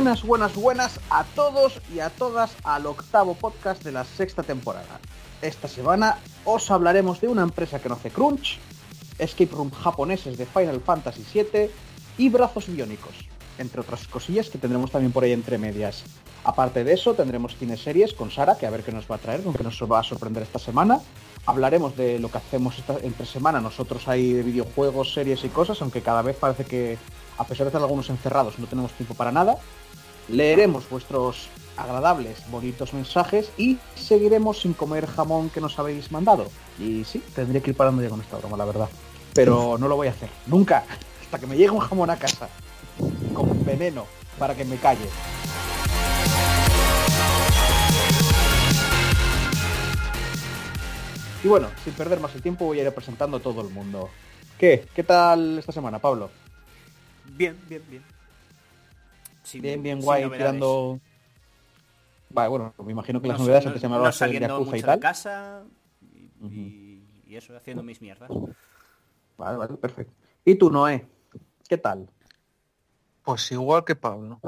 Buenas, buenas, buenas a todos y a todas al octavo podcast de la sexta temporada. Esta semana os hablaremos de una empresa que no hace crunch, escape room japoneses de Final Fantasy VII y brazos biónicos, entre otras cosillas que tendremos también por ahí entre medias. Aparte de eso, tendremos cine series con Sara, que a ver qué nos va a traer, con qué nos va a sorprender esta semana. Hablaremos de lo que hacemos esta, entre semana nosotros ahí de videojuegos, series y cosas, aunque cada vez parece que, a pesar de estar algunos encerrados, no tenemos tiempo para nada leeremos vuestros agradables, bonitos mensajes y seguiremos sin comer jamón que nos habéis mandado. Y sí, tendría que ir parando ya con esta broma, la verdad. Pero no lo voy a hacer, nunca, hasta que me llegue un jamón a casa, con veneno, para que me calle. Y bueno, sin perder más el tiempo voy a ir presentando a todo el mundo. ¿Qué? ¿Qué tal esta semana, Pablo? Bien, bien, bien. Sin- bien, bien sin guay, novedades. tirando... Vale, bueno, me imagino que las No- novedades no- antes se me no hablaba de saliendo y mucho tal. de casa y, y- y eso, haciendo mis mierdas. Vale, vale, perfecto. ¿Y tú, Noé? ¿Qué tal? Pues igual que Pablo.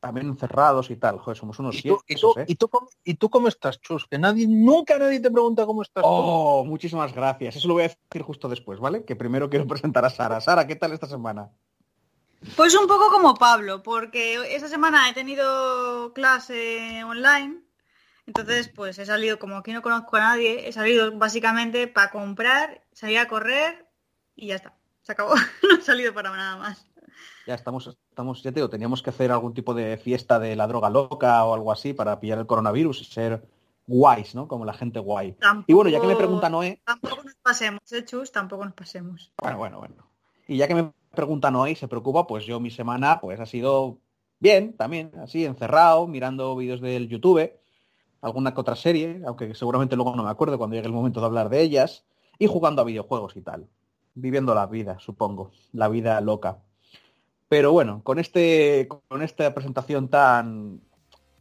También encerrados y tal. Joder, somos unos ¿Y tú, y, tú, ¿eh? y, tú cómo, ¿Y tú cómo estás, Chus? Que nadie, nunca nadie te pregunta cómo estás. tú. Oh, muchísimas gracias. Eso lo voy a decir justo después, ¿vale? Que primero quiero presentar a Sara. Sara, ¿qué tal esta semana? Pues un poco como Pablo, porque esta semana he tenido clase online, entonces pues he salido, como aquí no conozco a nadie, he salido básicamente para comprar, salir a correr y ya está. Se acabó, no he salido para nada más. Ya estamos, estamos, ya te digo, teníamos que hacer algún tipo de fiesta de la droga loca o algo así para pillar el coronavirus y ser guays, ¿no? Como la gente guay. Tampoco, Y bueno, ya que me pregunta Noé, Tampoco nos pasemos, ¿eh, Chus? Tampoco nos pasemos. Bueno, bueno, bueno. Y ya que me pregunta Noé y se preocupa, pues yo mi semana pues ha sido bien también, así, encerrado, mirando vídeos del YouTube, alguna que otra serie, aunque seguramente luego no me acuerdo cuando llegue el momento de hablar de ellas, y jugando a videojuegos y tal. Viviendo la vida, supongo, la vida loca. Pero bueno, con este con esta presentación tan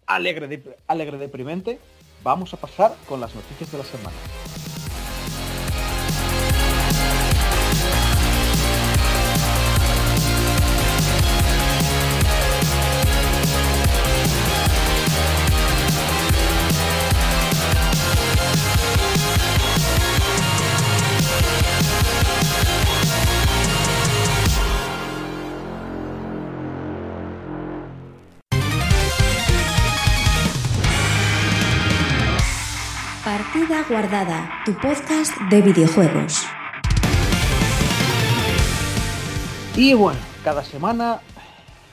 alegre, de- alegre deprimente, vamos a pasar con las noticias de la semana. Guardada, tu podcast de videojuegos. Y bueno, cada semana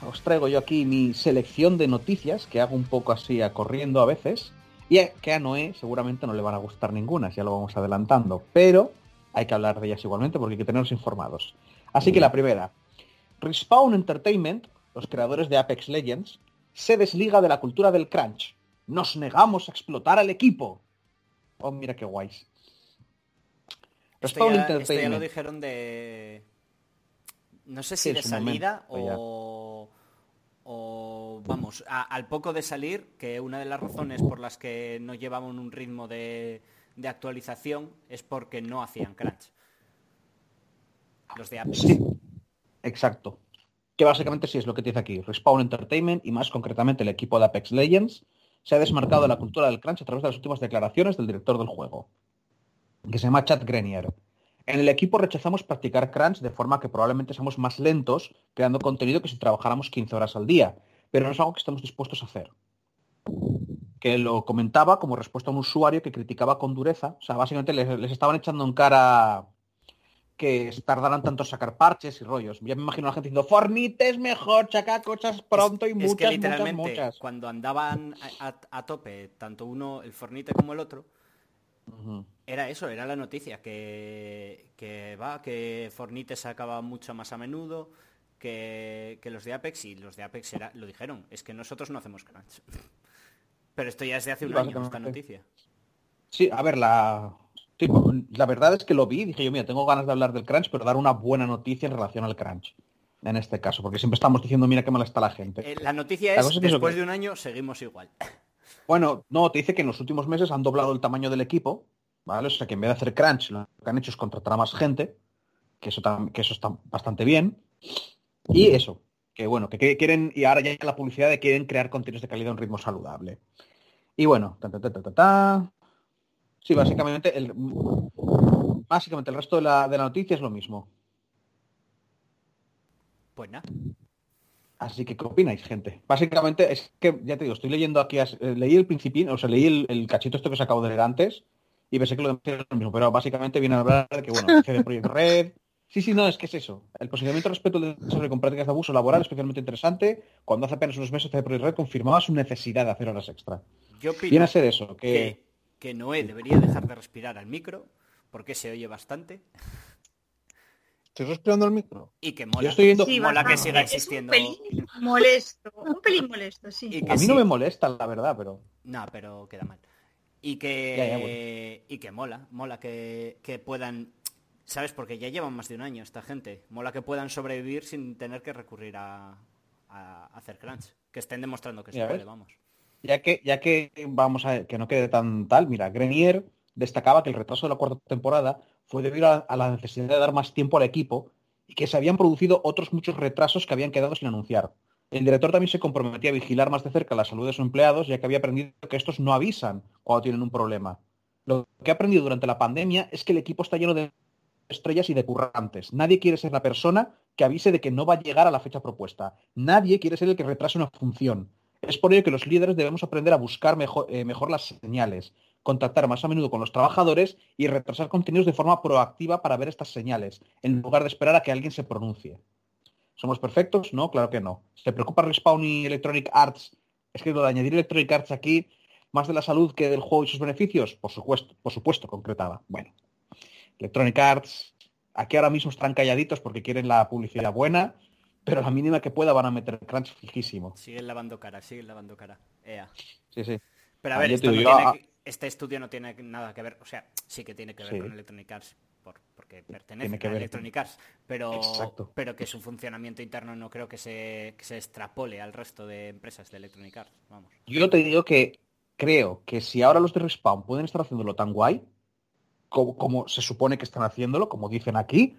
os traigo yo aquí mi selección de noticias, que hago un poco así a corriendo a veces, y que a Noé seguramente no le van a gustar ninguna, ya lo vamos adelantando, pero hay que hablar de ellas igualmente porque hay que tenernos informados. Así que la primera, Respawn Entertainment, los creadores de Apex Legends, se desliga de la cultura del crunch. Nos negamos a explotar al equipo. Oh, mira qué guays. Respawn ya, ya lo dijeron de... No sé si de salida momento, o... O vamos, a- al poco de salir, que una de las razones por las que no llevaban un ritmo de, de actualización es porque no hacían crunch. Los de Apex. Sí, exacto. Que básicamente sí es lo que te dice aquí. Respawn Entertainment y más concretamente el equipo de Apex Legends se ha desmarcado de la cultura del crunch a través de las últimas declaraciones del director del juego, que se llama Chad Grenier. En el equipo rechazamos practicar crunch de forma que probablemente seamos más lentos creando contenido que si trabajáramos 15 horas al día, pero no es algo que estamos dispuestos a hacer. Que lo comentaba como respuesta a un usuario que criticaba con dureza, o sea, básicamente les estaban echando en cara que tardaran tanto en sacar parches y rollos. Ya me imagino a la gente diciendo, Fornite es mejor, saca cosas pronto y Es muchas, que muchas, literalmente muchas. cuando andaban a, a- a tope, tanto uno, el Fornite como el otro, era eso, era la noticia, que, que va, que Fornite sacaba mucho más a menudo, que, que los de Apex, y los de Apex era, lo dijeron, es que nosotros no hacemos crunch. Pero esto ya es de hace un Sí, año, esta noticia. Sí, a ver, la... sí, la verdad es que lo vi y dije yo, mira, tengo ganas de hablar del crunch, pero dar una buena noticia en relación al crunch. En este caso, porque siempre estamos diciendo, mira qué mal está la gente. Eh, la noticia La es, es después que- de un año seguimos igual. Bueno, no, te dice que en los últimos meses han doblado el tamaño del equipo, ¿vale? O sea que en vez de hacer crunch, lo que han hecho es contratar a más gente, que eso, que eso está bastante bien. Y eso, que bueno, que quieren, y ahora ya la publicidad de quieren crear contenidos de calidad a un ritmo saludable. Y bueno, ta, ta, ta, ta, ta, ta. Sí, básicamente el, básicamente el resto de la, de la noticia es lo mismo. Pues nada. Así que, ¿qué opináis, gente? Básicamente, es que, ya te digo, estoy leyendo aquí, eh, leí el principín, o sea, leí el, el cachito esto que os acabo de leer antes, y pensé que lo demás era lo mismo, pero básicamente viene a hablar de que, bueno, CD Projekt Red... Sí, sí, no, es que es eso. El posicionamiento respecto al desarrollo con prácticas de abuso laboral es especialmente interesante. Cuando hace apenas unos meses CD Projekt Red confirmaba su necesidad de hacer horas extra. Yo Viene a ser eso, que... que, que Noé debería dejar de respirar al micro, porque se oye bastante, ¿Estoy respirando el micro? y que mola. Yo estoy viendo... Sí, mola que siga Es existiendo. un pelín molesto, un pelín molesto, sí. Y que A mí sí. no me molesta, la verdad, pero... No, pero queda mal. Y que, Ya, ya, bueno. y que mola, mola que, que puedan, ¿sabes? Porque ya llevan más de un año esta gente. Mola que puedan sobrevivir sin tener que recurrir a, a hacer crunch. Que estén demostrando que se puede, ves. vamos. Ya que, ya que vamos a que no quede tan tal, mira, Grenier destacaba que el retraso de la cuarta temporada fue debido a, la necesidad de dar más tiempo al equipo y que se habían producido otros muchos retrasos que habían quedado sin anunciar. El director también se comprometía a vigilar más de cerca la salud de sus empleados, ya que había aprendido que estos no avisan cuando tienen un problema. Lo que he aprendido durante la pandemia es que el equipo está lleno de estrellas y de currantes. Nadie quiere ser la persona que avise de que no va a llegar a la fecha propuesta. Nadie quiere ser el que retrase una función. Es por ello que los líderes debemos aprender a buscar mejor, eh, mejor las señales, contactar más a menudo con los trabajadores y retrasar contenidos de forma proactiva para ver estas señales, en lugar de esperar a que alguien se pronuncie. ¿Somos perfectos? No, claro que no. ¿Se preocupa Respawn y Electronic Arts? Es que lo de añadir Electronic Arts aquí, más de la salud que del juego y sus beneficios, por supuesto, por supuesto, concretaba. Bueno, Electronic Arts, aquí ahora mismo están calladitos porque quieren la publicidad buena, pero a la mínima que pueda van a meter crunch fijísimo. Siguen lavando cara, siguen lavando cara. Ea. Sí, sí. Pero a Ah, ver, yo esto te no digo, tiene ah, este estudio no tiene nada que ver, o sea, sí que tiene que ver Sí. con Electronic Arts, por- porque pertenece que a ver. Electronic Arts, pero, Exacto. pero que su funcionamiento interno no creo que se, que se extrapole al resto de empresas de Electronic Arts, vamos. Yo te digo que creo que si ahora los de Respawn pueden estar haciéndolo tan guay, como, como se supone que están haciéndolo, como dicen aquí,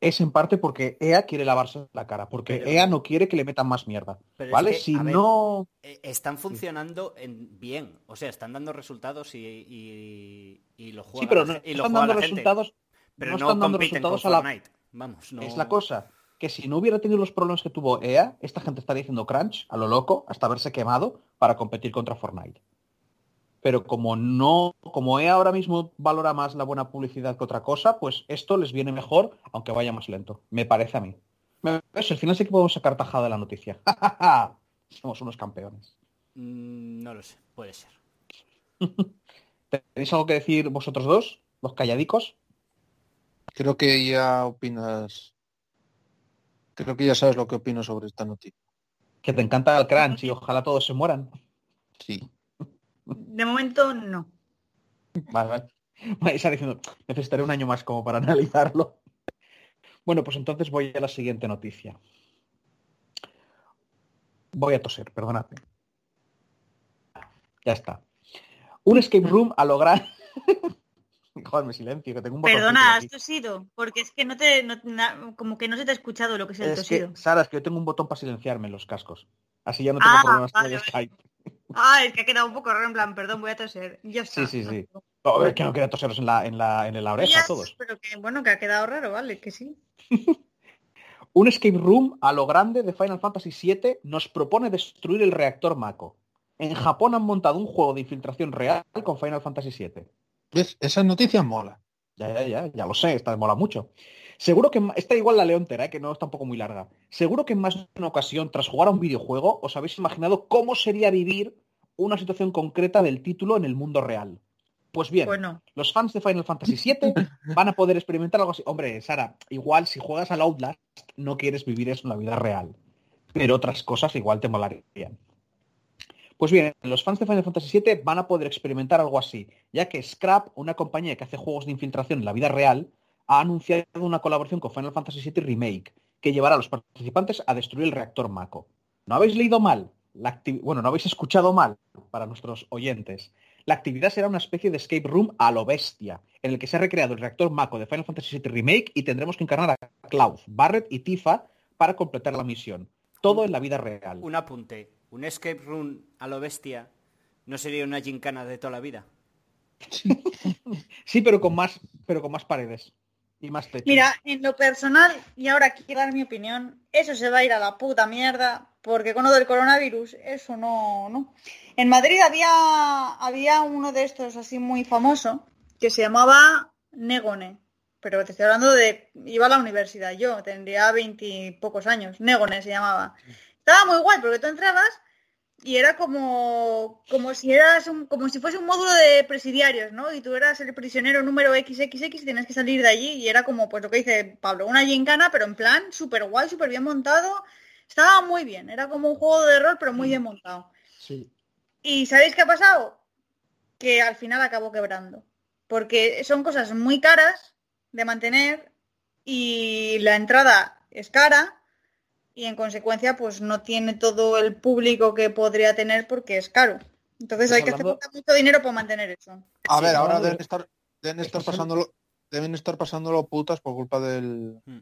es en parte porque EA quiere lavarse la cara, porque Pero- EA no quiere que le metan más mierda. Pero es ¿Vale? que, si ver, no... Eh, están funcionando en bien, o sea, están dando resultados y, y, y lo juega Sí, pero no y lo están dando gente, resultados... pero no no, están dando resultados a la- Fortnite. Vamos, no... Es la cosa, que si no hubiera tenido los problemas que tuvo EA, esta gente estaría haciendo crunch a lo loco hasta haberse quemado para competir contra Fortnite. Pero como no, como EA ahora mismo valora más la buena publicidad que otra cosa, pues esto les viene mejor, aunque vaya más lento. Me parece a mí. ¿Ves? Al final sí que podemos sacar tajada de la noticia. Somos unos campeones. Mm, No lo sé, puede ser. ¿Tenéis algo que decir vosotros dos? Los calladicos. Creo que ya opinas. Creo que ya sabes lo que opino sobre esta noticia. Que te encanta el crunch y ojalá todos se mueran. Sí. De momento no. Vale, vale. Vale, está diciendo, necesitaré un año más como para analizarlo. Bueno, pues entonces voy a la siguiente noticia. Voy a toser, perdonadme. Ya está. Un escape room a lo gran... Joderme silencio, que tengo un botón Perdona, has tosido, porque es que no te, no- na- como que no se te ha escuchado lo que es el Es tosido. que, Sara, es que yo tengo un botón para silenciarme en los cascos. Así ya no tengo Ah, problemas con vale, el vale. Skype. Ah, es que ha quedado un poco raro, en plan, perdón, voy a toser. Ya está. Sí, sí, sí. A ver, que no queda toseros en la, en la, en la oreja todos. Pero que bueno, que ha quedado raro, vale, que sí. Un escape room a lo grande de Final Fantasy VII nos propone destruir el reactor Mako. En Japón han montado un juego de infiltración real con Final Fantasy VII. ¿Ves? Esa noticia mola. Ya, ya, ya, ya lo sé, esta mola mucho. Seguro que esta igual la leontera, ¿eh? que no es tampoco muy larga. Seguro que en más de una ocasión, tras jugar a un videojuego, os habéis imaginado cómo sería vivir una situación concreta del título en el mundo real. Pues bien, Bueno, los fans de Final Fantasy VII van a poder experimentar algo así. Hombre, Sara, igual si juegas al Outlast no quieres vivir eso en la vida real, pero otras cosas igual te molarían. Pues bien, los fans de Final Fantasy VII van a poder experimentar algo así, ya que Scrap, una compañía que hace juegos de infiltración en la vida real, ha anunciado una colaboración con Final Fantasy VII Remake, que llevará a los participantes a destruir el reactor Mako. ¿No habéis leído mal? La bueno, no habéis escuchado mal para nuestros oyentes. La actividad será una especie de escape room a lo bestia, en el que se ha recreado el reactor Mako de Final Fantasy VII Remake y tendremos que encarnar a Cloud, Barret y Tifa para completar la misión. Todo en la vida real. Un apunte. Un escape room a lo bestia no sería una gincana de toda la vida. sí, pero con más, pero con más paredes y más techo. Mira, en lo personal, y ahora quiero dar mi opinión, eso se va a ir a la puta mierda, porque con lo del coronavirus, eso no, no. En Madrid había, había uno de estos así muy famoso, que se llamaba Negone. Pero te estoy hablando de, iba a la universidad yo, tendría veintipocos años, Negone se llamaba. Estaba muy guay porque tú entrabas y era como, como si eras un, como si fuese un módulo de presidiarios, ¿no? Y tú eras el prisionero número XXX y tienes que salir de allí y era como pues lo que dice Pablo, una gincana, pero en plan súper guay, súper bien montado. Estaba muy bien, era como un juego de rol, pero muy bien montado. Sí. ¿Y sabéis qué ha pasado? Que al final acabó quebrando. Porque son cosas muy caras de mantener y la entrada es cara y en consecuencia pues no tiene todo el público que podría tener porque es caro. Entonces hay que hacer mucho dinero para mantener eso. A ver, ahora deben estar, deben estar pasándolo, deben estar pasándolo putas por culpa del, hmm.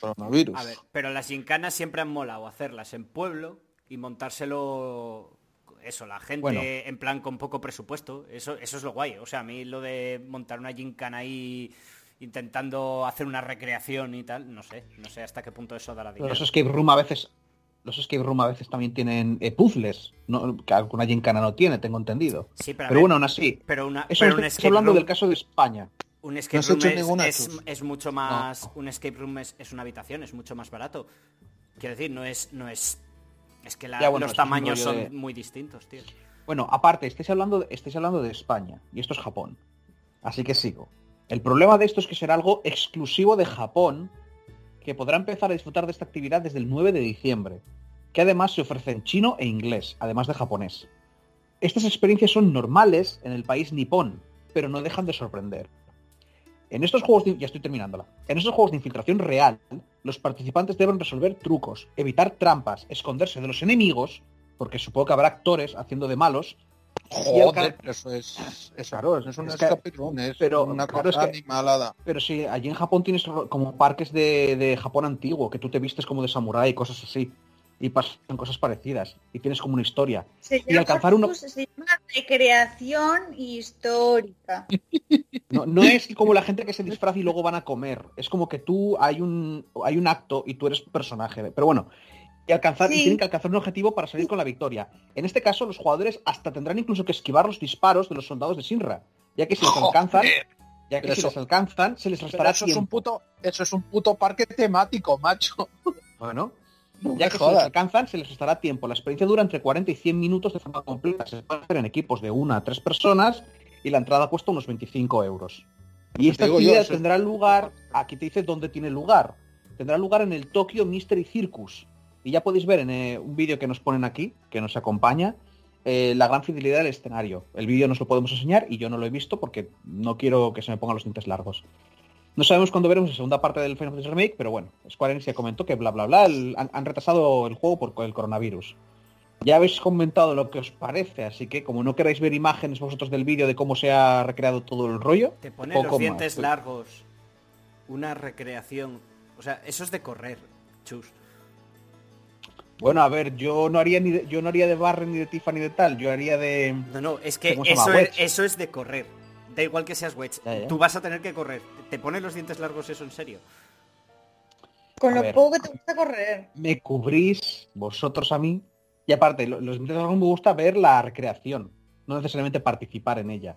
coronavirus. A ver, pero las gincanas siempre han molado hacerlas en pueblo y montárselo eso, la gente en plan con poco presupuesto, eso, eso es lo guay. O sea, a mí lo de montar una gincana ahí intentando hacer una recreación y tal, no sé, no sé hasta qué punto eso dará dinero. Los escape room a veces los escape room a veces también tienen eh, puzzles, ¿no? que alguna gincana no tiene, tengo entendido. Sí, pero, pero bueno, aún así. Pero una, eso pero un hablando del caso de España. Un escape room es, mucho más. Un escape room es, una habitación, es mucho más barato. Quiero decir, no es. no Es es que los tamaños son muy distintos, tío. Bueno, aparte, estáis hablando, estáis hablando de España y esto es Japón. Así que sigo. El problema de esto es que será algo exclusivo de Japón, que podrá empezar a disfrutar de esta actividad desde el 9 de diciembre, que además se ofrece en chino e inglés, además de japonés. Estas experiencias son normales en el país nipón, pero no dejan de sorprender. En estos juegos, de, ya estoy terminándola, en estos juegos de infiltración real, los participantes deben resolver trucos, evitar trampas, esconderse de los enemigos, porque supongo que habrá actores haciendo de malos, Joder, eso es, es, claro, es un escape room, es pero, una cosa animalada. Pero sí, allí en Japón tienes como parques de, de, Japón antiguo, que tú te vistes como de samurái y cosas así. Y pasan cosas parecidas. Y tienes como una historia. y alcanzar uno... Se llama recreación histórica. No, no es como la gente que se disfraza y luego van a comer. Es como que tú hay un, hay un acto y tú eres personaje. Pero bueno, y alcanzar y tienen que alcanzar un objetivo para salir con la victoria. En este caso, los jugadores hasta tendrán incluso que esquivar los disparos de los soldados de Sinra, ya que si los alcanzan, ya que si los alcanzan, se les restará eso Es un puto, eso es un puto parque temático, macho. Bueno, ya que si los alcanzan, se les restará tiempo. La experiencia dura entre 40 y 100 minutos de forma completa. Se puede hacer en equipos de una a tres personas y la entrada cuesta unos 25 euros. Y esta actividad tendrá lugar, aquí te dice dónde tiene lugar. Tendrá lugar en el Tokyo Mystery Circus, y ya podéis ver en eh, un vídeo que nos ponen aquí, que nos acompaña, eh, la gran fidelidad del escenario. El vídeo nos lo podemos enseñar y yo no lo he visto porque no quiero que se me pongan los dientes largos. No sabemos cuándo veremos la segunda parte del Final Fantasy Remake, pero bueno, Square Enix ya comentó que bla bla bla, han, retrasado el juego por el coronavirus. Ya habéis comentado lo que os parece, así que como no queráis ver imágenes vosotros del vídeo de cómo se ha recreado todo el rollo, te pone los dientes largos, una recreación, o sea, eso es de correr, chus. Bueno, a ver, yo no haría ni de, yo no haría de barre ni de Tifa ni de tal, yo haría de. No, no, es que eso es, eso es de correr. Da igual que seas Wedge. Tú vas a tener que correr. ¿Te pones los dientes largos eso en serio? Con lo poco que te gusta correr. Me cubrís vosotros a mí. Y aparte, los dientes largos me gusta ver la recreación, no necesariamente participar en ella.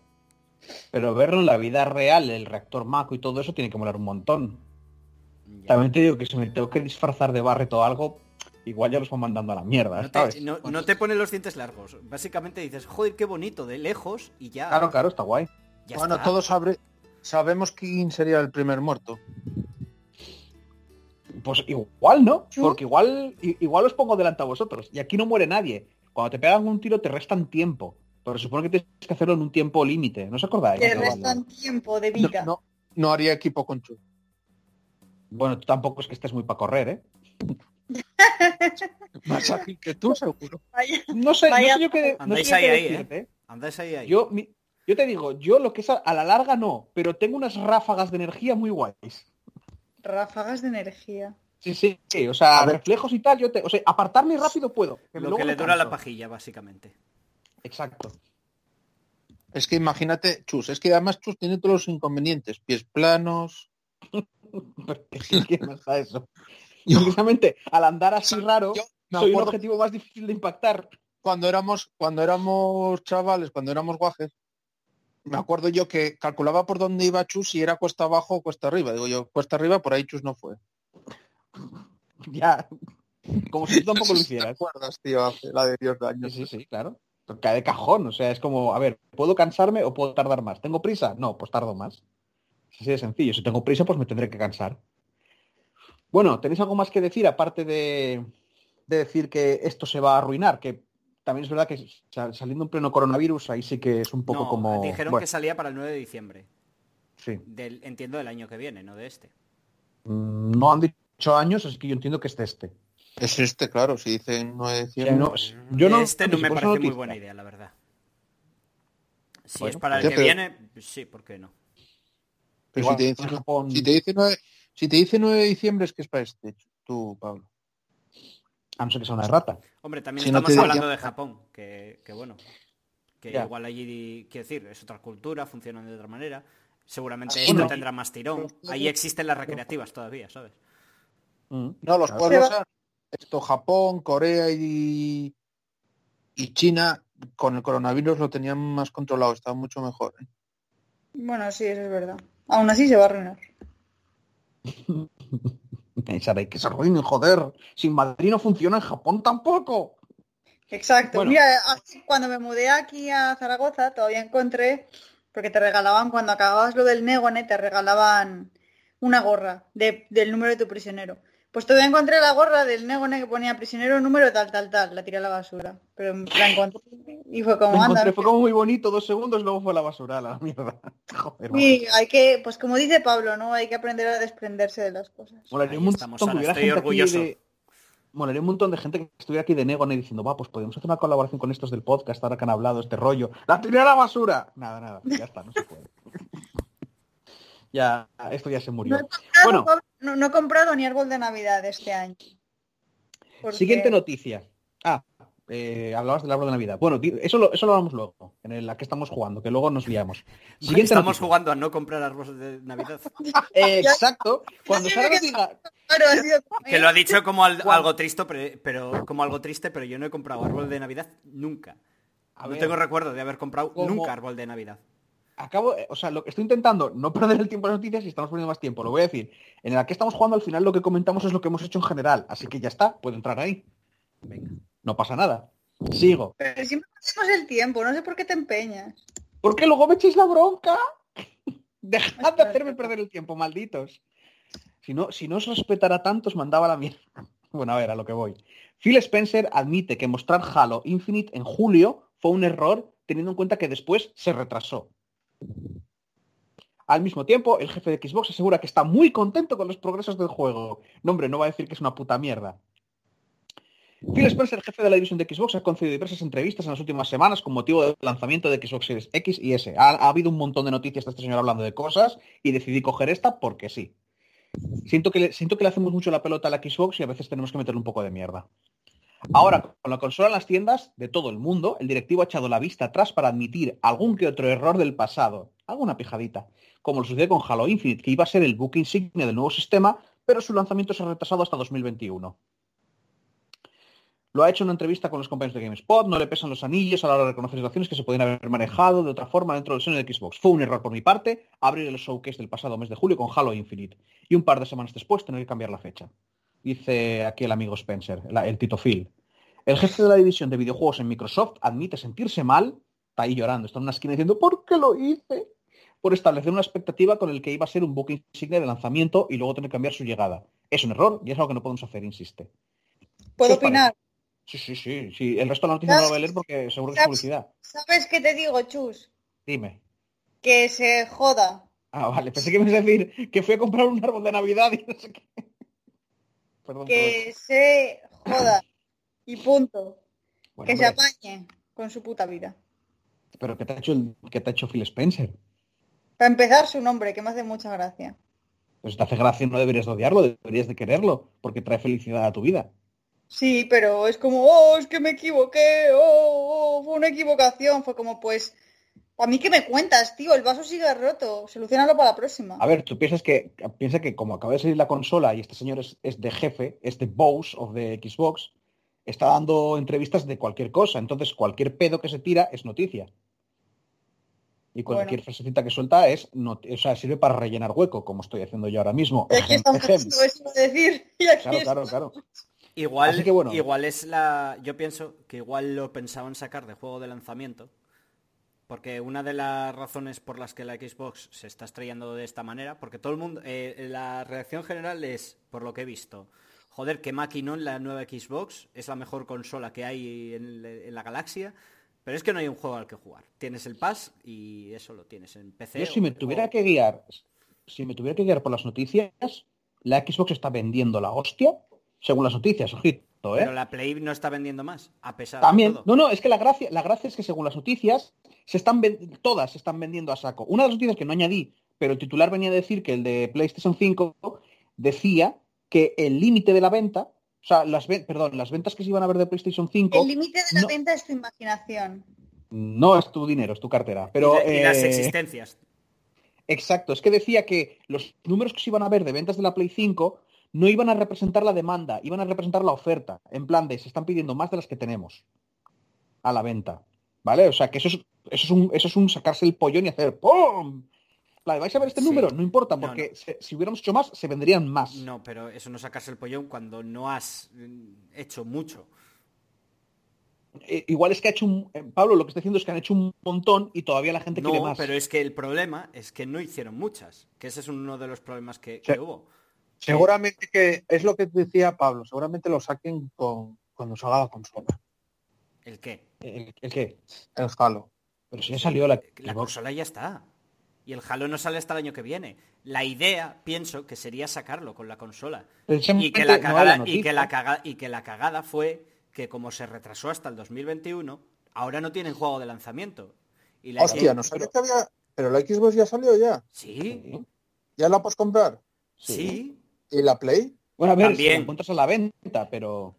Pero verlo en la vida real, el reactor Mako y todo eso tiene que molar un montón. También te digo que si me tengo que disfrazar de Barret o algo, igual ya los van mandando a la mierda. No te, ponen los dientes largos. Básicamente dices, joder, qué bonito, de lejos y ya. Claro, claro, está guay. bueno, todos sabemos quién sería el primer muerto. Pues igual, ¿no? Porque igual, igual os pongo delante a vosotros. Y aquí no muere nadie. Cuando te pegan un tiro te restan tiempo. Pero supone que tienes que hacerlo en un tiempo límite. ¿No os acordáis? Te No, restan tiempo de No, vida. no, no haría equipo con Chu. Bueno, tú tampoco es que estés muy para correr, ¿eh? Más ágil que tú, seguro. Vaya. No sé, no sé yo qué, no sé Andáis yo ahí, qué ahí, decirte, ¿eh? Andáis ahí, ahí. Yo, mi- yo te digo, yo lo que es a, a la larga no, pero tengo unas ráfagas de energía muy guays. Ráfagas de energía. Sí, sí, sí, o sea, A ver. reflejos y tal, yo te, o sea, apartarme rápido puedo. que Lo que le dura la pajilla, básicamente. Exacto. Es que imagínate, Chus, es que además Chus tiene todos los inconvenientes. Pies planos. Pero ¿Quién nos da eso? Y precisamente al andar así raro, Yo soy un objetivo más difícil de impactar. cuando éramos, cuando éramos chavales, cuando éramos guajes, me acuerdo yo que calculaba por dónde iba Chus si era cuesta abajo o cuesta arriba. Digo yo, cuesta arriba, por ahí Chus no fue. Ya. Como si tú tampoco lo ¿Te hicieras. acuerdas, tío? Hace la de Dios de Sí, años. sí, sí, claro. Cae de cajón, o sea, es como, a ver, ¿puedo cansarme o puedo tardar más? ¿Tengo prisa? No, pues tardo más. Es así de sencillo. Si tengo prisa, pues me tendré que cansar. Bueno, ¿tenéis algo más que decir aparte de, de decir que esto se va a arruinar? Que también es verdad que sal- saliendo en pleno coronavirus, ahí sí que es un poco No, como... dijeron bueno, que salía para el 9 de diciembre. sí. Del, entiendo del año que viene, no de este. Mm, No han dicho años, así que yo entiendo que es de este. Es este, claro, si dicen 9 O sea, no, es- yo De no, este no me parece muy noticia. buena idea, la verdad. Si Bueno, es para el ya, que pero- viene, sí, ¿por qué no? Pero Igual si te, dicen, Japón- si, te dice 9, si te dice 9 de diciembre es que es para este, tú, Pablo. A no ser que sea una rata. Hombre, también Si no estamos te- hablando de Japón, que, que bueno, que Ya. igual allí, quiero decir, es otra cultura, funcionan de otra manera. Seguramente esto no. tendrá más tirón. Ahí existen las recreativas todavía, ¿sabes? Mm. No, los Claro. pueblos esto Japón, Corea y, y China con el coronavirus lo tenían más controlado, estaba mucho mejor. ¿eh? Bueno, sí, eso es verdad. Aún así se va a arruinar. Pensaré que se arruinen, joder. Sin Madrid no funciona en Japón tampoco. Exacto. Bueno. Mira, cuando me mudé aquí a Zaragoza, todavía encontré, porque te regalaban, cuando acababas lo del Negone, te regalaban una gorra de- del número de tu prisionero. Pues todavía encontré la gorra del Negone que ponía prisionero número tal, tal, tal. La tiré a la basura. Pero la encontré y fue como, anda. encontré, fue como muy bonito, dos segundos, luego fue a la basura, a la mierda. Joder, Y hay que, pues como dice Pablo, ¿no? Hay que aprender a desprenderse de las cosas. Molaría un montón que hubiera gente aquí orgulloso. de... Molaría un montón de gente que estuviera aquí de Negone diciendo, va, pues podemos hacer una colaboración con estos del podcast, ahora que han hablado, este rollo. ¡La tiré a la basura! Nada, nada, ya está, no se puede. ya, esto ya se No murió. he comprado, Bueno. No, no he comprado ni árbol de Navidad este año. Porque- Siguiente noticia. Ah, eh, hablabas del árbol de Navidad. Bueno, eso lo, eso lo hablamos luego, en la que estamos jugando, que luego nos liamos. Siguiente Estamos noticia. jugando a no comprar árboles de Navidad. Exacto. Cuando Sara nos diga, Que lo ha dicho como al- algo triste, pero, pero- como algo triste, pero yo no he comprado árbol de Navidad nunca. A no ver, tengo recuerdo de haber comprado como- nunca árbol de Navidad. Acabo, eh, o sea, lo que estoy intentando no perder el tiempo en las noticias y estamos perdiendo más tiempo. Lo voy a decir. En la que estamos jugando al final lo que comentamos es lo que hemos hecho en general, así que ya está, puedo entrar ahí. Venga. No pasa nada. Sigo. Pero siempre perdemos el tiempo, no sé por qué te empeñas. ¿Por qué luego me echéis la bronca? Dejad de hacerme perder el tiempo, malditos. Si no, si no os respetara tanto, os mandaba la mierda. Bueno, a ver, a lo que voy. Phil Spencer admite que mostrar Halo Infinite en julio fue un error, teniendo en cuenta que después se retrasó. Al mismo tiempo, el jefe de Xbox asegura que está muy contento con los progresos del juego. No, hombre, no va a decir que es una puta mierda. Phil Spencer, jefe de la división de Xbox, ha concedido diversas entrevistas en las últimas semanas con motivo del lanzamiento de Xbox Series X y S. Ha, ha habido un montón de noticias de este señor hablando de cosas y decidí coger esta porque sí. Siento que, le, siento que le hacemos mucho la pelota a la Xbox y a veces tenemos que meterle un poco de mierda. Ahora, con la consola en las tiendas de todo el mundo, el directivo ha echado la vista atrás para admitir algún que otro error del pasado, alguna pijadita, como lo sucedió con Halo Infinite, que iba a ser el book insignia del nuevo sistema, pero su lanzamiento se ha retrasado hasta 2021. Lo ha hecho en una entrevista con los compañeros de GameSpot, no le pesan los anillos a la hora de reconocer situaciones que se podían haber manejado de otra forma dentro del seno de Xbox. Fue un error por mi parte abrir el showcase del pasado mes de julio con Halo Infinite y un par de semanas después tener que cambiar la fecha. Dice aquí el amigo Spencer, la- el Tito Phil. El jefe de la división de videojuegos en Microsoft admite sentirse mal, está ahí llorando, está en una esquina diciendo ¿por qué lo hice? Por establecer una expectativa con el que iba a ser un book insignia de lanzamiento y luego tener que cambiar su llegada. Es un error y es algo que no podemos hacer, insiste. ¿Puedo ¿Qué os opinar? Sí, sí, sí, sí. El resto de la noticia no lo voy a leer porque seguro que es publicidad. ¿Sabes qué te digo, Chus? Dime. Que se joda. Ah, vale. Pensé que me ibas a decir que fui a comprar un árbol de Navidad y no sé qué. Perdón. Que se joda. Y punto. Bueno, Que se apañe con su puta vida. Pero ¿qué te ha hecho, el, qué te ha hecho Phil Spencer? Para empezar, su nombre, que me hace mucha gracia. Pues te hace gracia no deberías de odiarlo, deberías de quererlo, porque trae felicidad a tu vida. Sí, pero es como, oh, es que me equivoqué, oh, oh, fue una equivocación. Fue como, pues, a mí que me cuentas, tío, el vaso sigue roto, solucionalo para la próxima. A ver, tú piensas que piensa que como acaba de salir la consola y este señor es, es de jefe, es de boss of de Xbox, está dando entrevistas de cualquier cosa. Entonces, cualquier pedo que se tira es noticia. Y cualquier Bueno. frasecita que suelta es, not- o sea, sirve para rellenar hueco, como estoy haciendo yo ahora mismo. Y aquí Ejem, estamos ejem. haciendo eso de decir, y aquí Claro, claro, claro. Igual, Así que bueno. igual es la. Yo pienso que igual lo pensaban sacar de juego de lanzamiento. Porque una de las razones por las que la Xbox se está estrellando de esta manera, porque todo el mundo. eh, la reacción general es, por lo que he visto, joder, que maquinón la nueva Xbox, es la mejor consola que hay en, la galaxia, pero es que no hay un juego al que jugar. Tienes el Pass y eso lo tienes en PC. Yo si me tuviera o- que guiar, si me tuviera que guiar por las noticias, la Xbox está vendiendo la hostia, según las noticias, ojito, ¿eh? Pero la Play no está vendiendo más, a pesar También, de todo. no, no, es que la gracia, la gracia es que según las noticias, se están todas se están vendiendo a saco. Una de las noticias que no añadí, pero el titular venía a decir que el de PlayStation 5 decía que el límite de la venta, o sea, las ven- perdón, las ventas que se iban a ver de PlayStation 5 El límite de la No. venta es tu imaginación. no es tu dinero, es tu cartera. Pero, y las eh, existencias. Exacto, es que decía que los números que se iban a ver de ventas de la Play 5 no iban a representar la demanda, iban a representar la oferta. En plan de, se están pidiendo más de las que tenemos a la venta. ¿Vale? O sea, que eso es, eso es, un, eso es un sacarse el pollón y hacer ¡pum! ¿Vais a ver este Sí. número? No importa, porque no. se- si hubiéramos hecho más, se vendrían más. No, pero eso no sacas el pollón cuando no has mm, hecho mucho. Eh, igual es que ha hecho un... eh, Pablo, lo que está diciendo es que han hecho un montón y todavía la gente quiere No, más. pero es que el problema es que no hicieron muchas, que ese es uno de los problemas que, Sí. que hubo. Seguramente que es lo que decía Pablo, seguramente lo saquen con, cuando salga la consola, ¿El qué? ¿El, el qué? el Halo. Pero si ya salió la, consola ya está. Y el Halo no sale hasta el año que viene. La idea, pienso, que sería sacarlo con la consola. Y que la no cagada, y que la caga- y que la cagada fue que como se retrasó hasta el 2021, ahora no tienen juego de lanzamiento. Y la Hostia, no sabía que había... Pero la Xbox ya salió ya. Sí, ¿Ya la puedes comprar? sí. sí. ¿Y la Play? Bueno, a ver, si También. la encuentras a la venta, pero...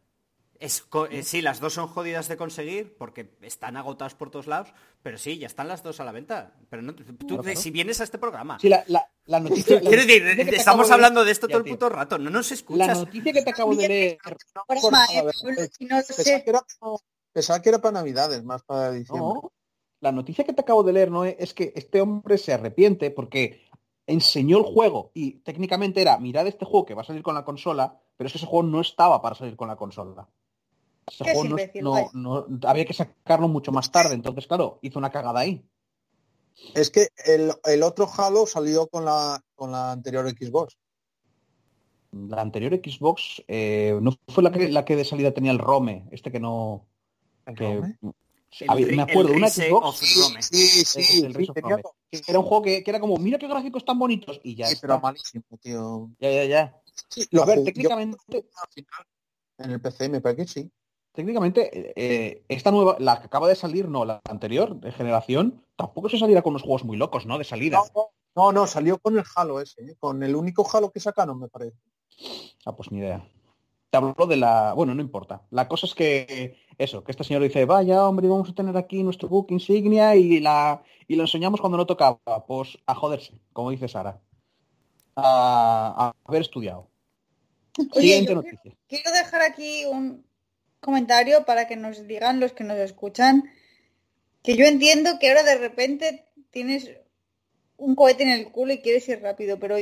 Es eh, sí, las dos son jodidas de conseguir porque están agotadas por todos lados, pero sí, ya están las dos a la venta. Pero no, tú, Claro, claro. si vienes a este programa, Sí, la, la, la noticia... la quiero decir, estamos de- hablando de esto Ya, todo el puto rato, no nos La escuchas. noticia que te acabo de leer... Pensaba que, era, para Navidades, más para diciembre. No, la noticia que te acabo de leer no es, es que este hombre se arrepiente porque enseñó el juego y técnicamente era, mirad este juego que va a salir con la consola, pero es que ese juego no estaba para salir con la consola. Ese Qué juego no, había que sacarlo mucho más tarde, entonces claro, hizo una cagada ahí. Es que el, el otro Halo salió con la, con la anterior Xbox. La anterior Xbox eh, no fue la que, la que de salida tenía el Rome, este que no... Me acuerdo, el una Rise Xbox... of Rome. Sí, Sí, sí, el sí, Rise of tenía Rome. todo. Que Era un juego que, que era como, mira qué gráficos tan bonitos y ya Sí, está. pero malísimo, tío. Ya, ya, ya. Sí, lo A ver, yo técnicamente, al final en el PC me parece que sí. Técnicamente eh, esta nueva, la que acaba de salir, no, la anterior de generación, tampoco se saliera con unos juegos muy locos, ¿no? De salida. No, no, salió con el Halo ese, ¿eh? con el único Halo que sacaron, me parece. Ah, pues ni idea. Te hablo de la... Bueno, no importa. La cosa es que eso, que este señor dice, vaya hombre, vamos a tener aquí nuestro book insignia y la y lo enseñamos cuando no tocaba. Pues a joderse, como dice Sara. A, a haber estudiado. Oye, Siguiente yo noticia. Quiero dejar aquí un comentario para que nos digan los que nos escuchan que yo entiendo que ahora de repente tienes un cohete en el culo y quieres ir rápido, pero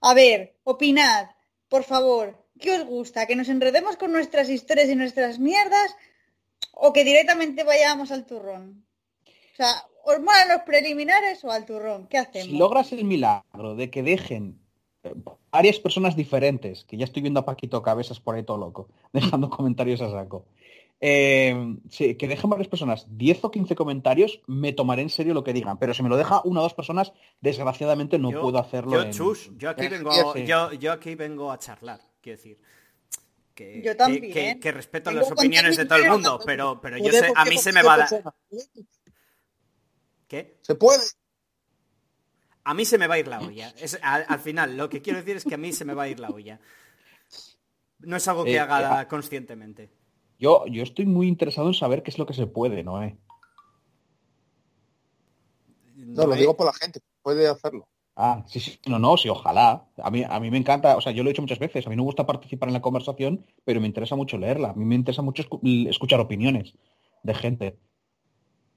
a ver, opinad, por favor, ¿qué os gusta? ¿Que nos enredemos con nuestras historias y nuestras mierdas o que directamente vayamos al turrón? O sea, ¿os molan los preliminares o al turrón? ¿Qué hacemos? Si logras el milagro de que dejen varias personas diferentes, que ya estoy viendo a Paquito Cabezas por ahí todo loco, dejando comentarios a saco, eh, sí, que dejen varias personas 10 o 15 comentarios, me tomaré en serio lo que digan. Pero si me lo deja una o dos personas, desgraciadamente no Yo- puedo hacerlo. Yo, en- chus, yo aquí vengo, yo, yo aquí vengo a charlar, quiero decir. Que, Yo también. Que, que respeto Tengo las opiniones de todo el mundo, pero, pero yo sé, a mí se me va a dar. ¿Qué? Se puede. A mí se me va a ir la olla. Es- al, al final, lo que quiero decir es que a mí se me va a ir la olla. No es algo que Eh, haga eh, conscientemente. Yo, yo estoy muy interesado en saber qué es lo que se puede, ¿no? Eh? No, lo digo por la gente. Puede hacerlo. Ah, sí, sí, no, no, sí, ojalá. A mí, a mí me encanta, o sea, yo lo he dicho muchas veces, a mí no me gusta participar en la conversación, pero me interesa mucho leerla. A mí me interesa mucho escu- escuchar opiniones de gente.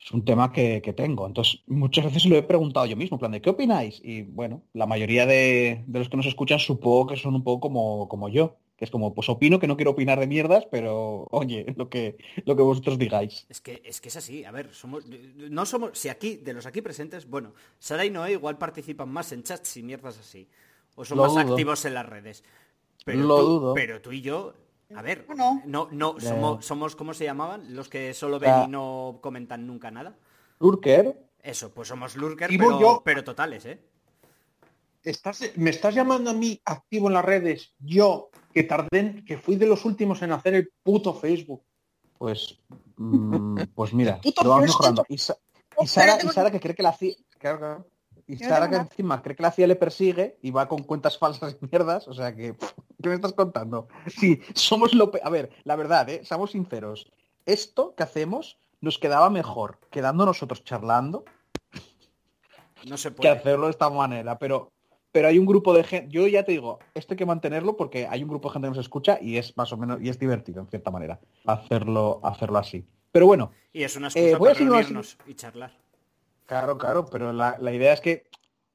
Es un tema que, que tengo. Entonces, muchas veces lo he preguntado yo mismo, en plan de, ¿qué opináis? Y bueno, la mayoría de, de los que nos escuchan supongo que son un poco como, como yo, que es como, pues opino que no quiero opinar de mierdas, pero oye, lo que, lo que vosotros digáis. Es que, es que es así, a ver, somos, no somos, si aquí, de los aquí presentes, bueno, Sara y Noé igual participan más en chats y mierdas así, o son Lo más dudo. activos en las redes. Pero Lo tú, dudo. pero tú y yo, a ver, No. no, no, Ya. somos, somos, ¿cómo se llamaban? Los que solo ven Ya. y no comentan nunca nada. Lurker, Eso, pues somos lurker, Y voy pero, yo. pero totales, ¿eh? ¿Estás, ¿Me estás llamando a mí activo en las redes? Yo, que tardé, que fui de los últimos en hacer el puto Facebook. pues, mm, pues mira, lo vamos mejorando. Y, Sa- y Sara, y Sara que cree que la hacía... claro, claro. Y no Sara que encima cree que la CIA le persigue y va con cuentas falsas y mierdas, o sea que, ¿qué me estás contando? Sí, somos lo... pe- A ver, la verdad, ¿eh? Seamos sinceros. Esto que hacemos nos quedaba mejor quedando nosotros charlando No se que puede. hacerlo de esta manera, pero pero hay un grupo de gente, yo ya te digo, esto hay que mantenerlo porque hay un grupo de gente que nos escucha y es más o menos, y es divertido en cierta manera, hacerlo, hacerlo así. Pero bueno, Y es una excusa Eh, voy a para la reunirnos y charlar. Claro, claro, pero la, la idea es que,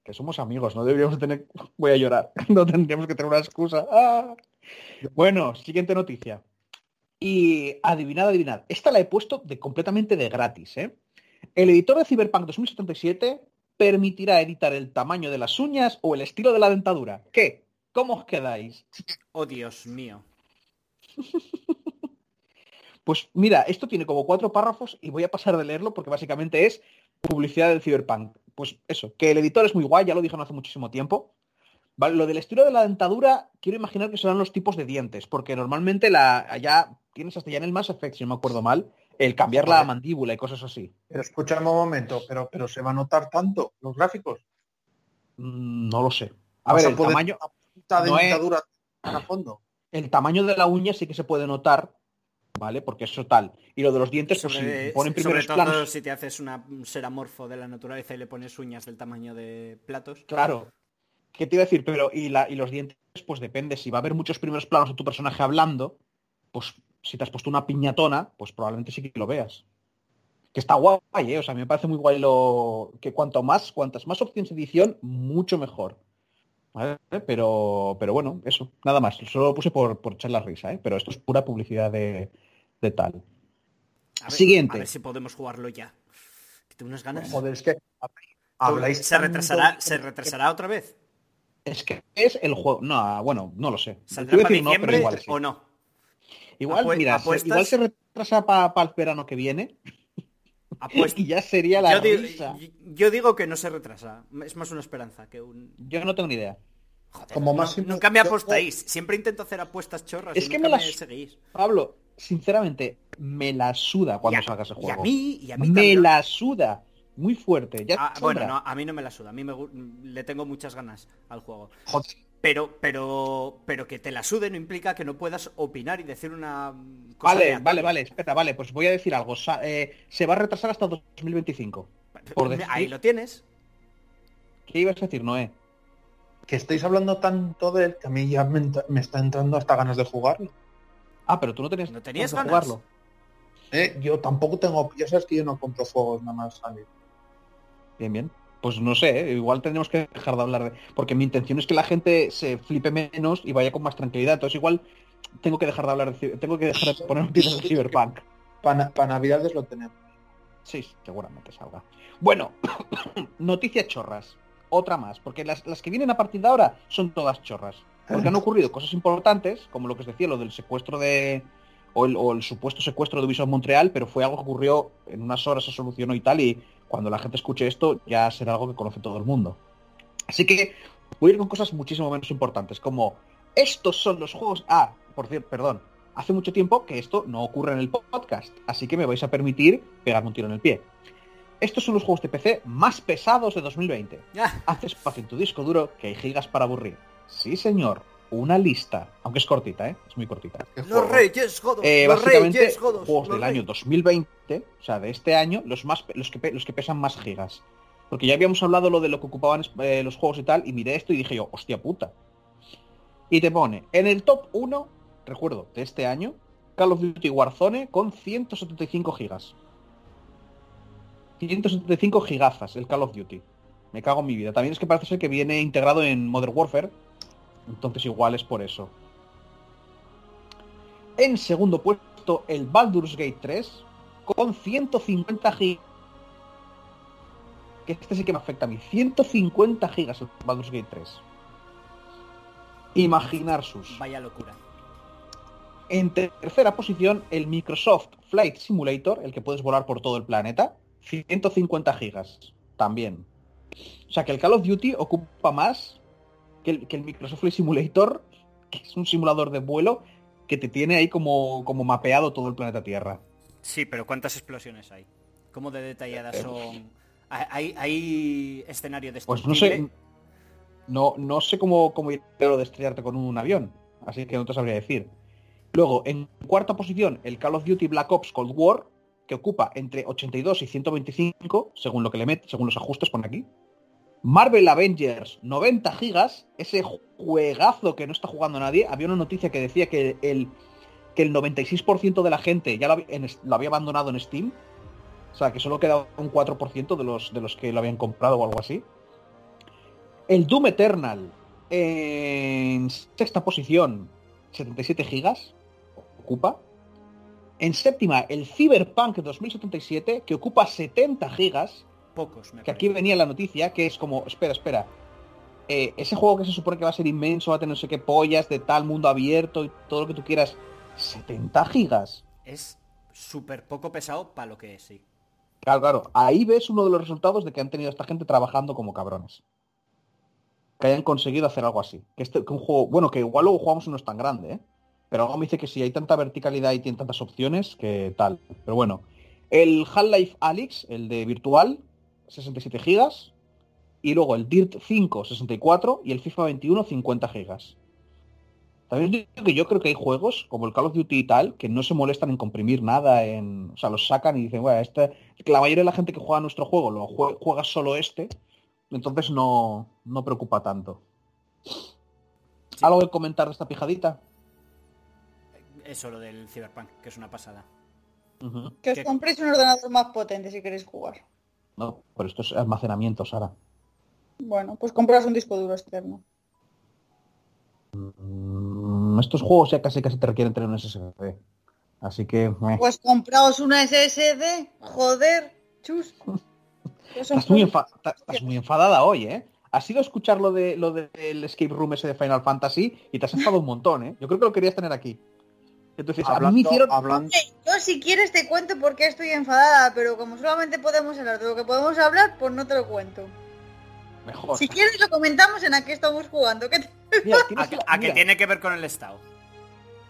que somos amigos, no deberíamos tener, voy a llorar, no tendríamos que tener una excusa. ¡Ah! Bueno, siguiente noticia. Y adivinad, adivinad, esta la he puesto de completamente de gratis, ¿eh? El editor de Cyberpunk 2077 permitirá editar el tamaño de las uñas o el estilo de la dentadura. ¿Qué? ¿Cómo os quedáis? Oh, Dios mío. Pues mira, esto tiene como cuatro párrafos y voy a pasar de leerlo porque básicamente es publicidad del Cyberpunk. Pues eso, que el editor es muy guay, ya lo dijeron hace muchísimo tiempo. Vale, lo del estilo de la dentadura, quiero imaginar que serán los tipos de dientes, porque normalmente la allá tienes hasta ya en el Mass Effect, si no me acuerdo mal, el cambiar la mandíbula y cosas así. Pero escúchame un momento, pero, pero se va a notar tanto los gráficos. Mm, No lo sé. A ver, el poder- tamaño, no dentadura a fondo. el tamaño de la uña sí que se puede notar, ¿vale? Porque eso tal. Y lo de los dientes, pues si ponen sobre primeros todo planos. si te haces una, un ser amorfo de la naturaleza y le pones uñas del tamaño de platos. Claro. ¿Qué te iba a decir? Pero, y, la, y los dientes, pues depende. Si va a haber muchos primeros planos de tu personaje hablando, pues si te has puesto una piñatona, pues probablemente sí que lo veas. Que está guay, ¿eh? O sea, me parece muy guay lo. que cuanto más, cuantas más opciones de edición, mucho mejor. ¿Vale? Pero, pero bueno, eso, nada más. Solo lo puse por, por echar la risa, ¿eh? Pero esto es pura publicidad de, de tal. A ver, Siguiente. A ver si podemos jugarlo ya. Que tengo unas ganas. Joder, es que habláis ¿Se tanto- retrasará, ¿Se retrasará otra vez? Es que es el juego. No, bueno, no lo sé. ¿Saldrá para decir no, pero diciembre igual sí. o no? Igual, mira, apuestas- igual se retrasa para el verano que viene Apuesto. y ya sería la yo, digo, risa. yo digo que no se retrasa. Es más una esperanza que un... Yo no tengo ni idea. Joder, Como no- máximo- nunca me yo- apostáis. Siempre intento hacer apuestas chorras Es y que nunca me me, las- seguís. Pablo, sinceramente, me la suda cuando a- salga ese y a juego. mí- y a mí me también. la suda. Muy fuerte. Ya Ah, bueno, no, a mí no me la suda. A mí me, le tengo muchas ganas al juego. Joder, Pero, pero, pero que te la sude no implica que no puedas opinar y decir una cosa Vale, aleatoria. vale, vale, espera, vale, pues voy a decir algo. Sa- eh, se va a retrasar hasta 2025. Por decir- Ahí lo tienes. ¿Qué ibas a decir, Noé? que estáis hablando tanto de él que a mí ya me está entrando hasta ganas de jugarlo. Ah, pero tú no tenías, ¿No tenías de ganas? jugarlo. Eh, yo tampoco tengo, ya sabes que yo no compro juegos nada más salir. Bien, bien. Pues no sé, ¿eh? igual tendremos que dejar de hablar de... Porque mi intención es que la gente se flipe menos y vaya con más tranquilidad. Entonces igual tengo que dejar de hablar de... Tengo que dejar de poner noticias de Cyberpunk. Para navidades lo tenemos. Sí, seguramente salga. Bueno, noticias chorras. Otra más, porque las, las que vienen a partir de ahora son todas chorras. Porque han ocurrido cosas importantes, como lo que os decía, lo del secuestro de, o el, o el supuesto secuestro de Ubisoft Montreal, pero fue algo que ocurrió en unas horas, se solucionó y tal, y cuando la gente escuche esto ya será algo que conoce todo el mundo. Así que voy a ir con cosas muchísimo menos importantes, como estos son los juegos... Ah, por cierto, perdón, hace mucho tiempo que esto no ocurre en el podcast, así que me vais a permitir pegarme un tiro en el pie. Estos son los juegos de PC más pesados de 2020. Ah, Haz espacio en tu disco duro que hay gigas para aburrir. Sí, señor. Una lista. Aunque es cortita, ¿eh? Es muy cortita. ¿Qué los reyes jodos, Eh, los básicamente, reyes jodos. juegos los del año reyes. 2020, o sea, de este año, los más los que, los que pesan más gigas. Porque ya habíamos hablado lo de lo que ocupaban eh, los juegos y tal, y miré esto y dije yo, hostia puta. Y te pone, en el top 1, recuerdo, de este año, Call of Duty Warzone con 175 gigas. 175 gigazas el Call of Duty. Me cago en mi vida. También es que parece ser que viene integrado en Modern Warfare. Entonces igual es por eso. En segundo puesto, el Baldur's Gate 3 con 150 gigas. Que este sí que me afecta a mí. 150 gigas el Baldur's Gate 3. Imaginar sus. Vaya locura. En tercera posición, el Microsoft Flight Simulator, el que puedes volar por todo el planeta, 150 gigas, también. O sea que el Call of Duty ocupa más que el, que el Microsoft Flight Simulator, que es un simulador de vuelo que te tiene ahí como, como mapeado todo el planeta Tierra. Sí, pero ¿cuántas explosiones hay? ¿Cómo de detalladas Eh, son? ¿Hay, hay escenario de Pues no sé, no, no sé cómo, cómo ir de estrellarte con un avión, así que no te sabría decir. Luego, en cuarta posición, el Call of Duty Black Ops Cold War, que ocupa entre 82 y 125, según lo que le mete, según los ajustes por aquí. Marvel Avengers, 90 gigas, ese juegazo que no está jugando nadie. Había una noticia que decía que el, que el 96% de la gente ya lo había, abandonado en Steam. O sea, que solo quedaba un 4% de los, de los que lo habían comprado o algo así. El Doom Eternal en sexta posición, 77 gigas, ocupa. En séptima, el Cyberpunk 2077, que ocupa 70 gigas, Pocos, me que aquí venía la noticia, que es como, espera, espera, eh, ese juego que se supone que va a ser inmenso, va a tener no sé qué pollas, de tal mundo abierto y todo lo que tú quieras, 70 gigas. Es súper poco pesado para lo que es, sí. Claro, claro, ahí ves uno de los resultados de que han tenido esta gente trabajando como cabrones. Que hayan conseguido hacer algo así. Que, este, que un juego, bueno, que igual luego jugamos y no es tan grande, ¿eh? Pero algo me dice que si hay tanta verticalidad y tiene tantas opciones, que tal. Pero bueno. El Half-Life Alyx, el de virtual, 67 gigas. Y luego el Dirt 5, 64. Y el FIFA 21, 50 gigas. También digo que yo creo que hay juegos, como el Call of Duty y tal, que no se molestan en comprimir nada, en, o sea, los sacan y dicen, bueno, este, que la mayoría de la gente que juega nuestro juego lo jue- juega solo este, entonces no, no preocupa tanto. ¿Algo que comentar de esta pijadita? Eso, lo del Cyberpunk, que es una pasada. Que os compréis un ordenador más potente si queréis jugar. No, pero esto es almacenamiento, Sara. Bueno, pues compras un disco duro externo. Mm, estos juegos ya casi casi te requieren tener un SSD. Así que... Pues compraos una SSD, joder, chus. Muy, estás muy enfadada hoy, ¿eh? Has ido a escuchar lo, de, lo del escape room ese de Final Fantasy y te has enfadado un montón, ¿eh? Yo creo que lo querías tener aquí. Entonces, a mí me Hablando, hicieron... hablando, Yo si quieres te cuento por qué estoy enfadada, pero como solamente podemos hablar de lo que podemos hablar, pues no te lo cuento. Mejor. Si quieres lo comentamos en a qué estamos jugando. ¿qué te- Mira, ¿A, la- a que tiene que ver con el Estado?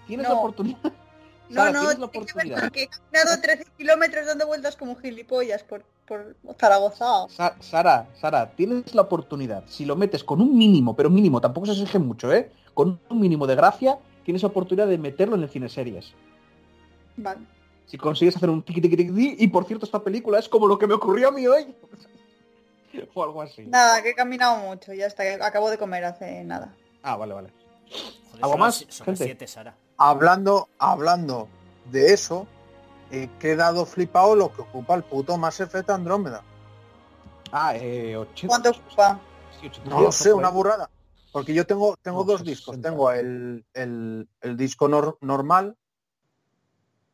tienes No. la oportunidad. No, Sara, no, tienes la tiene que ver oportunidad. con que he caminado 13 kilómetros dando vueltas como gilipollas por, por Zaragoza. Sa- Sara, Sara, tienes la oportunidad. Si lo metes con un mínimo, pero mínimo, tampoco se exige mucho, ¿eh? Con un mínimo de gracia, tienes la oportunidad de meterlo en el cine series. Vale. Si consigues hacer un tiqui tiqui tiqui, y por cierto esta película es como lo que me ocurrió a mí hoy. o algo así. Nada, que he caminado mucho, ya está, que acabo de comer hace nada. Ah, vale, vale. Joder, ¿Algo son más, las- gente? siete, Sara. hablando, hablando de eso, he quedado flipado lo que ocupa el puto Mass Effect Andrómeda. Ah, eh, 80. ¿Cuánto ocupa? Sí, 80, No lo sé, una burrada. Porque yo tengo, tengo dos 60. discos. Tengo el, el, el disco nor- normal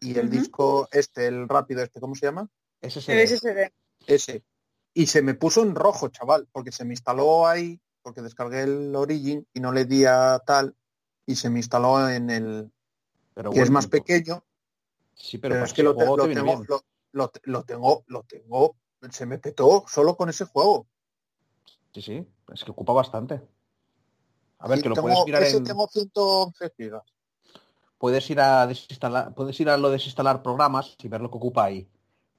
y el disco este, el rápido este, ¿cómo se llama? El- SSD. Ese. Y se me puso en rojo, chaval, porque se me instaló ahí, porque descargué el Origin y no le di a tal, y se me instaló en el pero que es más pequeño Sí, pero, es que lo, te- juego lo te viene tengo, bien. lo, lo- lo tengo, lo tengo, se me petó solo con ese juego. Sí, sí, es que ocupa bastante. A ver, Sí, que lo tengo- puedes mirar ese en... tengo 111 gigas. Puedes ir a desinstalar, puedes ir a lo de desinstalar programas y ver lo que ocupa ahí.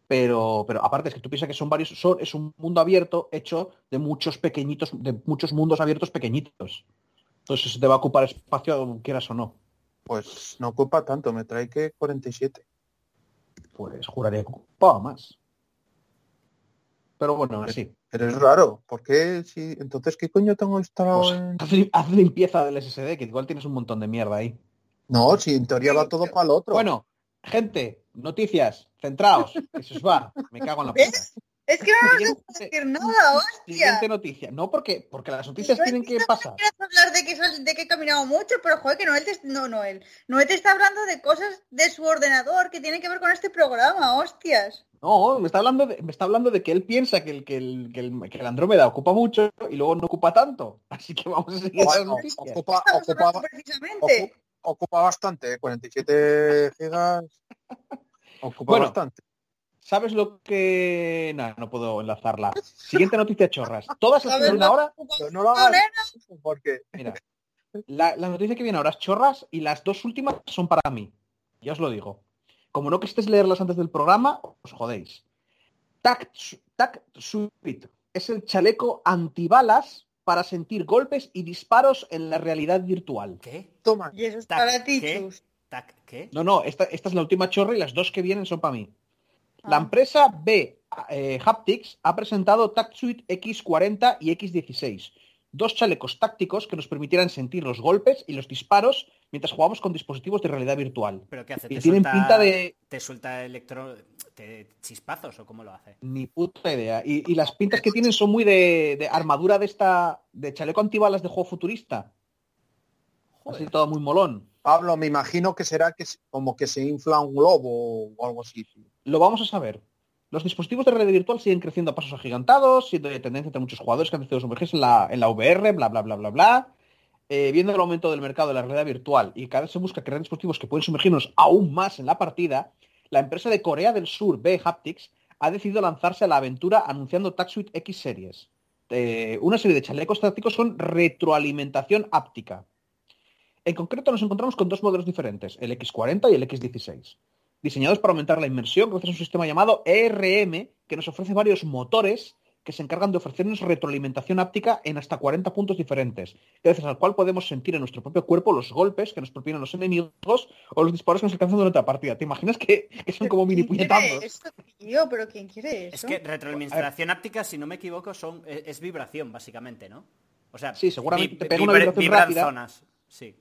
Pero, pero aparte es que tú piensas que son varios, son, es un mundo abierto hecho de muchos pequeñitos, de muchos mundos abiertos pequeñitos. Entonces se te va a ocupar espacio quieras o no. Pues no ocupa tanto, me trae que 47. Pues juraría que ocupaba más. Pero bueno, así. Pero es raro, ¿por qué? Si, entonces, ¿qué coño tengo instalado Pues, en...? haz, haz limpieza del SSD, que igual tienes un montón de mierda ahí. No, si en teoría va todo para el otro. Bueno, gente, noticias, centraos, que se os va. Me cago en la puta. Es que no nos Siguiente- dejas decir nada, hostia. Siguiente noticia. No, porque, porque las noticias tienen que pasar. quieres hablar de que, de que he caminado mucho, pero joder, que Noel te, no, Noel. Noel te está hablando de cosas de su ordenador que tienen que ver con este programa, hostias. No, me está hablando de, me está hablando de que él piensa que el, que el, que el, que el Andrómeda ocupa mucho y luego no ocupa tanto. Así que vamos a seguir Bueno, noticias. ocupa, ocupa, ocupa bastante, ¿eh? 47 gigas. Ocupa Bueno. bastante. ¿Sabes lo que...? No, no puedo enlazarla. Siguiente noticia chorras. Todas las que ¿Sabes vienen lo ahora... Pero no lo hagas porque Mira, la, la noticia que viene ahora es chorras y las dos últimas son para mí. Ya os lo digo. Como no quistes leerlas antes del programa, os jodéis. Tac, Tac Suite es el chaleco antibalas para sentir golpes y disparos en la realidad virtual. ¿Qué? toma. Y eso es para ti, ¿qué? Tac, ¿Qué? No, no, esta, esta es la última chorra y las dos que vienen son para mí. La Ah. empresa B eh, Haptics ha presentado TacSuite X40 y X16, dos chalecos tácticos que nos permitieran sentir los golpes y los disparos mientras jugamos con dispositivos de realidad virtual. ¿Pero qué hace? Y ¿Te tienen suelta, pinta de ¿Te suelta electro... te- chispazos o cómo lo hace? ni puta idea. Y, y las pintas que tienen son muy de, de armadura de esta de chaleco antibalas de juego futurista. Así todo muy molón. Pablo, me imagino que será que como que se infla un globo o algo así. Lo vamos a saber. Los dispositivos de realidad virtual siguen creciendo a pasos agigantados, siendo de tendencia entre muchos jugadores que han decidido sumergirse en la, en la VR, bla, bla, bla, bla, bla. Eh, viendo el aumento del mercado de la realidad virtual y cada vez se busca crear dispositivos que pueden sumergirnos aún más en la partida, la empresa de Corea del Sur, B Haptics, ha decidido lanzarse a la aventura anunciando TaxSuite X Series. Eh, una serie de chalecos tácticos con retroalimentación áptica. En concreto nos encontramos con dos modelos diferentes, el X40 y el X16 diseñados para aumentar la inmersión gracias a un sistema llamado ERM que nos ofrece varios motores que se encargan de ofrecernos retroalimentación áptica en hasta 40 puntos diferentes, gracias al cual podemos sentir en nuestro propio cuerpo los golpes que nos propinan los enemigos o los disparos que nos alcanzan durante la partida. ¿Te imaginas que, que son como mini ¿Quién quiere puñetazos? eso, tío? ¿Pero quién quiere eso? Es que retroalimentación áptica, si no me equivoco, son es, es vibración, básicamente, ¿no? O sea, Sí, seguramente vi- te pega una vibra- vibración vibran rápida. zonas. Sí.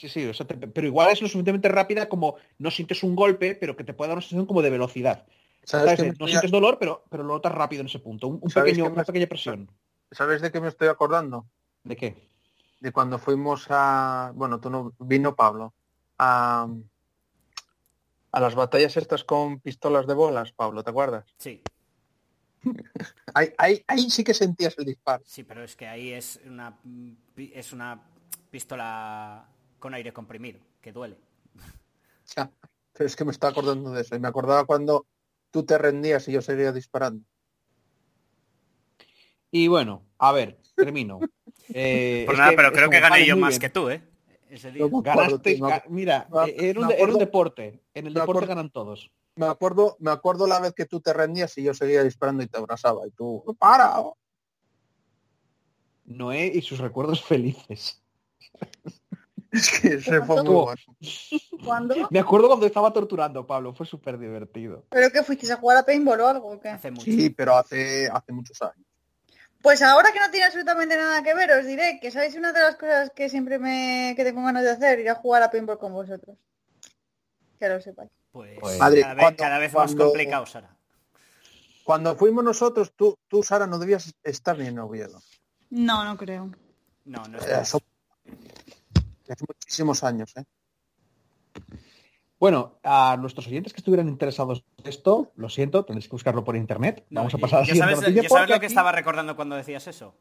Sí, sí, o sea, te- pero igual es lo suficientemente rápida como no sientes un golpe, pero que te puede dar una sensación como de velocidad. ¿Sabes, me No estoy- sientes dolor, pero, pero lo notas rápido en ese punto. Un, un ¿Sabéis pequeño, me- una pequeña presión. ¿Sabes de qué me estoy acordando? ¿De qué? De cuando fuimos a... Bueno, tú no... Vino Pablo. A, a las batallas estas con pistolas de bolas, Pablo, ¿te acuerdas? Sí, Ahí, ahí, ahí sí que sentías el disparo. sí, pero es que ahí es una es una pistola con aire comprimido, que duele. Ya, Pero es que me estaba acordando de eso. Y me acordaba cuando tú te rendías y yo seguía disparando. Y bueno, a ver, termino. Eh, Por es nada, pero creo que gané yo más bien. que tú, ¿eh? Ese día. No me acuerdo, Ganaste, ga- mira, me- eh, era un, era deporte. En el deporte acuerdo- ganan todos. Me acuerdo, me acuerdo la vez que tú te rendías y yo seguía disparando y te abrazaba. Y tú, "No, para. Noé y sus recuerdos felices. Es que ese fue muy Estuvo- bueno. ¿Cuándo? Me acuerdo cuando estaba torturando a Pablo, fue súper divertido. ¿Pero que fuiste a jugar a paintball o algo? o qué? Hace mucho. Sí, pero hace, hace muchos años. Pues ahora que no tiene absolutamente nada que ver, os diré que sabéis una de las cosas que siempre me que tengo ganas de hacer, ir a jugar a paintball con vosotros. Que lo sepáis. Pues, Pues- Madre, cada, vez, cuando- cada vez más cuando- complicado, Sara. Cuando fuimos nosotros, tú, tú, Sara, no debías estar ni en Oviedo. No, no creo. No, no hace muchísimos años, ¿eh? Bueno, a nuestros oyentes que estuvieran interesados en esto, lo siento, tendréis que buscarlo por internet. No, Vamos a pasar a la ¿ya siguiente sabes, ya sabes lo que aquí- estaba recordando cuando decías eso?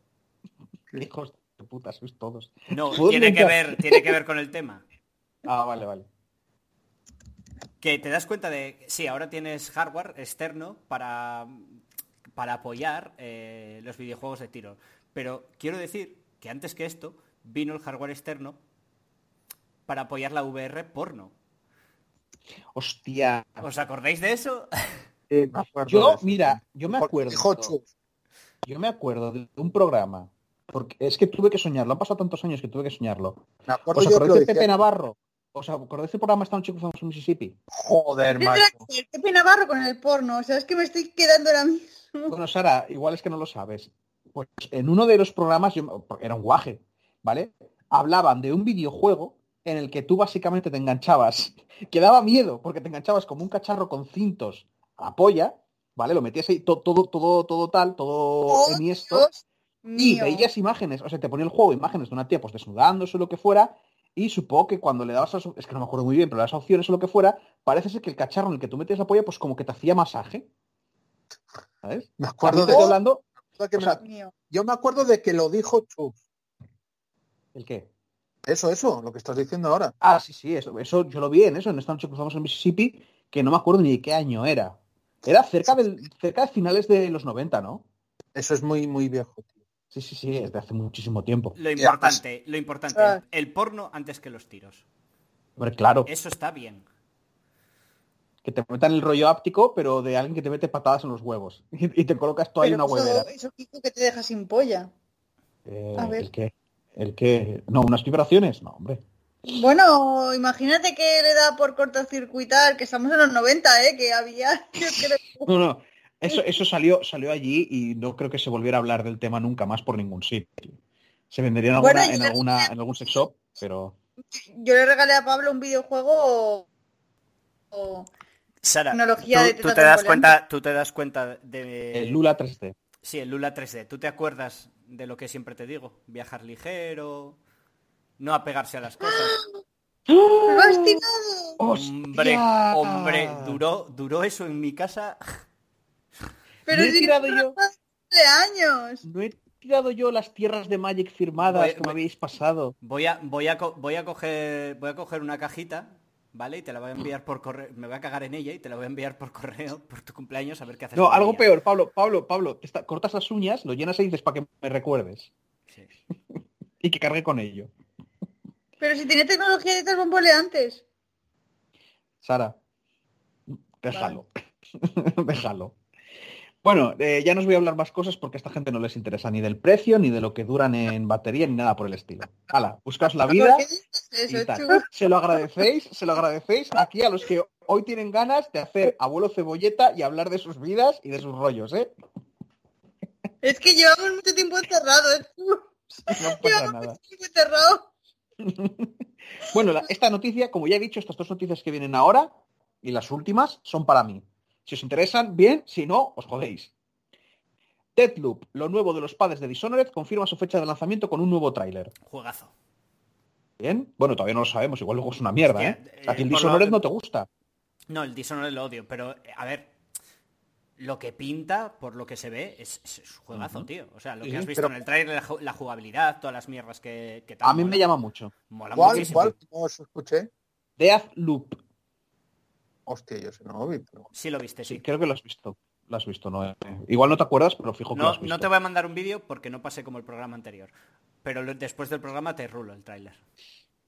Hijos de puta, sois todos. No, ¿Puedo tiene que ver, tiene que ver con el tema. Ah, vale, vale. Que te das cuenta de, sí, ahora tienes hardware externo para, para apoyar eh, los videojuegos de tiro. Pero quiero decir que antes que esto vino el hardware externo para apoyar la VR porno. Hostia. ¿Os acordáis de eso? Me acuerdo de Yo, eso. mira, yo me acuerdo. Yo me acuerdo de un programa. Porque es que tuve que soñarlo. Han pasado tantos años que tuve que soñarlo. Me acuerdo ¿Os yo que lo acordáis de. Pepe Navarro? ¿Os acordáis del programa Esta noche cruzamos en Mississippi? Joder, macho. Pepe Navarro con el porno, o sea, es que me estoy quedando ahora mismo. Bueno, Sara, igual es que no lo sabes. Pues en uno de los programas, yo- era un guaje, ¿vale? Hablaban de un videojuego en el que tú básicamente te enganchabas, que daba miedo, porque te enganchabas como un cacharro con cintos a la polla, ¿vale? Lo metías ahí to- todo, todo, todo tal, todo Oh, enhiesto, Dios y mío. veías imágenes, o sea, te ponía el juego imágenes de una tía pues desnudándose o lo que fuera, y supongo que cuando le dabas, las op- es que no me acuerdo muy bien, pero las opciones o lo que fuera, parece ser que el cacharro en el que tú metías la polla, pues como que te hacía masaje. ¿Sabes? Me acuerdo de hablando, que o me- sea, Mío. Yo me acuerdo de que lo dijo Chus. ¿el qué? Eso, eso, lo que estás diciendo ahora. Ah, sí, sí, eso, eso yo lo vi en eso, en esta noche cruzamos en Mississippi, que no me acuerdo ni de qué año era. Era cerca del, cerca de finales de los 90, ¿no? Eso es muy, muy viejo, tío. Sí, sí, sí, es de hace muchísimo tiempo. Lo importante, lo importante, Ah. el porno antes que los tiros. Hombre, claro, Eso está bien. que te metan el rollo áptico, pero de alguien que te mete patadas en los huevos. Y, te colocas tú ahí una huevera. eso, eso Kiko, que te deja sin polla. Eh, a ver. ¿El qué? ¿El qué? No, unas vibraciones. No, hombre. Bueno, imagínate que le da por cortocircuitar, que estamos en los 90, ¿eh? Que había... No, no. Eso, eso salió, salió allí y no creo que se volviera a hablar del tema nunca más por ningún sitio. Se vendería en, alguna, Bueno, en, yo- alguna, en algún sex shop, pero... Yo le regalé a Pablo un videojuego o- o Sara, Tecnología tú, de tú te das cuenta, tú te das cuenta de El Lula 3D. Sí, el Lula 3D. ¿Tú te acuerdas de lo que siempre te digo? Viajar ligero, no apegarse a las cosas. ¡Lo has tirado! Hombre, ¡Hostia! hombre, duró, duró eso en mi casa. Pero No he si tirado yo. años. No he tirado yo las tierras de Magic firmadas Voy- que me voy- habéis pasado. Voy a, voy a, voy a coger, voy a coger una cajita, ¿vale? Y te la voy a enviar por correo. Me voy a cagar en ella y te la voy a enviar por correo por tu cumpleaños a ver qué haces. No, con algo ella. peor, Pablo, Pablo, Pablo, te está- cortas las uñas, lo llenas y dices para que me recuerdes. Sí. Y que cargue con ello. Pero si tiene tecnología de tetas bomboleantes. Sara, déjalo. déjalo. Bueno, eh, ya no os voy a hablar más cosas porque a esta gente no les interesa ni del precio, ni de lo que duran en batería, ni nada por el estilo. Hala, buscaos la vida. Se lo agradecéis, se lo agradecéis aquí a los que hoy tienen ganas de hacer abuelo cebolleta y hablar de sus vidas y de sus rollos, ¿eh? Es que llevamos mucho tiempo encerrado, ¿eh? No pasa Llevamos nada. mucho tiempo encerrado. Bueno, la- esta noticia, como ya he dicho, estas dos noticias que vienen ahora y las últimas son para mí. Si os interesan, bien, si no, os jodéis. Deadloop, lo nuevo de los padres de Dishonored, confirma su fecha de lanzamiento con un nuevo tráiler. Juegazo. Bien, bueno, todavía no lo sabemos, igual luego es una mierda, ¿eh? O sea, que eh, el lo- Dishonored no te gusta. No, el Dishonored lo odio, pero eh, a ver, lo que pinta, por lo que se ve, es, es un juegazo, tío. O sea, lo Sí, que has visto pero- en el trailer, la, ju- la jugabilidad, todas las mierdas que, que A mí mola. me llama mucho. Mola ¿Cuál? muchísimo. ¿Cuál? No os escuché. Deathloop, Hostia, yo sé, no lo vi, pero... Sí lo viste, sí, sí. creo que lo has visto. Lo has visto, ¿no? Igual no te acuerdas, pero fijo que lo No, has visto. no te voy a mandar un vídeo porque no pasé como el programa anterior. Pero lo- después del programa te rulo el tráiler.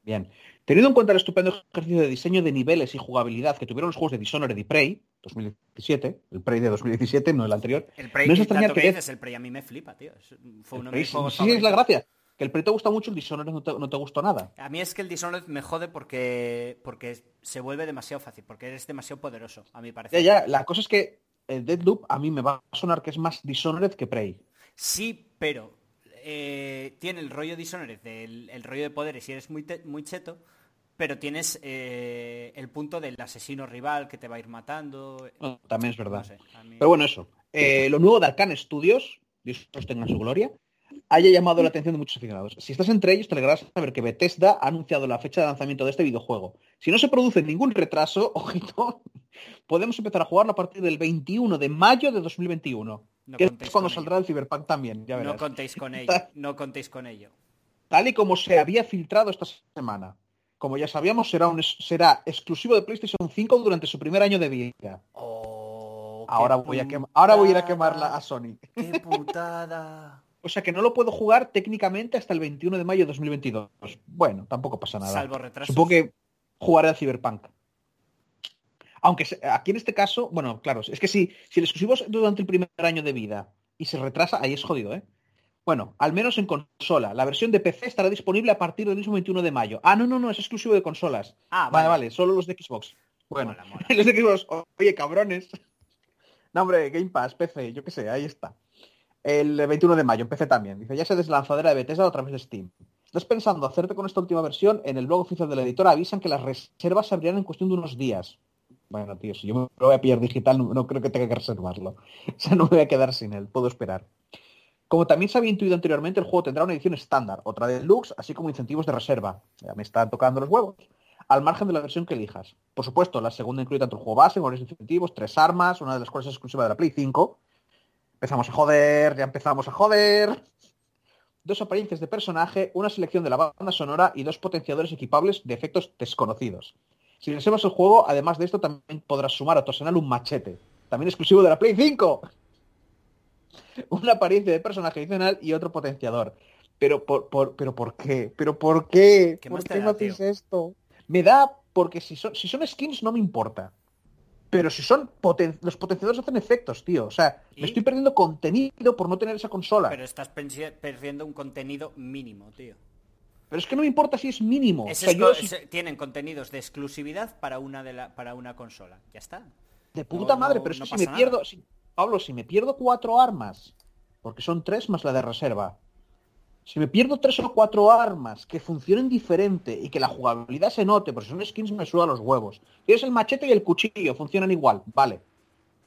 Bien. Teniendo en cuenta el estupendo ejercicio de diseño de niveles y jugabilidad que tuvieron los juegos de Dishonored y Prey, 2017, el Prey de 2017, no el anterior, El Prey, No es extrañar que que- dices, el Prey a mí me flipa, tío. Es- Fue uno de mis juegos sí, es la gracia. Que el Prey te gusta mucho, el Dishonored no te, no te gustó nada. A mí es que el Dishonored me jode porque, porque se vuelve demasiado fácil, porque eres demasiado poderoso, a mi Ya, parecer. ya, la cosa es que el Deadloop a mí me va a sonar que es más Dishonored que Prey. Sí, pero eh, tiene el rollo Dishonored, el rollo de poderes y eres muy, te- muy cheto, pero tienes eh, el punto del asesino rival que te va a ir matando. No, también es verdad. No sé, a mí- Pero bueno, eso. Eh, lo nuevo de Arcane Studios, Dios tenga en su gloria, haya llamado la atención de muchos aficionados. Si estás entre ellos, te alegrarás saber que Bethesda ha anunciado la fecha de lanzamiento de este videojuego. Si no se produce ningún retraso, ojito, podemos empezar a jugarlo a partir del 21 de mayo de 2021. No que es contéis cuando con saldrá el Cyberpunk también, ya no contéis con ello, no contéis con ello. Tal y como se había filtrado esta semana. como ya sabíamos, será, un, será exclusivo de PlayStation 5 durante su primer año de vida. Oh, Ahora voy, a ahora voy a ir a quemarla a Sony. ¡Qué putada! O sea que no lo puedo jugar técnicamente hasta el 21 de mayo de 2022. Bueno, tampoco pasa nada. Salvo retrasos. Supongo que jugaré al Cyberpunk. Aunque aquí en este caso, bueno, claro, es que si, si el exclusivo es durante el primer año de vida y se retrasa, ahí es jodido, ¿eh? Bueno, al menos en consola. La versión de PC estará disponible a partir del mismo 21 de mayo. Ah, no, no, no, es exclusivo de consolas. Ah, Vale, vale, solo los de Xbox. Bueno, Mola, mola. los de Xbox, oye, cabrones. No, hombre, Game Pass, PC, yo qué sé, ahí está. El 21 de mayo, en PC también. Dice, ya se deslanzadera de Bethesda a través de Steam. ¿Estás pensando hacerte con esta última versión? En el blog oficial de la editora avisan que las reservas se abrirán en cuestión de unos días. Bueno, tío, si yo me lo voy a pillar digital, no, no creo que tenga que reservarlo. O sea, no me voy a quedar sin él, puedo esperar. Como también se había intuido anteriormente, el juego tendrá una edición estándar, otra deluxe, así como incentivos de reserva. Ya me están tocando los huevos. Al margen de la versión que elijas. Por supuesto, la segunda incluye tanto el juego base, con varios incentivos, tres armas, una de las cuales es exclusiva de la Play 5. Empezamos a joder, ya empezamos a joder. Dos apariencias de personaje, una selección de la banda sonora y dos potenciadores equipables de efectos desconocidos. Si reservas el juego, además de esto, también podrás sumar a tu arsenal un machete. También exclusivo de la Play 5 una apariencia de personaje adicional y otro potenciador. Pero por, por- pero ¿por qué? ¿Pero por qué? ¿Qué ¿Por qué no hacéis esto? Me da porque si son, si son skins no me importa. Pero si son poten- los potenciadores hacen efectos, tío. O sea, ¿Y? me estoy perdiendo contenido por no tener esa consola. Pero estás perdiendo un contenido mínimo, tío. Pero es que no me importa si es mínimo. Es o sea, esco- yo si- es- tienen contenidos de exclusividad para una de la, para una consola. Ya está. de puta no- madre, no- pero es no que si me nada. pierdo, si- Pablo, si me pierdo cuatro armas, porque son tres más la de reserva. Si me pierdo tres o cuatro armas que funcionen diferente y que la jugabilidad se note, porque si son skins me suda los huevos. Tienes el machete y el cuchillo, funcionan igual, vale.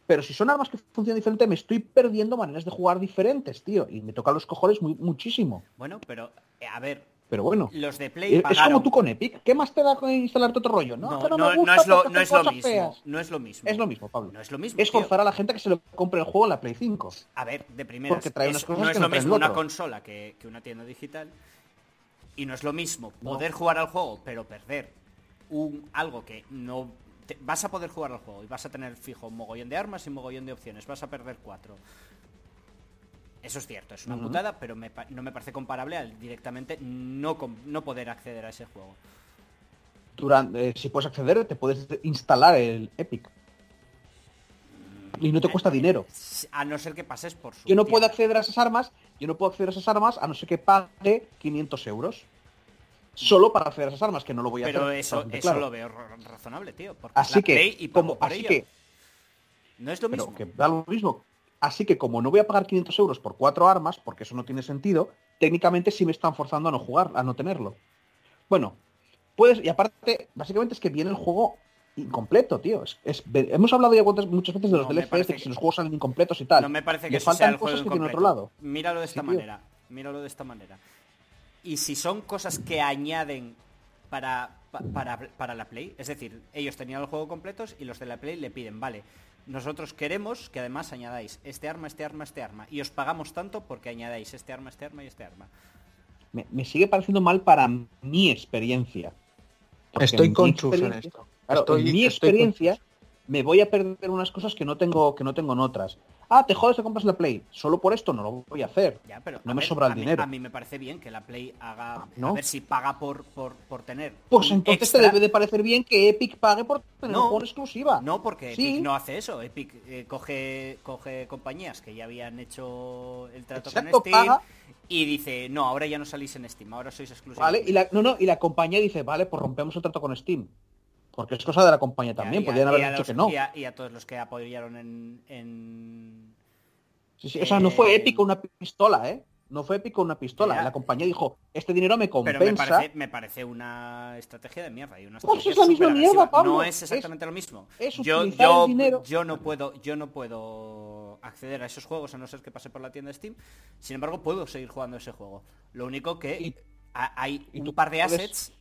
Pero si son armas que funcionan diferente, me estoy perdiendo maneras de jugar diferentes, tío. Y me toca los cojones muy, muchísimo. Bueno, pero eh, a ver, Pero bueno. los de Play Es, pagaron. como tú con Epic. ¿Qué más te da con instalarte otro rollo? No, No, no, no, me no gusta es lo, no es mismo. feas. No es lo mismo. Es lo mismo, Pablo. No es lo mismo. Es tío. forzar a la gente que se lo compre el juego en la Play 5. A ver, de primeras, Porque trae unas cosas no es que lo mismo una consola que, que una tienda digital. Y no es lo mismo poder jugar al juego, pero perder un algo que no... te- vas a poder jugar al juego y vas a tener fijo un mogollón de armas y un mogollón de opciones. Vas a perder cuatro. Eso es cierto, es una Ujú. putada, pero me no me parece comparable al directamente no, no poder acceder a ese juego. Durante, eh, si puedes acceder, te puedes instalar el Epic. Y no te cuesta dinero. A no ser que pases por su Yo no puedo acceder a esas armas, yo no puedo acceder a esas armas a no ser que pague 500 euros. Solo para acceder a esas armas, que no lo voy a Pero hacer. eso, bastante eso claro. lo veo ra- razonable, tío. Así que, y como, así ello. que, No es lo pero mismo. que da lo mismo. Así que como no voy a pagar 500 euros por cuatro armas, porque eso no tiene sentido, técnicamente sí me están forzando a no jugar, a no tenerlo. Bueno, puedes, y aparte, básicamente es que viene el juego incompleto, tío. Es, es- ve- hemos hablado ya muchas veces de los No, DLCs, de que si los juegos salen incompletos y tal. No me parece Le que ese faltan sea el juego cosas que tiene incompleto. otro lado. Míralo de esta Sí, tío. manera. Míralo de esta manera. Y si son cosas que añaden para, pa- para, para la Play, es decir, ellos tenían el juego completos y los de la Play le piden, vale, nosotros queremos que además añadáis este arma, este arma, este arma. Y os pagamos tanto porque añadáis este arma, este arma y este arma. Me, me sigue pareciendo mal para mi experiencia. Porque Estoy mi con Chus en esto. Claro, Estoy- en mi estoy experiencia me voy a perder unas cosas que no tengo que no tengo en otras. Ah, te jodes, te compras la Play. Solo por esto no lo voy a hacer. Ya, pero No a me ver, sobra el a mí- dinero. A mí me parece bien que la Play haga... ¿no? A ver si paga por, por, por tener... Pues entonces extra. te debe de parecer bien que Epic pague por tener No. exclusiva. No, porque Sí. Epic no hace eso. Epic eh, coge, coge compañías que ya habían hecho el trato Exacto, con Steam paga. y dice, no, ahora ya no salís en Steam, ahora sois exclusivos. Vale, y la, no, no, y la compañía dice, vale, pues rompemos el trato con Steam. Porque es cosa de la compañía también, y a- podrían y haber dicho los- que no. Y a, y a todos los que apoyaron en... en- Sí, sí, O sea, no fue con una pistola, ¿eh? No fue Epic con una pistola. La compañía dijo, este dinero me Pero me compensa. parece, me parece una estrategia de mierda y una Pues estrategia es la misma superagresiva. mierda, Pablo. No es Es- exactamente lo mismo. es yo, yo, el dinero. yo no puedo, yo no puedo acceder a esos juegos a no ser que pase por la tienda de Steam. Sin embargo, puedo seguir jugando ese juego. Lo único que Y- hay un par de assets puedes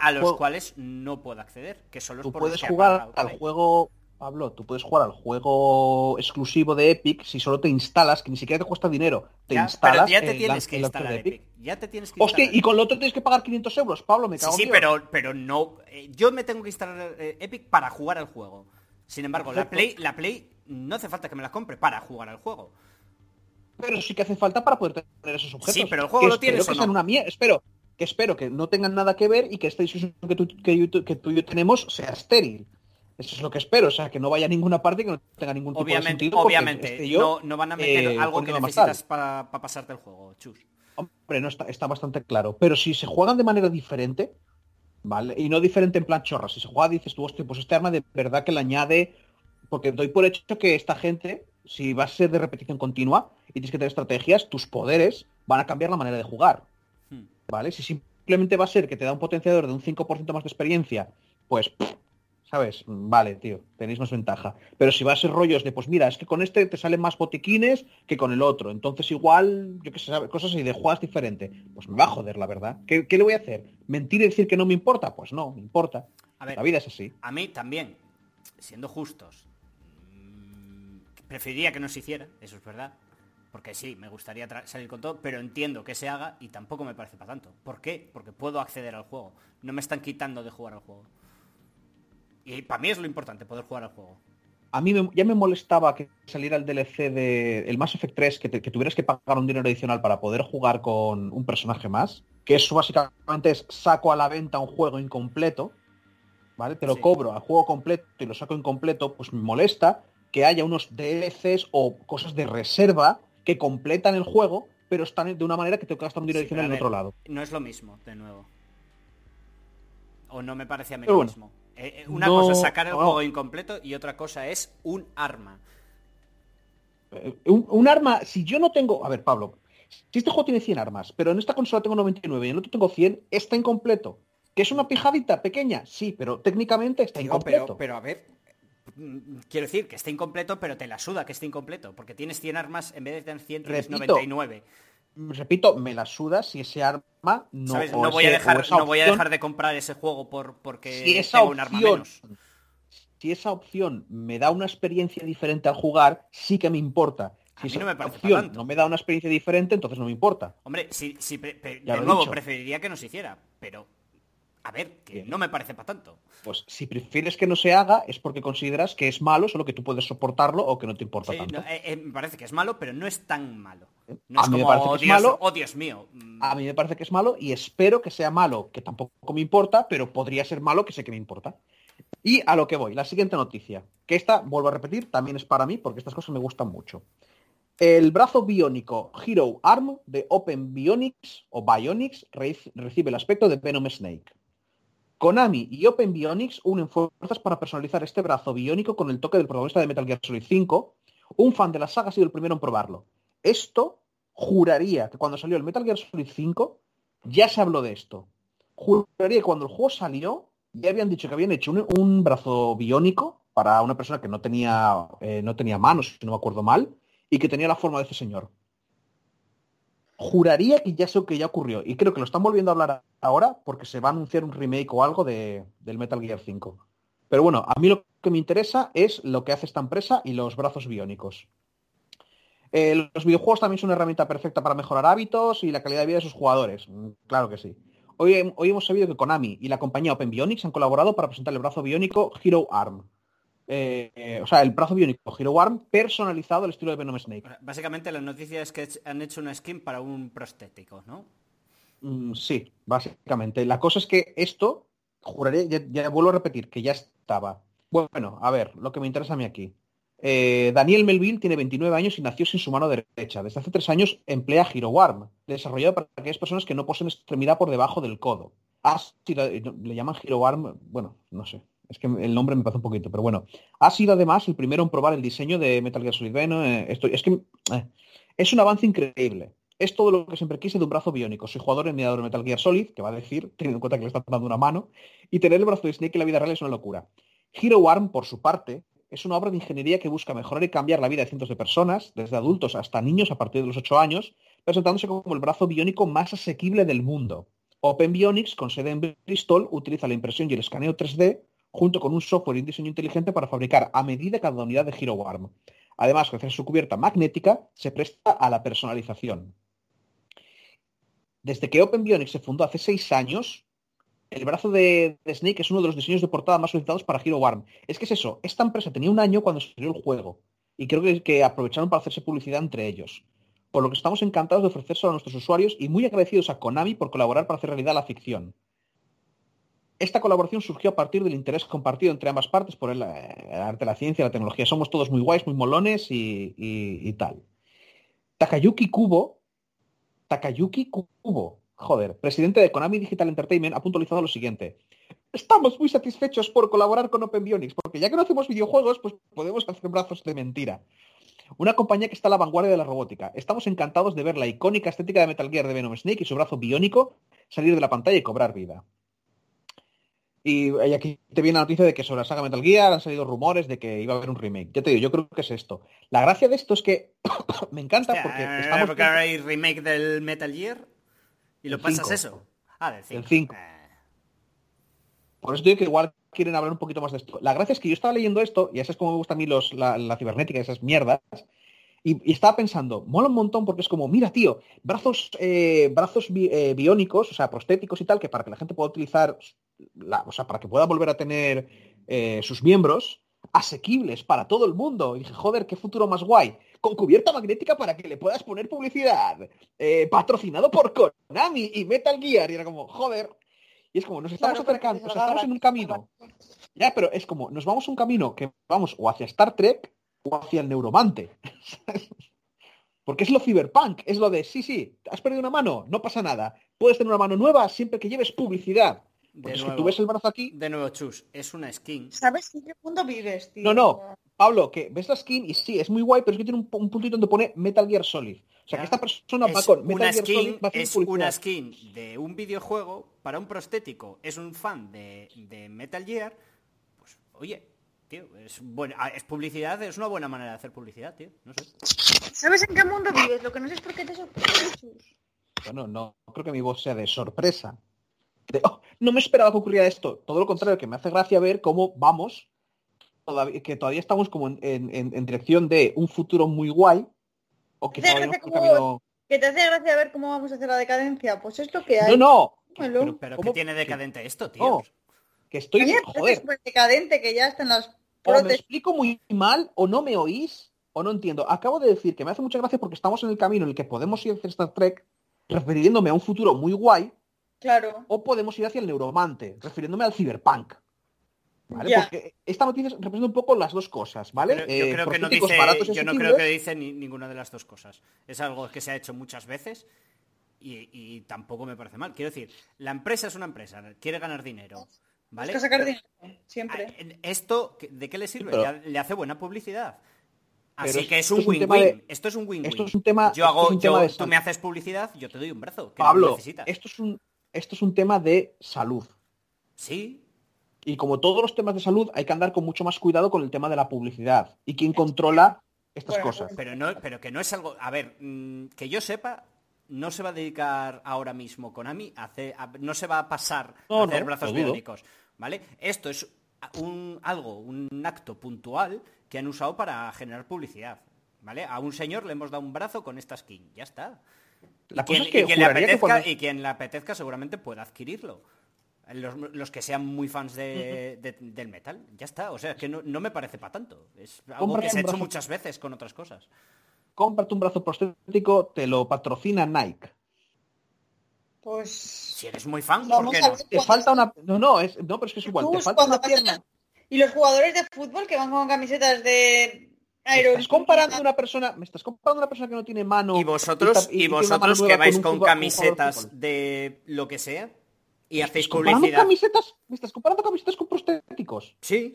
a los cuales no puedo acceder, que son los tú por los puedes que jugar al juego Pablo, tú puedes jugar al juego exclusivo de Epic si solo te instalas, que ni siquiera te cuesta dinero. Te Ya, instalas pero ya te tienes que instalar Epic. Ya te tienes que Hostia, instalar. y con lo otro tienes que pagar 500 euros, Pablo, me Sí, cago en sí, Dios. pero, pero no. eh, yo me tengo que instalar eh, Epic para jugar al juego. Sin embargo, la Play, la Play no hace falta que me la compre para jugar al juego. Pero sí que hace falta para poder tener esos objetos. Sí, pero el juego Que lo tienes que o sean no. una Espero, que espero que no tengan nada que ver y que esta discusión que tú, que, que tú y yo tenemos sea estéril. Eso es lo que espero, o sea, que no vaya a ninguna parte y que no tenga ningún tipo de Obviamente, sentido. porque obviamente. yo, no, no van a meter eh, algo que necesitas para pasarte el juego, chus. Hombre, no está, está bastante claro. Pero si se juegan de manera diferente, ¿vale? Y no diferente en plan chorra. Si se juega, dices tú, hostia, pues este arma de verdad que le añade. Porque doy por hecho que esta gente, si va a ser de repetición continua y tienes que tener estrategias, tus poderes van a cambiar la manera de jugar. ¿Vale? Si simplemente va a ser que te da un potenciador de un 5% más de experiencia, pues, ¿sabes? Vale, tío, tenéis más ventaja. Pero si va a ser rollos de, pues mira, es que con este te salen más botiquines que con el otro. Entonces igual, yo qué sé, cosas así de juegas diferente. Pues me va a joder, la verdad. ¿Qué, qué le voy a hacer? ¿Mentir y decir que no me importa? Pues no, me importa. A ver, La vida es así. A mí también, siendo justos, mm, preferiría que no se hiciera, eso es verdad. Porque sí, me gustaría salir con todo, pero entiendo que se haga y tampoco me parece para tanto. ¿Por qué? Porque puedo acceder al juego. No me están quitando de jugar al juego. Y para mí es lo importante, poder jugar al juego. A mí me- ya me molestaba que saliera el DLC de el Mass Effect 3, que, te- que tuvieras que pagar un dinero adicional para poder jugar con un personaje más. Que eso básicamente es saco a la venta un juego incompleto. ¿Vale? Te lo Sí. cobro al juego completo y lo saco incompleto, pues me molesta que haya unos DLCs o cosas de reserva que completan el juego, pero están de una manera que tengo que gastar un dinero Sí, en otro lado. No es lo mismo, de nuevo. O no me parece a mí lo bueno. mismo. Eh, eh, una No, cosa es sacar el no. juego incompleto y otra cosa es un arma. Eh, Un, un arma, si yo no tengo... A ver, Pablo, si este juego tiene 100 armas, pero en esta consola tengo 99 y en el otro tengo 100, está incompleto. ¿Que es una pijadita pequeña? Sí, pero técnicamente está Digo, incompleto. pero, pero a ver, quiero decir que está incompleto, pero te la suda que esté incompleto, porque tienes 100 armas en vez de tener 100 tienes Repito, 99. Repito, me la suda si ese arma no... No voy, a ese- dejar, voy a de comprar ese juego por, porque si esa tengo un arma opción menos. si esa opción me da una experiencia diferente al jugar, sí que me importa. A Si mí esa no me parece opción tanto. no me da una experiencia diferente, entonces no me importa. Hombre, si, si de nuevo, preferiría que no se hiciera, pero a ver, que Bien. no me parece para tanto. Pues si prefieres que no se haga es porque consideras que es malo, solo que tú puedes soportarlo o que no te importa Sí, tanto. no, eh, eh, me parece que es malo, pero no es tan malo. No A es mí me como, parece que oh, es Dios, malo. oh, Dios mío. Mm, A mí me parece que es malo y espero que sea malo, que tampoco me importa, pero podría ser malo que sé que me importa. Y a lo que voy, la siguiente noticia, que esta, vuelvo a repetir, también es para mí porque estas cosas me gustan mucho. El brazo biónico Hero Arm de Open Bionics o Bionics re- recibe el aspecto de Venom Snake. Konami y Open Bionics unen fuerzas para personalizar este brazo biónico con el toque del protagonista de Metal Gear Solid 5. Un fan de la saga ha sido el primero en probarlo. Esto juraría que cuando salió el Metal Gear Solid 5 ya se habló de esto. Juraría que cuando el juego salió ya habían dicho que habían hecho un, brazo biónico para una persona que no tenía, eh, no tenía manos, si no me acuerdo mal, y que tenía la forma de ese señor. Juraría que ya sé que ya ocurrió. Y creo que lo están volviendo a hablar ahora porque se va a anunciar un remake o algo de, del Metal Gear 5. Pero bueno, a mí lo que me interesa es lo que hace esta empresa y los brazos biónicos. Eh, los videojuegos también son una herramienta perfecta para mejorar hábitos y la calidad de vida de sus jugadores. Mm, Claro que sí. Hoy, hoy hemos sabido que Konami y la compañía Open Bionics han colaborado para presentar el brazo biónico Hero Arm. Eh, eh, o sea, el brazo biónico Hero Arm personalizado al estilo de Venom Snake. Básicamente la noticia es que han hecho una skin para un prostético, ¿no? Mm, sí, básicamente. La cosa es que esto, juraré, ya, ya vuelvo a repetir, que ya estaba. Bueno, a ver, lo que me interesa a mí aquí. Eh, Daniel Melville tiene 29 años y nació sin su mano derecha. Desde hace tres años emplea Hero Arm, desarrollado para aquellas personas que no poseen extremidad por debajo del codo. Ha sido- le llaman Hero Arm, bueno, no sé, es que el nombre me parece un poquito, pero bueno. Ha sido además el primero en probar el diseño de Metal Gear Solid Venom. eh, es que eh, es un avance increíble. Es todo lo que siempre quise de un brazo biónico. Soy jugador en de Metal Gear Solid, que va a decir, teniendo en cuenta que le está dando una mano, y tener el brazo de Snake en la vida real es una locura. Hero Arm, por su parte, es una obra de ingeniería que busca mejorar y cambiar la vida de cientos de personas, desde adultos hasta niños a partir de los 8 años, presentándose como el brazo biónico más asequible del mundo. Open Bionics, con sede en Bristol, utiliza la impresión y el escaneo 3D junto con un software y un diseño inteligente para fabricar a medida cada unidad de Hero Arm. Además, gracias a su cubierta magnética, se presta a la personalización. Desde que Open Bionics se fundó hace seis años, el brazo de, Snake es uno de los diseños de portada más solicitados para Hero Arm. Es que es eso, esta empresa tenía un año cuando salió el juego y creo que, que aprovecharon para hacerse publicidad entre ellos. Por lo que estamos encantados de ofrecérselo a nuestros usuarios y muy agradecidos a Konami por colaborar para hacer realidad la ficción. Esta colaboración surgió a partir del interés compartido entre ambas partes por el, eh, el arte, la ciencia y la tecnología. Somos todos muy guays, muy molones y, y- y tal. Takayuki Kubo, Takayuki Kubo, joder, presidente de Konami Digital Entertainment, ha puntualizado lo siguiente. Estamos muy satisfechos por colaborar con Open Bionics, porque ya que no hacemos videojuegos, pues podemos hacer brazos de mentira. Una compañía que está a la vanguardia de la robótica. Estamos encantados de ver la icónica estética de Metal Gear de Venom Snake y su brazo biónico salir de la pantalla y cobrar vida. Y, y aquí te viene la noticia de que sobre la saga Metal Gear han salido rumores de que iba a haber un remake. Ya te digo, yo creo que es esto. La gracia de esto es que me encanta porque eh, estamos... porque ahora hay remake del Metal Gear y lo pasas cinco. eso. Ah, del 5. El cinco. Por eso digo que igual quieren hablar un poquito más de esto. La gracia es que yo estaba leyendo esto, y eso es como me gusta a mí los, la, la cibernética, esas mierdas, y, y estaba pensando, mola un montón porque es como, mira, tío, brazos, eh, brazos bi- eh, biónicos, o sea, prostéticos y tal, que para que la gente pueda utilizar, la- o sea, para que pueda volver a tener eh, sus miembros asequibles para todo el mundo. Y dije, joder, qué futuro más guay. Con cubierta magnética para que le puedas poner publicidad. eh, patrocinado por Konami y Metal Gear. Y era como, joder. Y es como, nos estamos Claro, acercando, estamos en un camino. Ya, pero es como, nos vamos a un camino que vamos o hacia Star Trek o hacia el neuromante. Porque es lo cyberpunk, es lo de, sí, sí, has perdido una mano, no pasa nada. Puedes tener una mano nueva siempre que lleves publicidad. De Porque es que nuevo, tú ves el brazo aquí. de nuevo, Chus, es una skin. ¿Sabes en qué punto vives, tío? No, no, Pablo, que ves la skin y sí, es muy guay, pero es que tiene un, un puntito donde pone Metal Gear Solid. O sea, Ya. que esta persona va Es con Metal una Gear Solid, skin, va a es publicidad. una skin de un videojuego para un prostético. Es un fan de, de Metal Gear. Pues, oye, tío, es, buena, ah, es publicidad, es una buena manera de hacer publicidad, tío. No sé. ¿Sabes en qué mundo vives? Lo que no sé es por qué te sorprende, Chus. Bueno, no creo que mi voz sea de sorpresa. De, "Oh, no me esperaba que ocurriera esto. Todo lo contrario, que me hace gracia ver cómo vamos, todavía, que todavía estamos como en, en- en- en dirección de un futuro muy guay, o que camino... ¿Que te hace gracia ver cómo vamos a hacer la decadencia? Pues es lo que hay. No, no. Pero, pero ¿qué tiene decadente esto, tío? No. que estoy... A parece Joder, decadente que ya están las o me explico muy mal, o no me oís, o no entiendo. Acabo de decir que me hace mucha gracia porque estamos en el camino en el que podemos ir hacia Star Trek, refiriéndome a un futuro muy guay, Claro. o podemos ir hacia el neuromante, refiriéndome al cyberpunk. ¿Vale? Porque esta noticia representa un poco las dos cosas, ¿vale? Pero yo Eh, creo que no prostéticos dice, baratos y yo no creo que dice ni- ninguna de las dos cosas. Es algo que se ha hecho muchas veces y, y tampoco me parece mal. Quiero decir, la empresa es una empresa, quiere ganar dinero, ¿vale? Busca sacar dinero. Siempre. ¿Esto de qué le sirve? pero- le, hace buena publicidad. Así que es un win-win. Esto es un win-win. esto es un tema- Yo hago, es un yo- tema de tú me haces publicidad, yo te doy un brazo. Que no lo Pablo, necesitas. esto es, un, esto es un tema de salud. Sí, Y como todos los temas de salud, hay que andar con mucho más cuidado con el tema de la publicidad. ¿Y quién controla estas Bueno, cosas? pero no, pero que no es algo. A ver, mm, que yo sepa, no se va a dedicar ahora mismo Konami a hacer, a- no se va a pasar No, a hacer no, brazos biónicos, ¿vale? Esto es un algo, un acto puntual que han usado para generar publicidad, ¿vale? A un señor le hemos dado un brazo con esta skin, ya está. La y cosa quien, es que y quien le que apetezca, cuando- y quien le apetezca seguramente pueda adquirirlo. Los, los que sean muy fans de- de- del metal, ya está. O sea, es que no, no me parece para tanto. Es algo Cómprate que se ha hecho muchas veces con otras cosas. Cómprate un brazo prostético, te lo patrocina Nike. Pues. Si eres muy fan, ¿por qué no? Te falta una... No, no, es... no pero es que es igual. Te falta cuando una pierna. Y los jugadores de fútbol que van con camisetas de Me estás comparando a una persona, me estás comparando una persona que no tiene mano Y vosotros, y vosotros que vais con camisetas de lo que sea y hacéis ¿Estás comparando publicidad. camisetas? ¿Me estás comparando camisetas con prostéticos? Sí,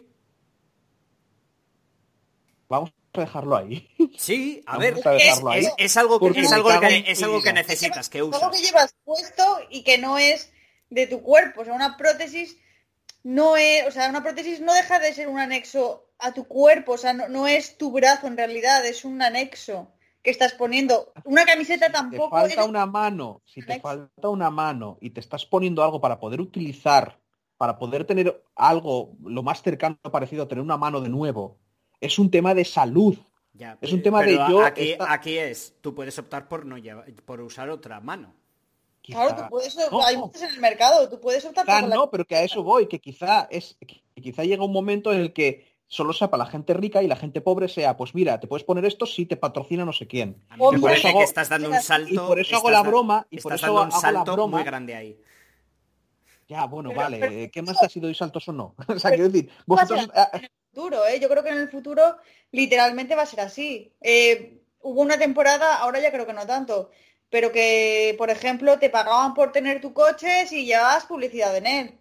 Vamos a dejarlo ahí. sí, a Vamos ver, a es, dejarlo ahí. es- es algo que, es algo que, es algo que necesitas, que Algo usas. que llevas puesto y que no es de tu cuerpo. O sea, una prótesis no es. O sea, una prótesis no deja de ser un anexo a tu cuerpo. O sea, no, no es tu brazo en realidad, es un anexo que estás poniendo. Una camiseta Te tampoco falta es- una mano, si te falta una mano y te estás poniendo algo para poder utilizar para poder tener algo lo más cercano parecido a tener una mano de nuevo, es un tema de salud. Ya, Es un tema de yo Aquí, esta- aquí es, tú puedes optar por no llevar, por usar otra mano. Claro, Quizá- tú puedes, No. hay muchos en el mercado, tú puedes optar Quizá por la- no, pero que a eso voy, que quizá es que quizá llega un momento en el que solo sea para la gente rica y la gente pobre sea, pues mira, te puedes poner esto si te patrocina no sé quién. A mí me Hombre, parece por eso que hago- estás dando un y salto. Y por eso hago la broma y por eso dando un hago la salto broma. muy grande ahí. Ya, bueno, Pero- vale, pero eh, ¿qué más da si doy saltos o no? o sea, quiero decir, va a vosotros ser ah, en el futuro, ¿eh? Yo creo que en el futuro literalmente va a ser así. Eh, hubo una temporada, ahora ya creo que no tanto, pero que, por ejemplo, te pagaban por tener tu coche si llevabas publicidad en él.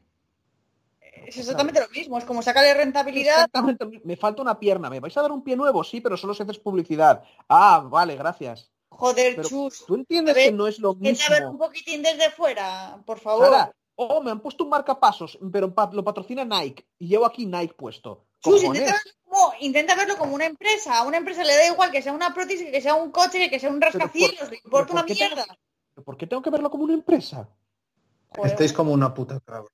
Es exactamente lo mismo, es como sacarle rentabilidad. exactamente, me falta una pierna, ¿me vais a dar un pie nuevo? Sí, pero solo si haces publicidad. Ah, vale, gracias. Joder, Pero chus, ¿Tú entiendes ver, que no es lo intenta ver un mismo? poquitín desde fuera, por favor. Sara, oh, me han puesto un marcapasos, pero lo patrocina Nike y llevo aquí Nike puesto. Chus, intenta verlo, como, intenta verlo como una empresa. A una empresa le da igual que sea una prótesis, que sea un coche, que sea un por- rascacielos, le importa pero ¿por una qué tengo- mierda. ¿Por qué tengo que verlo como una empresa? Joder. Estáis como una puta cabra.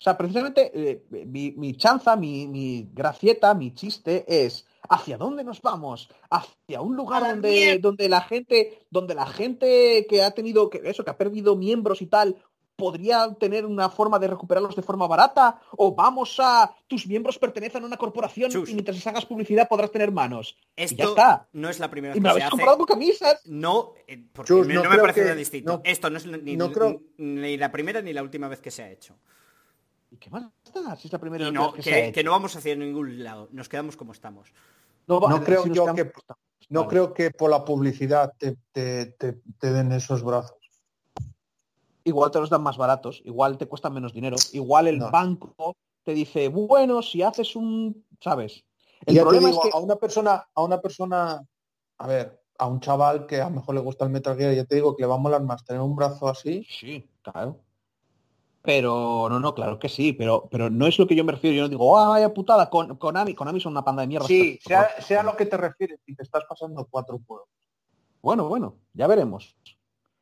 O sea, precisamente eh, mi, mi chanza, mi, mi gracieta, mi chiste es ¿hacia dónde nos vamos? Hacia un lugar donde, donde la gente, donde la gente que ha tenido que eso, que ha perdido miembros y tal, podría tener una forma de recuperarlos de forma barata, o vamos a tus miembros pertenecen a una corporación Chus. y mientras les hagas publicidad podrás tener manos. Y Esto ya está. no es la primera vez me que se habéis hace. comprado con camisas. No, eh, porque Chus, me- no no, me parece que- distinto. no- Esto no es ni, no creo- ni la primera ni la última vez que se ha hecho. ¿Y qué más da? Si es la primera Y no, que, que, que no vamos hacia ningún lado. Nos quedamos como estamos. No, No creo si yo que- No Vale. creo que por la publicidad te, te- te- te den esos brazos. igual te los dan más baratos, igual te cuestan menos dinero, igual el No. banco te dice, bueno, si haces un, ¿sabes? El Ya problema digo, es que a una persona, a una persona, a ver, a un chaval que a lo mejor le gusta el Metal Gear, ya te digo que le va a molar más tener un brazo así. sí, claro. Pero no, no, claro que sí, pero, pero no es lo que yo me refiero. Yo no digo, ah, vaya putada, con Konami, Konami son una panda de mierda. Sí, sea, sea lo que te refieres y te estás pasando cuatro juegos. Bueno, bueno, ya veremos.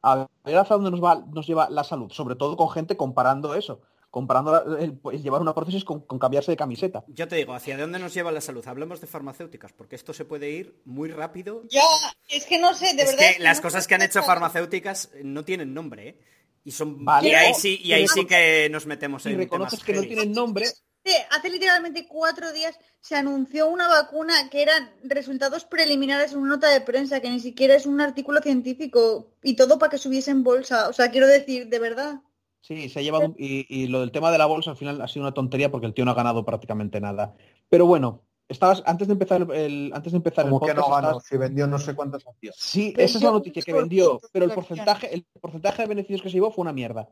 A ver hacia dónde nos va, nos lleva la salud, sobre todo con gente comparando eso, comparando la- el, el llevar una prótesis con, con cambiarse de camiseta. Yo te digo, ¿hacia dónde nos lleva la salud? Hablemos de farmacéuticas, porque esto se puede ir muy rápido. Ya, es que no sé, de es verdad. que las no cosas que han hecho farmacéuticas no tienen nombre, ¿eh? Y son Vale. y ahí sí, y ahí sí que nos metemos en reconoces temas que no tienen nombre, Sí, Hace literalmente cuatro días se anunció una vacuna que eran resultados preliminares en una nota de prensa, que ni siquiera es un artículo científico, y todo para que subiese en bolsa. O sea, quiero decir, de verdad. Sí, se ha llevado y, y lo del tema de la bolsa al final ha sido una tontería porque el tío no ha ganado prácticamente nada. Pero bueno, estabas antes de empezar el, el- antes de empezar el Como que no podcast, ganó, estabas- si vendió no sé cuántas acciones. Sí, Vendió esa es la noticia que vendió, pero el porcentaje el porcentaje de beneficios que se llevó fue una mierda.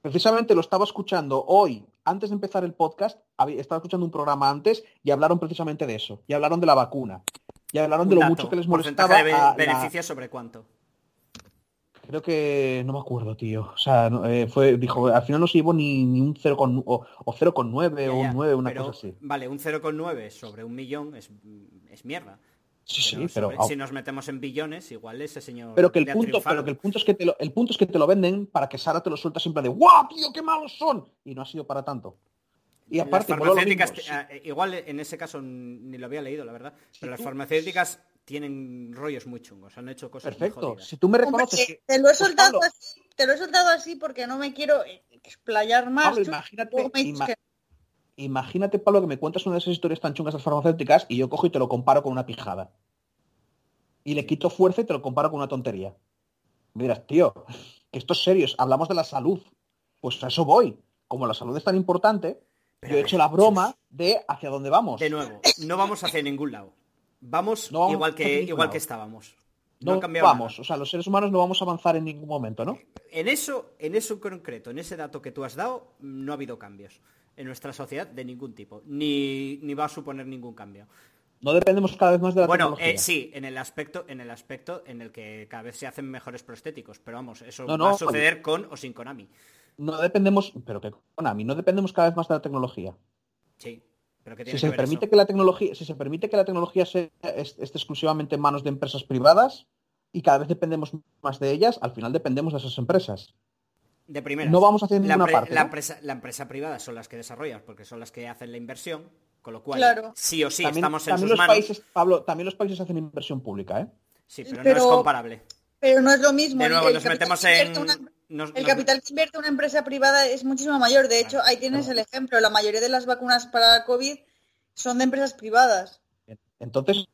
Precisamente lo estaba escuchando hoy, antes de empezar el podcast, estaba escuchando un programa antes y hablaron precisamente de eso. Y hablaron de la vacuna. Y hablaron de lo dato, mucho que les porcentaje molestaba de be- a la- beneficios sobre cuánto. Creo que no me acuerdo, tío. O sea, no, eh, fue, dijo, al final no se llevó ni, ni un 0, con, o, o 0,9 Ya, o ya, un 9, una pero, cosa así. Vale, un 0,9 sobre un millón es, es mierda. Sí, sí, Pero si nos metemos en billones, igual ese señor. pero que el punto, pero que el punto es que te lo, el punto es que te lo venden para que Sara te lo suelta siempre de ¡guau, tío, qué malos son! Y no ha sido para tanto. Y Las aparte, lo farmacéuticas, mismo. eh, igual en ese caso ni lo había leído, la verdad. Pero las farmacéuticas tienen rollos muy chungos, han hecho cosas muy Perfecto. jodidas. Si tú me reconoces que... te lo he soltado así, te lo he soltado así porque no me quiero explayar más. Pablo, imagínate, luego me dices ima- que- imagínate, Pablo, que me cuentas una de esas historias tan chungas de las farmacéuticas y yo cojo y te lo comparo con una pijada. Y le quito fuerza y te lo comparo con una tontería. Me dirás, tío, que esto es serio, hablamos de la salud. Pues a eso voy. Como la salud es tan importante, Pero yo he hecho la broma de hacia dónde vamos. De nuevo, no vamos hacia ningún lado. Vamos, No igual que igual que estábamos. No, ha cambiado vamos, o sea, los seres humanos no vamos a avanzar en ningún momento, ¿no? En eso, en eso en concreto, en ese dato que tú has dado, no ha habido cambios en nuestra sociedad de ningún tipo, ni, ni va a suponer ningún cambio. No dependemos cada vez más de la Bueno, tecnología. eh, sí, en el aspecto, en el aspecto en el que cada vez se hacen mejores prostéticos, pero vamos, eso No, no, va a suceder con o sin Konami. No dependemos, pero que Konami, no dependemos cada vez más de la tecnología. Sí, pero que Si se ver permite eso? que la tecnología, si se permite que la tecnología sea, esté exclusivamente en manos de empresas privadas y cada vez dependemos más de ellas, al final dependemos de esas empresas. De primera. No vamos a hacer la, ninguna parte, la ¿no? empresa, la empresa privada son las que desarrollan, porque son las que hacen la inversión, con lo cual Claro. sí o sí también, estamos en también sus los manos. países, Pablo, también los países hacen inversión pública, ¿eh? Sí, pero, no es comparable. Pero no es lo mismo. De nuevo, el nos metemos que en... una- nos- El nos- capital que invierte una empresa privada es muchísimo mayor. De hecho, ahí tienes el ejemplo. La mayoría de las vacunas para COVID son de empresas privadas. Entonces,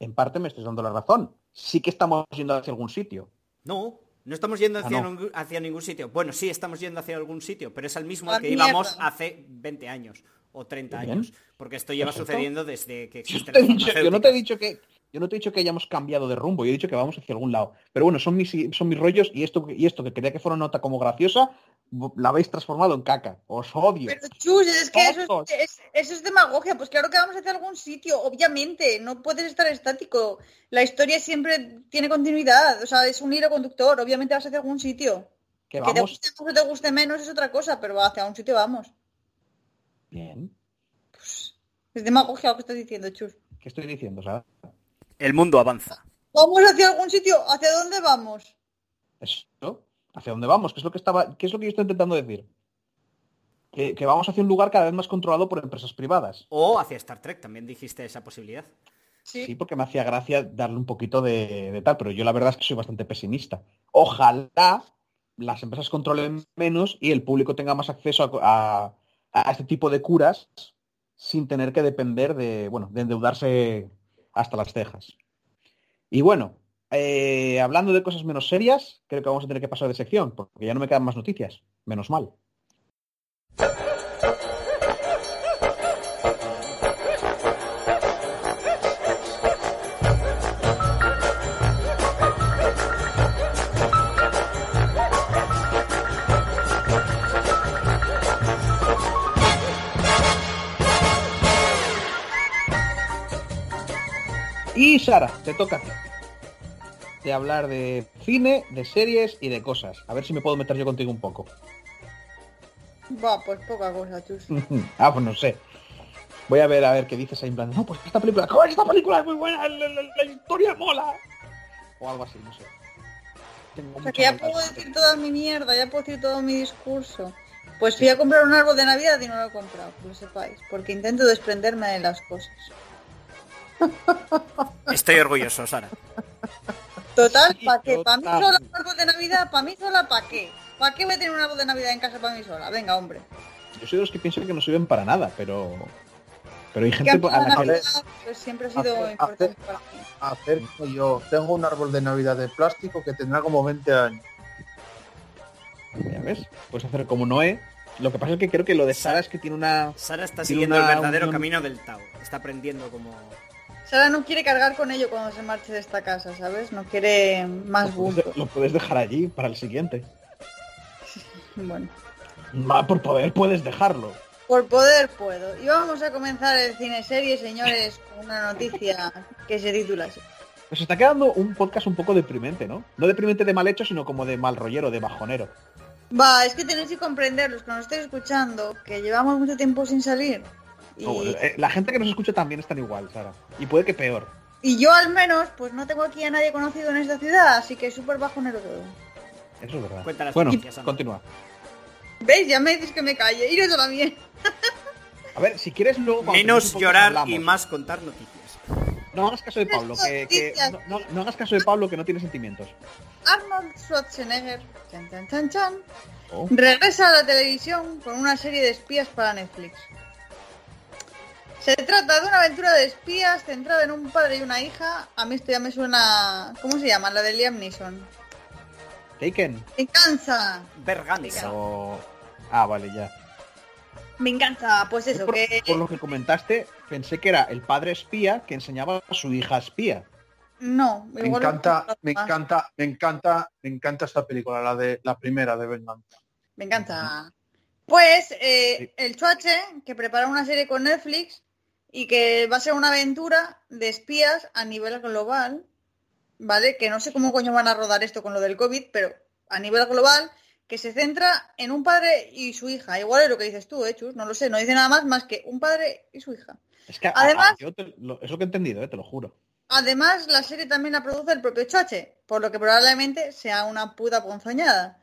en parte me estás dando la razón. Sí que estamos yendo hacia algún sitio. No, no estamos yendo Ah, hacia, no. ningún- hacia ningún sitio. Bueno, sí, estamos yendo hacia algún sitio, pero es al mismo al que mierda. íbamos hace 20 años o 30 Bien. años. Porque esto lleva Perfecto. sucediendo desde que Yo, existen te he las dicho- yo no te he dicho que yo no te he dicho que hayamos cambiado de rumbo, yo he dicho que vamos hacia algún lado. Pero bueno, son mis son mis rollos y esto y esto que quería que fuera una nota como graciosa, la habéis transformado en caca. Os odio. Pero chus, es que eso es, es- eso es demagogia. Pues claro que vamos hacia algún sitio, obviamente. No puedes estar estático. La historia siempre tiene continuidad. O sea, es un hilo conductor. Obviamente vas hacia algún sitio. que Que te guste más o te guste menos es otra cosa, pero hacia un sitio vamos. bien. Es demagogia lo que estás diciendo, chus. ¿Qué estoy diciendo, Sara? El mundo avanza. Vamos hacia algún sitio. ¿Hacia dónde vamos? Eso, ¿hacia dónde vamos? ¿Qué es lo que estaba, qué es lo que yo estoy intentando decir? Que, que vamos hacia un lugar cada vez más controlado por empresas privadas. O hacia Star Trek, también dijiste esa posibilidad. Sí. Sí, porque me hacía gracia darle un poquito de, de tal, pero yo la verdad es que soy bastante pesimista. Ojalá las empresas controlen menos y el público tenga más acceso a, a- a este tipo de curas sin tener que depender de, bueno, de endeudarse hasta las cejas. Y bueno, eh, hablando de cosas menos serias, creo que vamos a tener que pasar de sección, porque ya no me quedan más noticias. Menos mal. Y Sara, te toca a ti. De hablar de cine, de series y de cosas. A ver si me puedo meter yo contigo un poco. Va, pues poca cosa, chus. ah, pues no sé. Voy a ver a ver qué dices ahí en plan. No, pues esta película. ¿Cómo es esta película? Es muy buena. La, la- la historia mola. O algo así, no sé. Tengo O sea, que ya puedo decir toda mi mierda, ya puedo decir todo mi discurso. Pues fui a comprar un árbol de Navidad y no lo he comprado, que lo sepáis, porque intento desprenderme de las cosas. Estoy orgulloso, Sara. Total, ¿para qué? ¿Para mí sola un árbol de Navidad? ¿Para mí sola para qué? ¿Para qué voy a tener un árbol de Navidad en casa para mí sola? Venga, hombre. Yo soy de los que piensan que no sirven para nada, pero. Pero hay gente a la que. Pues, siempre ha sido Hace- importante hace- para mí. Hacer yo tengo un árbol de Navidad de plástico que tendrá como 20 años. Ya ves, puedes hacer como Noé. Lo que pasa es que creo que lo de Sara es que tiene una. Sara está siguiendo una el verdadero camino del Tao. Está aprendiendo como... Sara no quiere cargar con ello cuando se marche de esta casa, ¿sabes? No quiere más Lo puedes, lo puedes dejar allí para el siguiente. Bueno. Ma, por poder puedes dejarlo. Por poder puedo. Y vamos a comenzar el cine serie, señores, con una noticia que se titula así. Nos está quedando un podcast un poco deprimente, ¿no? No deprimente de mal hecho, sino como de mal rollero, de bajonero. Va, es que tenéis que comprender, los que nos estáis escuchando, que llevamos mucho tiempo sin salir. Y, Oh, eh, La gente que nos escucha también están igual, Sara. Y puede que peor. y yo al menos, pues no tengo aquí a nadie conocido en esta ciudad, así que súper bajonero todo. Eso es verdad. Cuenta las bueno, continúa. ¿Veis? Ya me decís que me calle. Iros a la mierda. A ver, si quieres luego... Menos llorar hablamos. y más contar noticias. No hagas caso de Pablo, que, que- no, no- no hagas caso de Pablo que no tiene sentimientos. Arnold Schwarzenegger, chan chan chan chan, Oh. regresa a la televisión con una serie de espías para Netflix. Se trata de una aventura de espías centrada en un padre y una hija. A mí esto ya me suena... ¿Cómo se llama? La de Liam Neeson. Taken. Venganza. Berganza. O- Ah, vale, ya. Venganza. Pues eso, por, que... por lo que comentaste, pensé que era el padre espía que enseñaba a su hija espía. No. Me encanta, me encanta, me encanta, me encanta esta película, la de la primera de Venganza. Venganza. Pues eh, Sí. el Chuache, que prepara una serie con Netflix y que va a ser una aventura de espías a nivel global, ¿vale? Que no sé cómo coño van a rodar esto con lo del COVID, pero a nivel global, que se centra en un padre y su hija. Igual es lo que dices tú, ¿eh, Chus? No lo sé, no dice nada más más que un padre y su hija. Es que a- Además- a- yo te- lo- es lo que he entendido, eh, te lo juro. Además, la serie también la produce el propio Choche, por lo que probablemente sea una puta ponzoñada.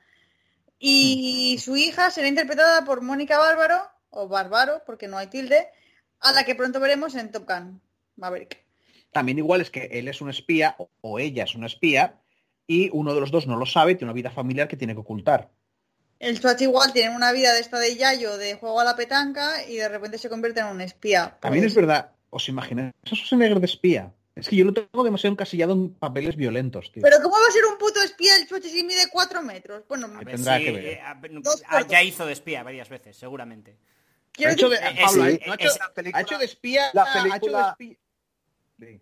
Y su hija será interpretada por Mónica Bárbaro, o Bárbaro, porque no hay tilde, a la que pronto veremos en Top Gun Maverick. También igual es que él es un espía o, o ella es una espía y uno de los dos no lo sabe, tiene una vida familiar que tiene que ocultar. El Swatch igual tiene una vida de esta de Yayo, de juego a la petanca, y de repente se convierte en un espía. También Pues, es verdad, ¿os imagináis a Schwarzenegger de espía? Es que yo lo tengo demasiado encasillado en papeles violentos, tío. Pero ¿cómo va a ser un puto espía el Swatch si mide 4 metros? Bueno, A ver, Tendrá sí, que ver. eh, a ya hizo de espía varias veces, seguramente. Ha hecho de, Eh, es- ¿no ha es- hecho- la película- ha hecho de espía, la ha hecho de película- espía. Sí.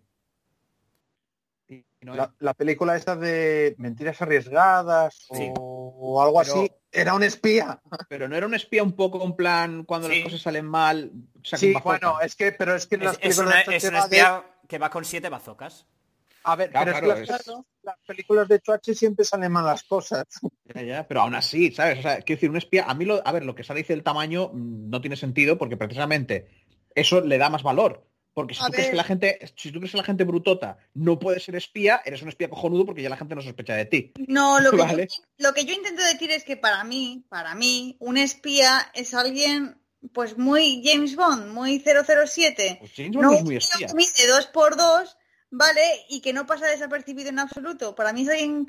No, La, la película esta de Mentiras Arriesgadas Sí. o, o algo Pero- así, era un espía. Pero no era un espía un poco en plan cuando Sí. las cosas salen mal. Sí, bueno, es que, pero es que en Es, las es películas una, de es una espía que va con siete bazocas. A ver, Claro, pero es claro, las, las películas de Chuache siempre salen mal las cosas. Ya, ya, pero aún así, ¿sabes? O sea, quiero decir, un espía, a mí lo, a ver, lo que se dice el tamaño mm, no tiene sentido porque precisamente eso le da más valor. Porque si A tú crees que la gente, si tú crees que la gente brutota no puede ser espía, eres un espía cojonudo porque ya la gente no sospecha de ti. No, lo que, Vale. yo, lo que yo intento decir es que para mí, para mí, un espía es alguien pues muy James Bond, muy 007. Pues James Bond no, es muy espía. que mide dos por dos, ¿vale? Y que no pasa desapercibido en absoluto. Para mí es alguien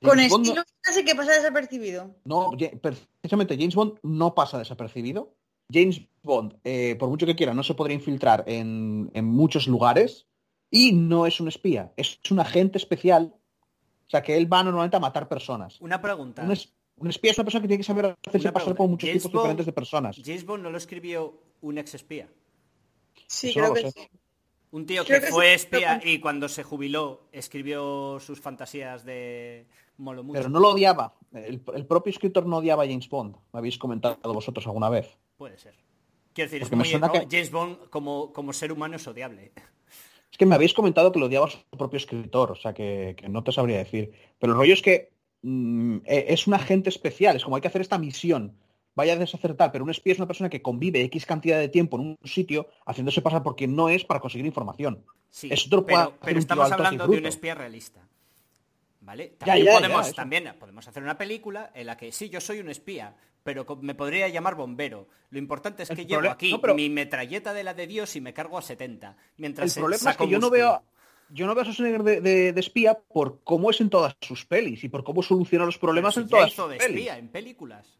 con James estilo casi que pasa desapercibido. No, precisamente James Bond no pasa desapercibido. James Bond, eh, por mucho que quiera, no se podría infiltrar en, en muchos lugares y no es un espía, es un agente especial. O sea, que él va normalmente a matar personas. Una pregunta. Un, es- un espía es una persona que tiene que saber hacerse pasar por muchos James tipos Bond- diferentes de personas. James Bond no lo escribió un ex espía. Sí, Eso no creo lo que sé. sí. Un tío que fue espía y cuando se jubiló escribió sus fantasías de Molo mucho. Pero no lo odiaba. El, el propio escritor no odiaba a James Bond. Me habéis comentado vosotros alguna vez. Puede ser. Quiero decir, es Porque me muy- suena ¿no? que- James Bond como, como ser humano es odiable. Es que me habéis comentado que lo odiaba a su propio escritor, o sea que, que no te sabría decir. Pero el rollo es que mm, e- es un agente especial, es como hay que hacer esta misión. Vaya a desacertar, pero un espía es una persona que convive X cantidad de tiempo en un sitio haciéndose pasar por quien no es para conseguir información. Sí, lo puede pero, estamos hablando de un espía realista. ¿Vale? También, ya, ya, podemos, también podemos hacer una película en la que sí, yo soy un espía, pero me podría llamar bombero. Lo importante es que El llevo problema- aquí no, pero- mi metralleta de la de Dios y me cargo a 70. El Mientras se- problema es que yo no veo yo no veo a Schwarzenegger de, de- de espía por cómo es en todas sus pelis y por cómo soluciona los problemas en si ya todas hizo sus de pelis. espía en películas.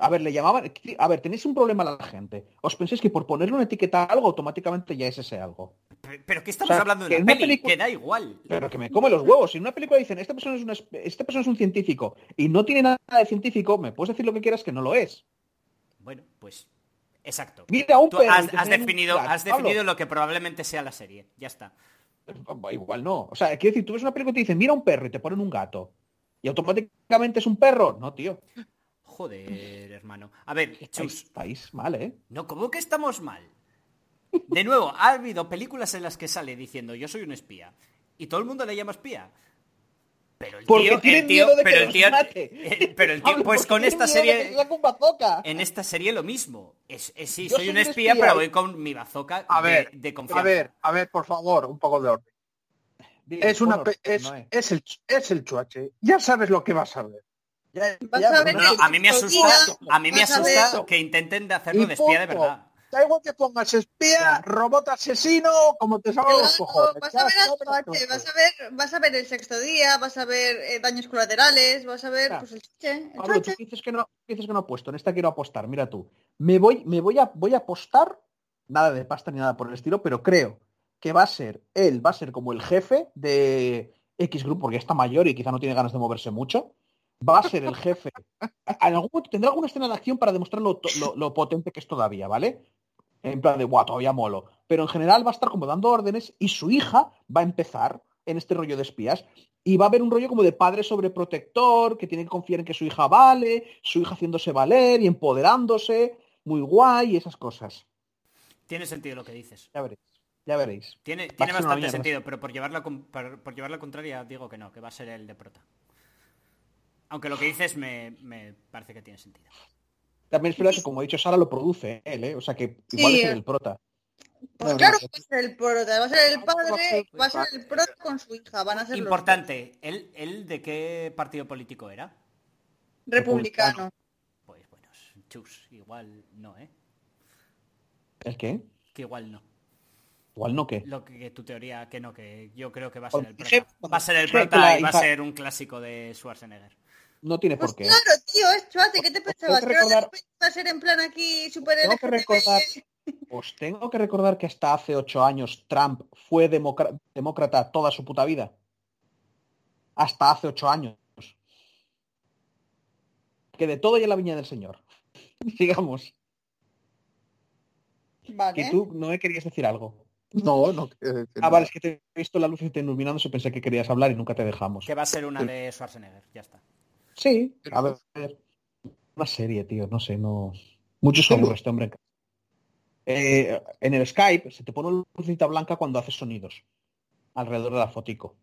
A ver, le llamaban. A ver, tenéis un problema a la gente. ¿Os pensáis que por ponerle una etiqueta a algo automáticamente ya es ese algo? Pe- Pero que estamos O sea, hablando de que una peli, película- que da igual. Pero que me come los huevos. Si en una película dicen, esta persona es, una, esta persona es un científico y no tiene nada de científico, me puedes decir lo que quieras que no lo es. Bueno, pues exacto. Mira un Tú has, un definido, has Pablo. definido lo que probablemente sea la serie. Ya está. Igual no. O sea, quiero decir, tú ves una película y te dicen, mira un perro y te ponen un gato. Y automáticamente es un perro. No, tío. Joder, hermano. A ver, Chus, Estáis mal, ¿eh? No, ¿cómo que estamos mal? De nuevo, ha habido películas en las que sale diciendo yo soy un espía y todo el mundo le llama espía. Pero el Porque tío, tienen el tío, miedo de que pero el tío, mate. eh, pero el tío, pues con esta serie, en esta serie lo mismo. Es, es- sí, soy soy un espía, espía pero voy con mi bazooka A de, ver, de confianza. A ver, a ver, por favor, un poco de orden. Dile, Es una no es. es el es el chuache. Ya sabes lo que vas a ver. Ya, Vas ya, a mí me asusta, a mí me asusta que intenten de hacerlo de espía de verdad. Da igual que pongas espía, robot asesino, como te salga los cojones. vas a ver Chuache, vas a ver, vas a ver el sexto día, vas a ver eh, daños colaterales, vas a ver pues el Chuache, el Pablo, tú Chuache. dices que no, dices que no apuesto, en esta quiero apostar, mira tú. Me voy, me voy a, voy a apostar, nada de pasta ni nada por el estilo, pero creo que va a ser, él va a ser como el jefe de X Group, porque está mayor y quizá no tiene ganas de moverse mucho. Va a ser el jefe. En algún momento tendrá alguna escena de acción para demostrar lo, to- lo- lo potente que es todavía, ¿vale? En plan de, guau, todavía molo. Pero en general va a estar como dando órdenes y su hija va a empezar en este rollo de espías y va a haber un rollo como de padre sobreprotector, que tiene que confiar en que su hija vale, su hija haciéndose valer y empoderándose, muy guay y esas cosas. Tiene sentido lo que dices. Ya veréis, ya veréis. Tiene, bastante sentido, pero por llevar, la, con- por, por llevar la contraria digo que no, que va a ser el de prota. Aunque lo que dices me, me parece que tiene sentido. También es verdad que, como he dicho, Sara lo produce él, ¿eh? O sea que igual Sí, es eh. el prota. Pues No, claro, no, va a ser el prota, va a ser el padre, va a ser el prota con su hija, van a ser los Importante, ¿él, ¿él de qué partido político era? Republicano. Pues bueno, chus, igual no, ¿eh? ¿El qué? Que igual no. Igual no que. Lo que, que tu teoría que no, que yo creo que va a ser el prota. Va a ser el que prota y va a ser un clásico de Schwarzenegger. No tiene Pues por qué. claro, tío, es chuate, ¿qué te pensabas? que ¿Que ahora recordar- va a ser en plan aquí super Tengo que recordar, os tengo que recordar que hasta hace ocho años Trump fue demócrata toda su puta vida. Hasta hace ocho años. Que de todo y en la viña del señor. Sigamos. Vale. Que tú no me querías decir algo. No, no. Ah, no. vale, es que te he visto la luz y te iluminándose y pensé que querías hablar y nunca te dejamos. Que va a ser una de Schwarzenegger, ya está. Sí, a ver. Una serie, tío, no sé, no. Mucho se aburre este hombre. Eh, en el Skype se te pone una lucecita blanca cuando haces sonidos. Alrededor de la fotico.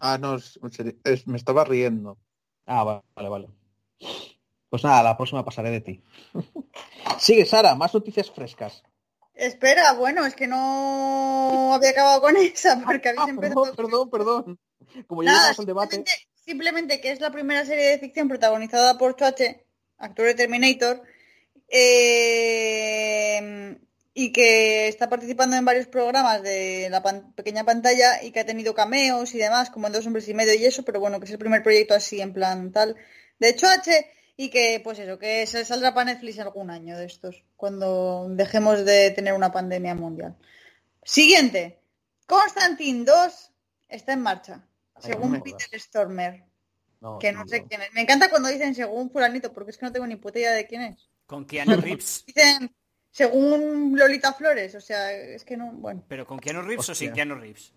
Ah, no, es- me estaba riendo. Ah, va- vale, vale. Pues nada, la próxima pasaré de ti. Sigue, Sara, más noticias frescas. Espera, bueno, es que no había acabado con esa porque habéis Ah, empezado. perdón, perdón, perdón. Como ya Nada, llegamos al debate. simplemente, que es la primera serie de ficción protagonizada por Choache, actor de Terminator, eh, y que está participando en varios programas de la pan- pequeña pantalla y que ha tenido cameos y demás, como en Dos Hombres y Medio y eso, pero bueno, que es el primer proyecto así en plan tal de Choache y que pues eso, que se saldrá para Netflix algún año de estos, cuando dejemos de tener una pandemia mundial. Siguiente. Constantine 2 está en marcha, según no. Peter Stormer, No, que no no, sé quién es. Me encanta cuando dicen según fulanito, porque es que no tengo ni puta idea de quién es. Con Keanu Reeves. Dicen según Lolita Flores, o sea, es que no, bueno. ¿Pero con Keanu Reeves o sin Hostia. Keanu Reeves?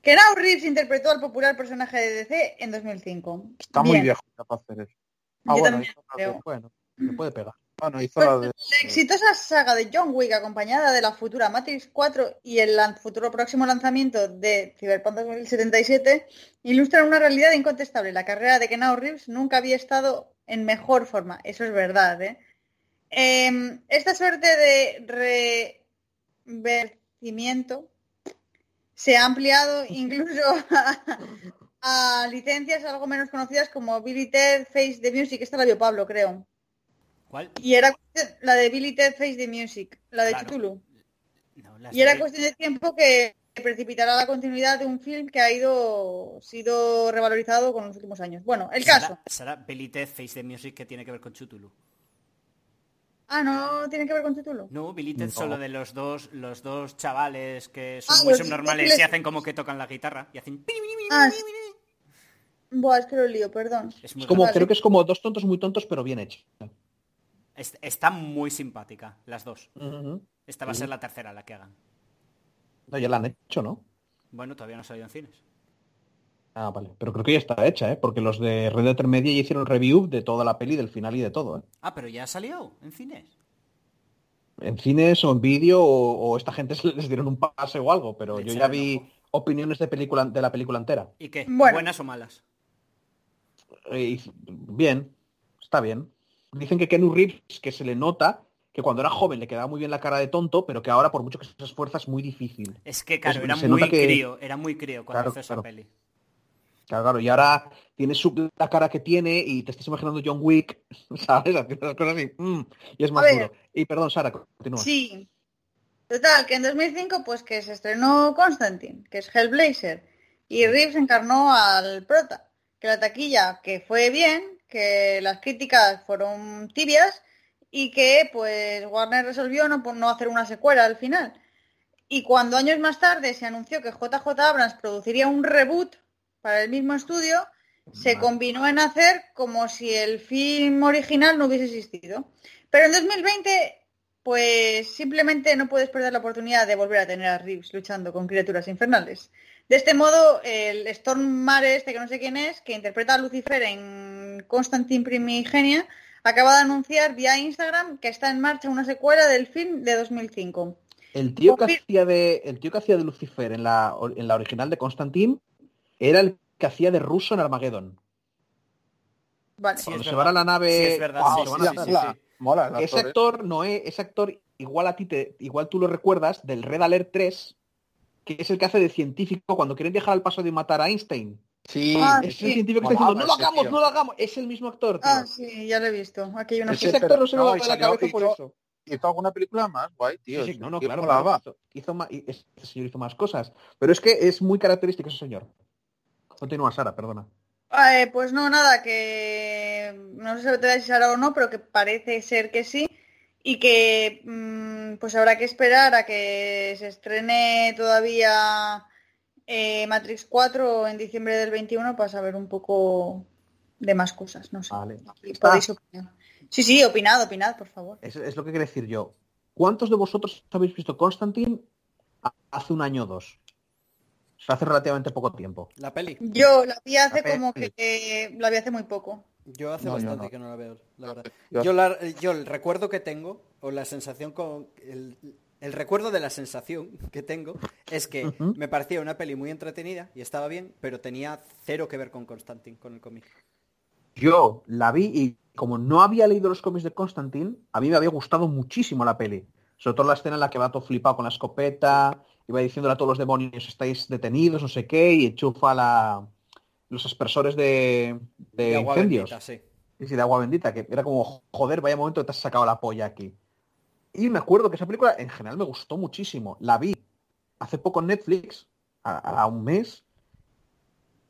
Keanu Reeves interpretó al popular personaje de DC en 2005. Está muy viejo ya para hacer eso. Yo Ah, bueno, también creo. de, Bueno, me puede pegar. Bueno, hizo Pues la de- la exitosa saga de John Wick acompañada de la futura Matrix 4 y el futuro próximo lanzamiento de Cyberpunk 2077 ilustran una realidad incontestable. La carrera de Keanu Reeves nunca había estado en mejor forma. Eso es verdad, ¿eh? Em, esta suerte de revertimiento se ha ampliado incluso a, a licencias algo menos conocidas como Billy Ted Face the Music. Esta la vio Pablo, creo. ¿Cuál? Y era cuestión- la de Billy Ted Face the Music, la de Claro. Chitulu. No, las Y era de- cuestión de tiempo que precipitará la continuidad de un film que ha ido sido revalorizado con los últimos años. Bueno, el caso. Será, Billy Ted Face the Music que tiene que ver con Chutulu. Ah, no tiene que ver con Chitulu. No, Billy Ted No. solo de los dos, los dos chavales que son Ah, muy subnormales y hacen como que tocan la guitarra y hacen... Ah, sí. Buah, es que lo lío, perdón. Es muy Es como, Vale. creo que es como dos tontos muy tontos, pero bien hecho. Es- Está muy simpática, las dos. Esta va a ser la tercera la que hagan. No, ya la han hecho, ¿no? Bueno, todavía no ha salido en cines. Ah, vale. Pero creo que ya está hecha, ¿eh? Porque los de Red Dead Media ya hicieron review de toda la peli, del final y de todo, ¿eh? Ah, pero ya ha salido en cines. En cines o en vídeo o, o esta gente se les dieron un pase o algo, pero Le yo ya vi ojo. opiniones de película de la película entera. ¿Y qué? Bueno. ¿Buenas o malas? Eh, y- bien, está bien. Dicen que Keanu Reeves, que se le nota que cuando era joven le quedaba muy bien la cara de tonto, pero que ahora por mucho que se esfuerza es muy difícil. Es que, claro, era muy que- crío, era muy crío cuando Claro, hizo esa claro. peli. Claro, claro, y ahora tiene su, la cara que tiene y te estás imaginando John Wick, ¿sabes? Haciendo las cosas así, mm, y es más ver. duro. Y perdón, Sara, continúa. Sí. Total, que en 2005 pues que se estrenó Constantine, que es Hellblazer, y Reeves encarnó al prota, que la taquilla que fue bien, que las críticas fueron tibias y que pues Warner resolvió no, no hacer una secuela al final. Y cuando años más tarde se anunció que JJ Abrams produciría un reboot para el mismo estudio, se combinó en hacer como si el film original no hubiese existido. Pero en 2020, pues simplemente no puedes perder la oportunidad de volver a tener a Reeves luchando con criaturas infernales. De este modo, el Storm Mare, este que no sé quién es, que interpreta a Lucifer en Constantine Primigenia, acaba de anunciar vía Instagram que está en marcha una secuela del film de 2005. El tío que hacía de el tío que hacía de Lucifer en la en la original de Constantine era el que hacía de ruso en Armageddon. Vale. Sí, Cuando es se verdad. van a la nave, Sí, es verdad, sí, sí, sí, sí. mola el ese actor, ¿eh? no es ese actor igual a ti te igual tú lo recuerdas del Red Alert 3 que es el que hace de científico cuando quieren viajar al paso de matar a Einstein Sí, Ah, Es sí. el científico que está diciendo, no lo ese hagamos, tío. no lo hagamos. Es el mismo actor, tío. Ah, sí, ya lo he visto. Aquí hay una Ese Ese actor no se me no, va de la cabeza por hizo- eso. hizo alguna película más, guay, tío. Sí, sí, no, no, claro, claro, hizo, hizo y este señor hizo más cosas. Pero es que es muy característico ese señor. Continúa, Sara, perdona. Eh, pues no, nada, que no sé si si será o no, pero que parece ser que sí. Y que mm, pues habrá que esperar a que se estrene todavía eh, Matrix 4 en diciembre del 21 para saber un poco de más cosas, no sé. Vale. Podéis opinar. Sí, sí, opinad, opinad, por favor. Es, es lo que quiero decir yo. ¿Cuántos de vosotros habéis visto Constantine hace un año o dos? O sea, hace relativamente poco tiempo. La peli. Yo la vi hace La como peli. que la vi hace muy poco. Yo hace No, yo bastante no. que no la veo, la verdad. Yo- Yo, la- yo el recuerdo que tengo, o la sensación con... El, el recuerdo de la sensación que tengo es que me parecía una peli muy entretenida y estaba bien, pero tenía cero que ver con Constantine, con el cómic. Yo la vi y como no había leído los cómics de Constantine, a mí me había gustado muchísimo la peli. Sobre todo la escena en la que va todo flipado con la escopeta, y va diciéndole a todos los demonios estáis detenidos, no sé qué, y enchufa la, los aspersores de, de De agua incendios. bendita, sí. De agua bendita, que era como, joder, vaya momento que te has sacado la polla aquí. Y me acuerdo que esa película en general me gustó muchísimo. La vi hace poco en Netflix, a, a un mes,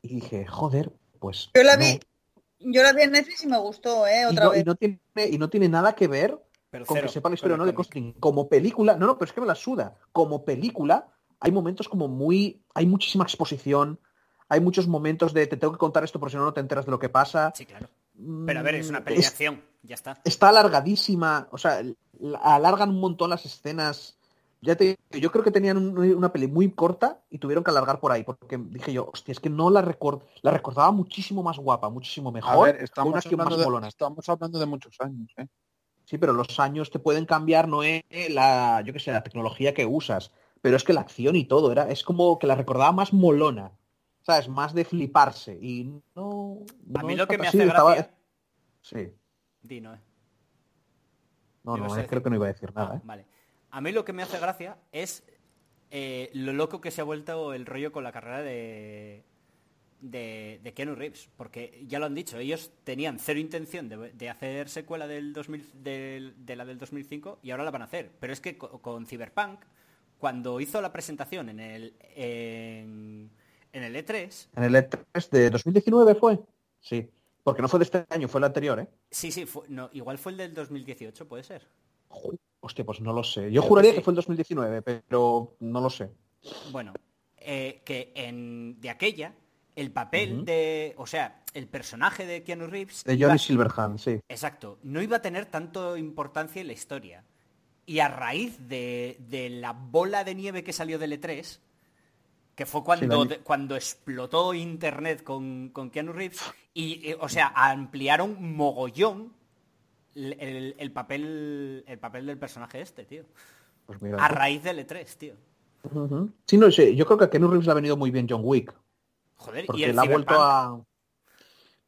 y dije, joder, pues... Yo la no. vi, yo la vi en Netflix y me gustó, ¿eh? Y Otra no, y vez. no tiene, y no tiene nada que ver Pero con cero que sepa la historia o no de. Constantine. Como película, no, no, pero es que me la suda. Como película, hay momentos como muy. Hay muchísima exposición. Hay muchos momentos de te tengo que contar esto porque si no, no te enteras de lo que pasa. Sí, claro. Pero a ver, es una Mm, peli de es- acción, ya está. está alargadísima. O sea, la- alargan un montón las escenas. Ya te digo, yo creo que tenían un- una peli muy corta y tuvieron que alargar por ahí. Porque dije yo, hostia, es que no la record la recordaba muchísimo más guapa, muchísimo A mejor. ver, con estamos una acción más hablando, de, molona. estamos hablando de muchos años, ¿eh? Sí, pero los años te pueden cambiar, no es la, yo qué sé, la tecnología que usas, pero es que la acción y todo era, es como que la recordaba más molona, ¿sabes? Más de fliparse y no. A mí lo que me así, hace estaba- gracia... Sí, Dino, eh. no, ¿Ibas no, decir? creo que no iba a decir Ah, nada. ¿eh? Vale. A mí lo que me hace gracia es eh, lo loco que se ha vuelto el rollo con la carrera de, de, de Keanu Reeves. Porque ya lo han dicho, ellos tenían cero intención de, de hacer secuela del 2000, del- de la del 2005 y ahora la van a hacer. Pero es que co- con, Cyberpunk, cuando hizo la presentación en el, en, en el E E3, En el E3 de 2019 fue, sí, porque no fue de este año, fue el anterior, ¿eh? sí, sí, fue- no, igual fue el del 2018, puede ser. Hostia, pues no lo sé. Yo que juraría sí. que fue el 2019, pero no lo sé. Bueno, eh, que en, de aquella, el papel de, o sea, el personaje de Keanu Reeves, De Johnny Silverhand, sí. exacto, no iba a tener tanto importancia en la historia. Y a raíz de, de la bola de nieve que salió del E3, que fue cuando, cuando explotó internet con, con Keanu Reeves, y, eh, o sea, ampliaron mogollón el, el- el papel, el papel del personaje este, tío. Pues mira. A raíz del E3, tío. Ujú. Sí, no sé, yo creo que a Keanu Reeves le ha venido muy bien John Wick. Joder, y Porque el la ha vuelto a.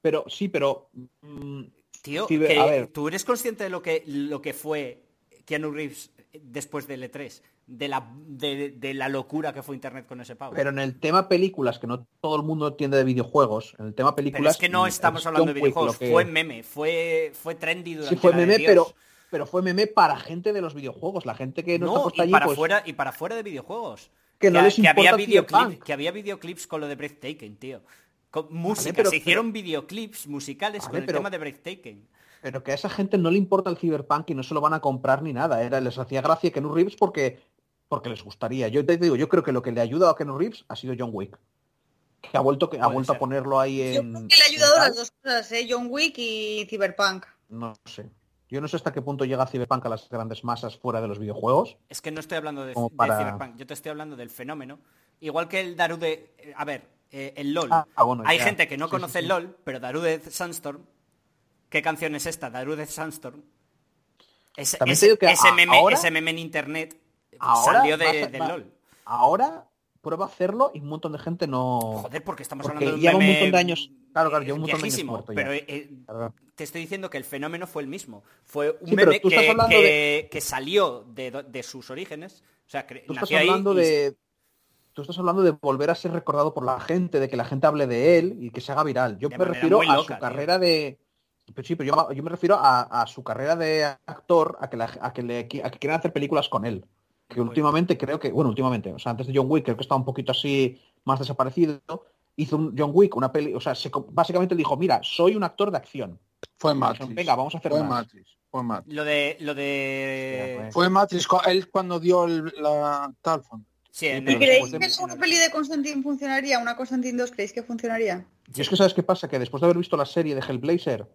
Pero sí, pero. mm, Tío, Ciber- que a ver. ¿tú eres consciente de lo que, lo que fue Keanu Reeves después del E3? De la, de, de la locura que fue Internet con ese pavo. Pero en el tema películas, que no todo el mundo entiende de videojuegos, en el tema Pero películas. es que no estamos es hablando de videojuegos, que- fue meme, fue, fue trendy durante Sí, fue la meme, pero, pero fue meme para gente de los videojuegos. La gente que no, está No, puesta y allí, para, pues, fuera, y para fuera de videojuegos. Que no les importa había videoclip, Cyberpunk. que había videoclips con lo de Breathtaking, tío. Con música, pero- se hicieron videoclips musicales Vale, con el pero- tema de Breathtaking. pero que a esa gente no le importa el Cyberpunk y no se lo van a comprar ni nada. Era, les hacía gracia Keanu Reeves porque, porque les gustaría. Yo te digo, yo creo que lo que le ha ayudado a Keanu Reeves ha sido John Wick. Que ha vuelto, que ha vuelto a ponerlo ahí Yo en. creo que le ha ayudado las dos cosas, ¿eh? John Wick y Cyberpunk. No sé. Yo no sé hasta qué punto llega Cyberpunk a las grandes masas fuera de los videojuegos. Es que no estoy hablando de, Cyberpunk, yo te estoy hablando del fenómeno. Igual que el Darude... eh, A ver, eh, el LOL. Ah, ah, bueno, Hay ya. gente que no Sí, conoce sí, sí. el LOL, pero Darude Sandstorm... ¿Qué canción es esta? Darude Sandstorm. También ese- que ese a- meme, ahora- ese meme en internet Ahora salió de, del LOL. Ahora prueba a hacerlo y un montón de gente no. Joder, porque estamos Porque hablando de un lleva un meme montón de años- claro, claro, lleva un montón de años muerto pero eh, te estoy diciendo que el fenómeno fue el mismo. Fue un Sí, meme que, que- de- que salió de, de sus orígenes. O sea, que Tú estás hablando y- de. Tú estás hablando de volver a ser recordado por la gente, de que la gente hable de él y que se haga viral. Yo De me refiero muy a loca, su tío. carrera de. Pero sí, pero yo, yo me refiero a, a su carrera de actor, a que, la- a que, le, a que quieran hacer películas con él. Que últimamente creo que, bueno, últimamente, o sea, antes de John Wick, creo que estaba un poquito así más desaparecido. Hizo un John Wick, una peli, o sea, se básicamente dijo, mira, soy un actor de acción. Fue Matrix. Venga, vamos a hacer Fue más. Matrix. Fue Matrix. Lo de. Lo de. pues. Fue Matrix. Él cuando dio el- la tal fue. Sí, ¿Y creéis que una peli de Constantine funcionaría? ¿Una Constantine 2 creéis que funcionaría? Y es que sabes qué pasa, que después de haber visto la serie de Hellblazer,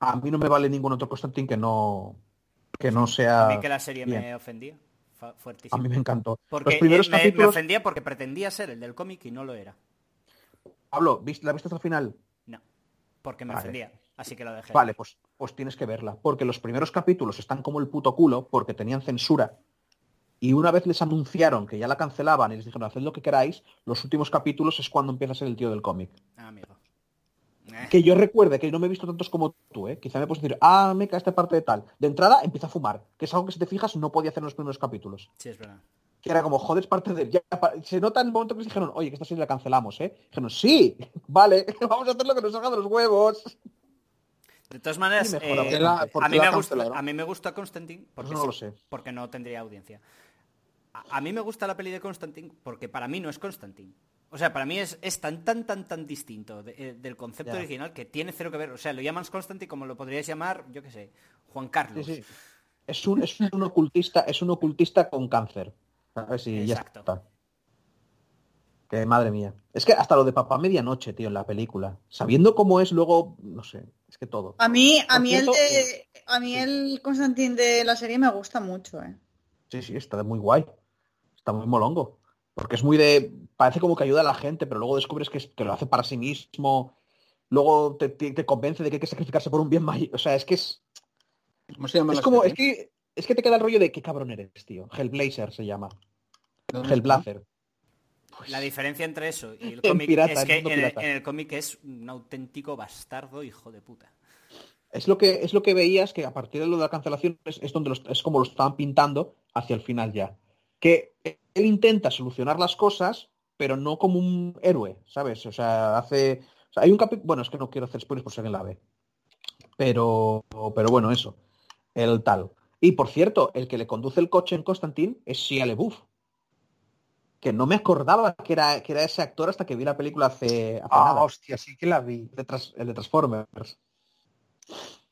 a mí no me vale ningún otro Constantine que no que no A sea. mí que la serie bien. me ofendía. Fa- A Fuertísimo. mí me encantó. Porque Los primeros eh, me, me capítulos. ofendía porque pretendía ser el del cómic y no lo era. Pablo, ¿viste- ¿la viste hasta el final? No. Porque me Vale. ofendía. Así que lo dejé. Vale, pues, pues tienes que verla. Porque los primeros capítulos están como el puto culo porque tenían censura. Y una vez les anunciaron que ya la cancelaban y les dijeron haced lo que queráis, los últimos capítulos es cuando empieza a ser el tío del cómic. Ah, amigo. Eh, Que yo recuerde que no me he visto tantos como tú, ¿eh? Quizá me puedes decir, ah, me cae esta parte de tal. De entrada empieza a fumar, que es algo que si te fijas no podía hacer en los primeros capítulos. Sí, es verdad. Que era como, joder, es parte de... ya se nota en el momento que les dijeron, oye, que esta serie la cancelamos, ¿eh? Dijeron, sí, vale, vamos a hacer lo que nos salga de los huevos. De todas maneras, Sí, mejor, eh, ¿por qué la- por a, mí me gusta, a mí me gusta Constantine porque, no lo sé. porque no tendría audiencia. A, a mí me gusta la peli de Constantine porque para mí no es Constantine. O sea, para mí es, es tan, tan, tan, tan distinto de- eh, del concepto Ya. original que tiene cero que ver. O sea, lo llamas Constantine como lo podrías llamar, yo qué sé, Juan Carlos. Sí, sí. Es un, es un ocultista, es un ocultista con cáncer. ¿Sabes? Y ya Exacto. está. Que madre mía. Es que hasta lo de papá medianoche, tío, en la película. Sabiendo cómo es luego, no sé, es que todo. A mí, a mí, el, de, a mí el Constantine de la serie me gusta mucho, ¿eh? Sí, sí, está muy guay. Está muy molongo. Porque es muy de. Parece como que ayuda a la gente, pero luego descubres que, es- que lo hace para sí mismo. Luego te, te- te convence de que hay que sacrificarse por un bien mayor. O sea, es que es. ¿Cómo se llama Es como. serie? Es que, es que te queda el rollo de qué cabrón eres, tío. Hellblazer se llama. Hellblazer. La diferencia entre eso y el cómic pirata, es que en el, pirata. en el cómic es un auténtico bastardo hijo de puta. Es lo que es lo que veías que a partir de lo de la cancelación es, es donde los- es como lo estaban pintando hacia el final ya. Que él intenta solucionar las cosas, pero no como un héroe, ¿sabes? O sea, hace. o sea, hay un capítulo. Bueno, es que no quiero hacer spoilers por si alguien la ve. Pero. Pero bueno, eso. El tal. Y por cierto, el que le conduce el coche en Constantine es Shia LaBeouf. Que no me acordaba que era, que era ese actor hasta que vi la película hace, hace Ah, nada. hostia, sí que la vi. El de el de Transformers.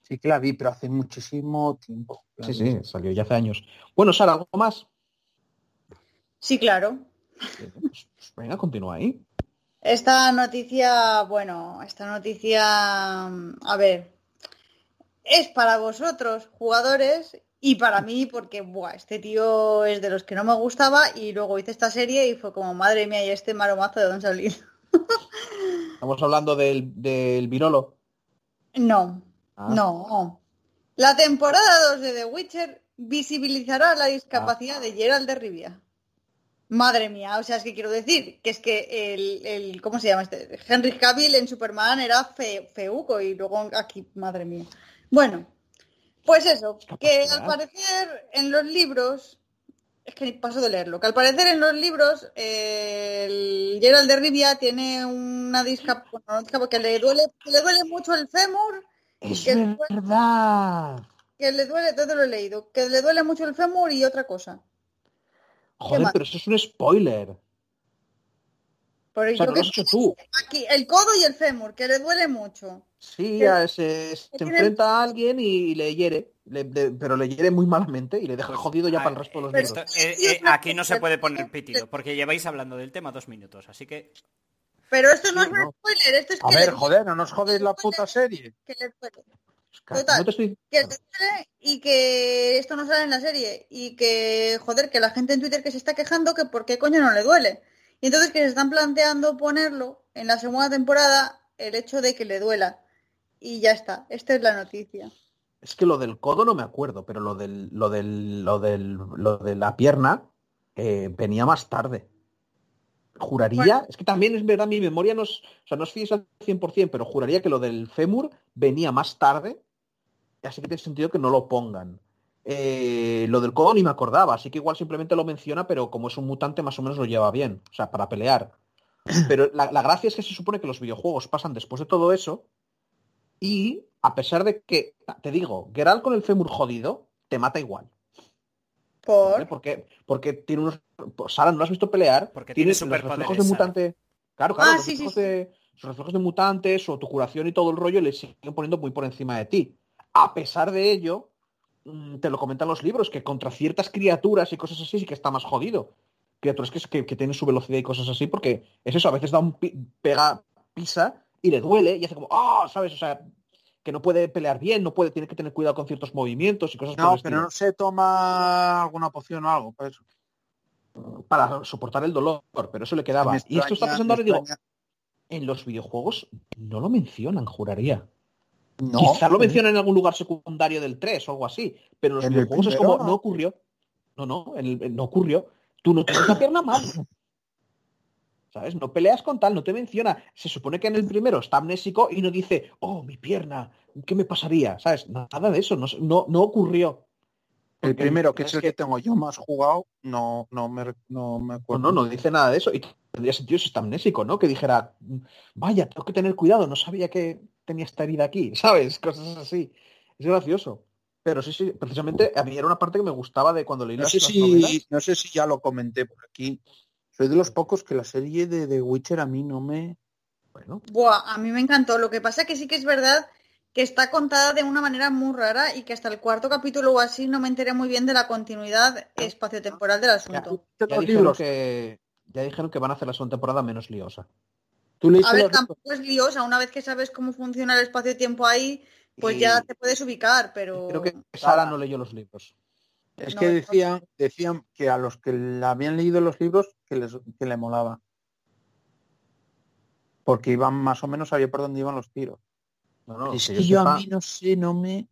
Sí que la vi, pero hace muchísimo tiempo. Sí, sí, salió ya hace años. Bueno, Sara, ¿algo más? Sí, claro. Venga, continúa ahí. Esta noticia, bueno, esta noticia, mm, a ver, es para vosotros, jugadores, y para mí, porque, buah, este tío es de los que no me gustaba, y luego hice esta serie y fue como, madre mía, ¿y este maromazo de dónde salir? Estamos hablando del, del Virolo. No, Ah. no. La temporada 2 de The Witcher visibilizará la discapacidad de Geralt de Rivia. Madre mía, o sea, es que quiero decir que es que el, el- ¿cómo se llama este? Henry Cavill en Superman era fe- feuco y luego aquí, madre mía. Bueno, pues eso, que al parecer en los libros, es que ni paso de leerlo, que al parecer en los libros eh, el Geralt de Rivia tiene una discapacidad que le duele, que le duele mucho el fémur Es que verdad. que le duele, todo lo he leído, que le duele mucho el fémur y otra cosa. Joder, pero eso es un spoiler. Por O sea, yo no lo que- has hecho tú. aquí, el codo y el fémur, que le duele mucho. Sí, Pero- a- se, se enfrenta a alguien y le hiere. le- de- pero le hiere muy malamente y le deja jodido ya Ah, para el resto de los pero-. Esto- eh, eh, aquí no se puede poner pitido porque lleváis hablando del tema dos minutos, así que Pero esto no Sí, es un no. spoiler, esto es A que, ver, le, joder, no nos jodéis la puta serie. que le duele. No te estoy- que y que esto no sale en la serie y que, joder, que la gente en Twitter que se está quejando que por qué coño no le duele. Y entonces que se están planteando ponerlo en la segunda temporada el hecho de que le duela. Y ya está, esta es la noticia. Es que lo del codo no me acuerdo, pero lo del, lo del, lo del, lo de la pierna eh, venía más tarde. Juraría, es que también es verdad, mi memoria no es, o sea, no es fiel al 100%, pero juraría que lo del fémur venía más tarde, así que tiene sentido que no lo pongan. eh, lo del codo ni me acordaba, así que igual simplemente lo menciona, pero como es un mutante más o menos lo lleva bien, o sea, para pelear. Pero la, la gracia es que se supone que los videojuegos pasan después de todo eso y a pesar de que, te digo, Geralt con el fémur jodido, te mata igual. ¿vale? Por... Porque, porque tiene unos... pues, Sara, ¿no lo has visto pelear? Porque tiene tiene los reflejos de Sara. mutante... Claro, claro, Ah, los sí, sí, reflejos sí. de- sus reflejos de mutantes o tu curación y todo el rollo le siguen poniendo muy por encima de ti. A pesar de ello, mm, te lo comentan los libros, que contra ciertas criaturas y cosas así sí que está más jodido. Criaturas que, que, que tienen su velocidad y cosas así, porque es eso, a veces da un pi- pega, pisa y le duele y hace como, ¡ah! ¿Sabes? O sea, que no puede pelear bien, no puede, tiene que tener cuidado con ciertos movimientos y cosas por No, el pero estilo. no se toma alguna poción o algo, para eso. para soportar el dolor, pero eso le quedaba. Y esto está pasando ahora digo, en los videojuegos no lo mencionan, juraría. No, Quizás lo mencionan en algún lugar secundario del 3 o algo así, pero los En videojuegos es como, no. no ocurrió. No, no, en el- no ocurrió. Tú no tienes la pierna mal. ¿Sabes? No peleas con tal, no te menciona. Se supone que en el primero está amnésico y no dice, oh, mi pierna, ¿qué me pasaría? ¿Sabes? Nada de eso, no, no, no ocurrió. El primero, que es el que- que tengo yo más jugado, no, no me, no me acuerdo. no, no dice nada de eso. Y tendría sentido si está amnésico, ¿no? Que dijera, vaya, tengo que tener cuidado, no sabía que tenía esta herida aquí, ¿sabes? Cosas así. Es gracioso. Pero sí, sí, precisamente a mí era una parte que me gustaba de cuando leí No las, sé, las si, novelas. no sé si ya lo comenté por aquí. Soy de los pocos que la serie de The Witcher a mí no me... Bueno, Buah, a mí me encantó. Lo que pasa que sí que es verdad que está contada de una manera muy rara y que hasta el cuarto capítulo o así no me enteré muy bien de la continuidad espaciotemporal del ya, asunto. ya los dijeron que, ya dijeron que van a hacer la segunda temporada menos liosa. ¿Tú leíste A ver, tampoco es liosa. Una vez que sabes cómo funciona el espacio-tiempo ahí, pues Y ya te puedes ubicar, pero... Creo que Sara no leyó los libros. Es No, que no. decían, decían que a los que la habían leído los libros que les que le molaba. Porque iban más o menos, sabía por dónde iban los tiros. No, no, es que que yo yo sepa- a mí no sé, no me...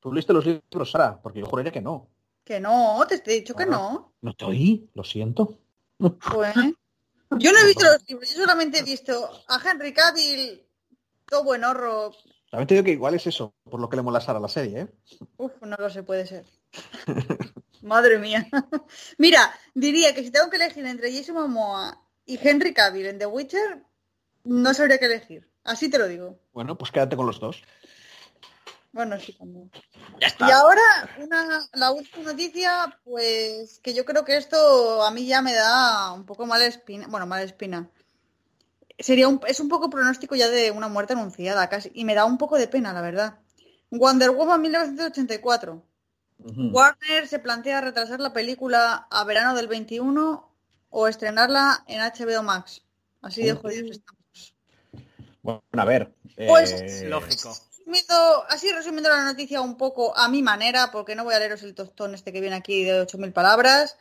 Tú leíste los libros, Sara, porque yo juraría que no. Que no, te he dicho que no. No te oí, lo siento. Pues... Yo no he visto los libros, yo solamente he visto a Henry Cavill, todo buen horror. También te digo que igual es eso, por lo que le mola a la serie, ¿eh? Uf, no lo sé, puede ser. Madre mía. Mira, diría que si tengo que elegir entre Jason Momoa y Henry Cavill en The Witcher, no sabría qué elegir. Así te lo digo. Bueno, pues quédate con los dos. Bueno, sí, también. Ya Y ahora, una, la última noticia, pues que yo creo que esto a mí ya me da un poco mala espina. Bueno, mala espina. Sería un, es un poco pronóstico ya de una muerte anunciada casi. Y me da un poco de pena, la verdad. Wonder Woman 1984. Ujú. Warner se plantea retrasar la película a verano del 21 o estrenarla en HBO Max. Así de jodidos estamos. Bueno, a ver. Pues- eh, Lógico. Así resumiendo la noticia un poco a mi manera, porque no voy a leeros el tostón este que viene aquí de 8.000 palabras.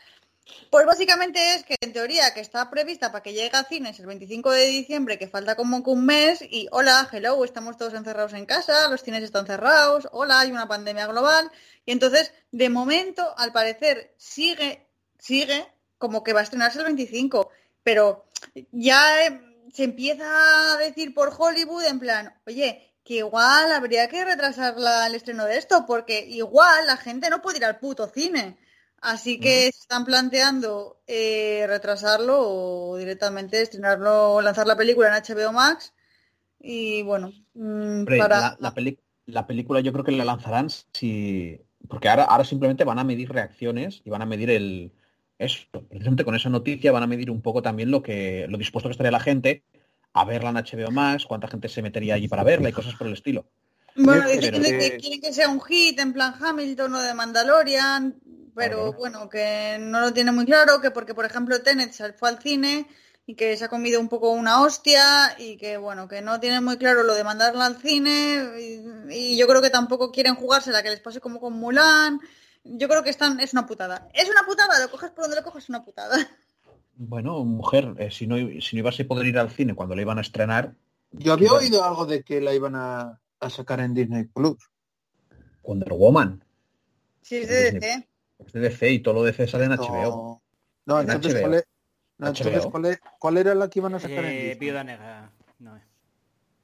Pues básicamente es que en teoría que está prevista para que llegue a cines el 25 de diciembre, que falta como que un mes, y hola, hello, estamos todos encerrados en casa, los cines están cerrados, hola, hay una pandemia global, y entonces, de momento, al parecer, sigue, sigue como que va a estrenarse el 25, pero ya eh, se empieza a decir por Hollywood en plan, oye, que igual habría que retrasar la- el estreno de esto, porque igual la gente no puede ir al puto cine. Así que están planteando eh, retrasarlo o directamente estrenarlo, lanzar la película en HBO Max. Y bueno, mm, para... la, la peli- la película yo creo que la lanzarán si... Porque ahora, ahora simplemente van a medir reacciones y van a medir el... Eso, precisamente con esa noticia van a medir un poco también lo que lo dispuesto que estaría la gente a verla en HBO Max, cuánta gente se metería allí para verla y cosas por el estilo. Bueno, Pero dicen que, que- quieren que sea un hit en plan Hamilton o de Mandalorian, pero Claro. bueno, que no lo tiene muy claro, que porque por ejemplo Tenet se fue al cine y que se ha comido un poco una hostia y que bueno, que no tienen muy claro lo de mandarla al cine y, y yo creo que tampoco quieren jugársela, que les pase como con Mulan. Yo creo que están, es una putada. Es una putada, lo coges por donde lo coges, es una putada. Bueno, mujer, eh, si, no, si no ibas a poder ir al cine cuando la iban a estrenar, Yo había oído algo de que la iban a, a sacar en Disney Plus. Wonder Woman, Si es de DC. es de DC y todo lo de DC sale en HBO. No, no En entonces, HBO. ¿cuál, es- no, entonces HBO. ¿cuál, es- cuál era la que iban a sacar en Eh, Disney? Viuda Negra. No.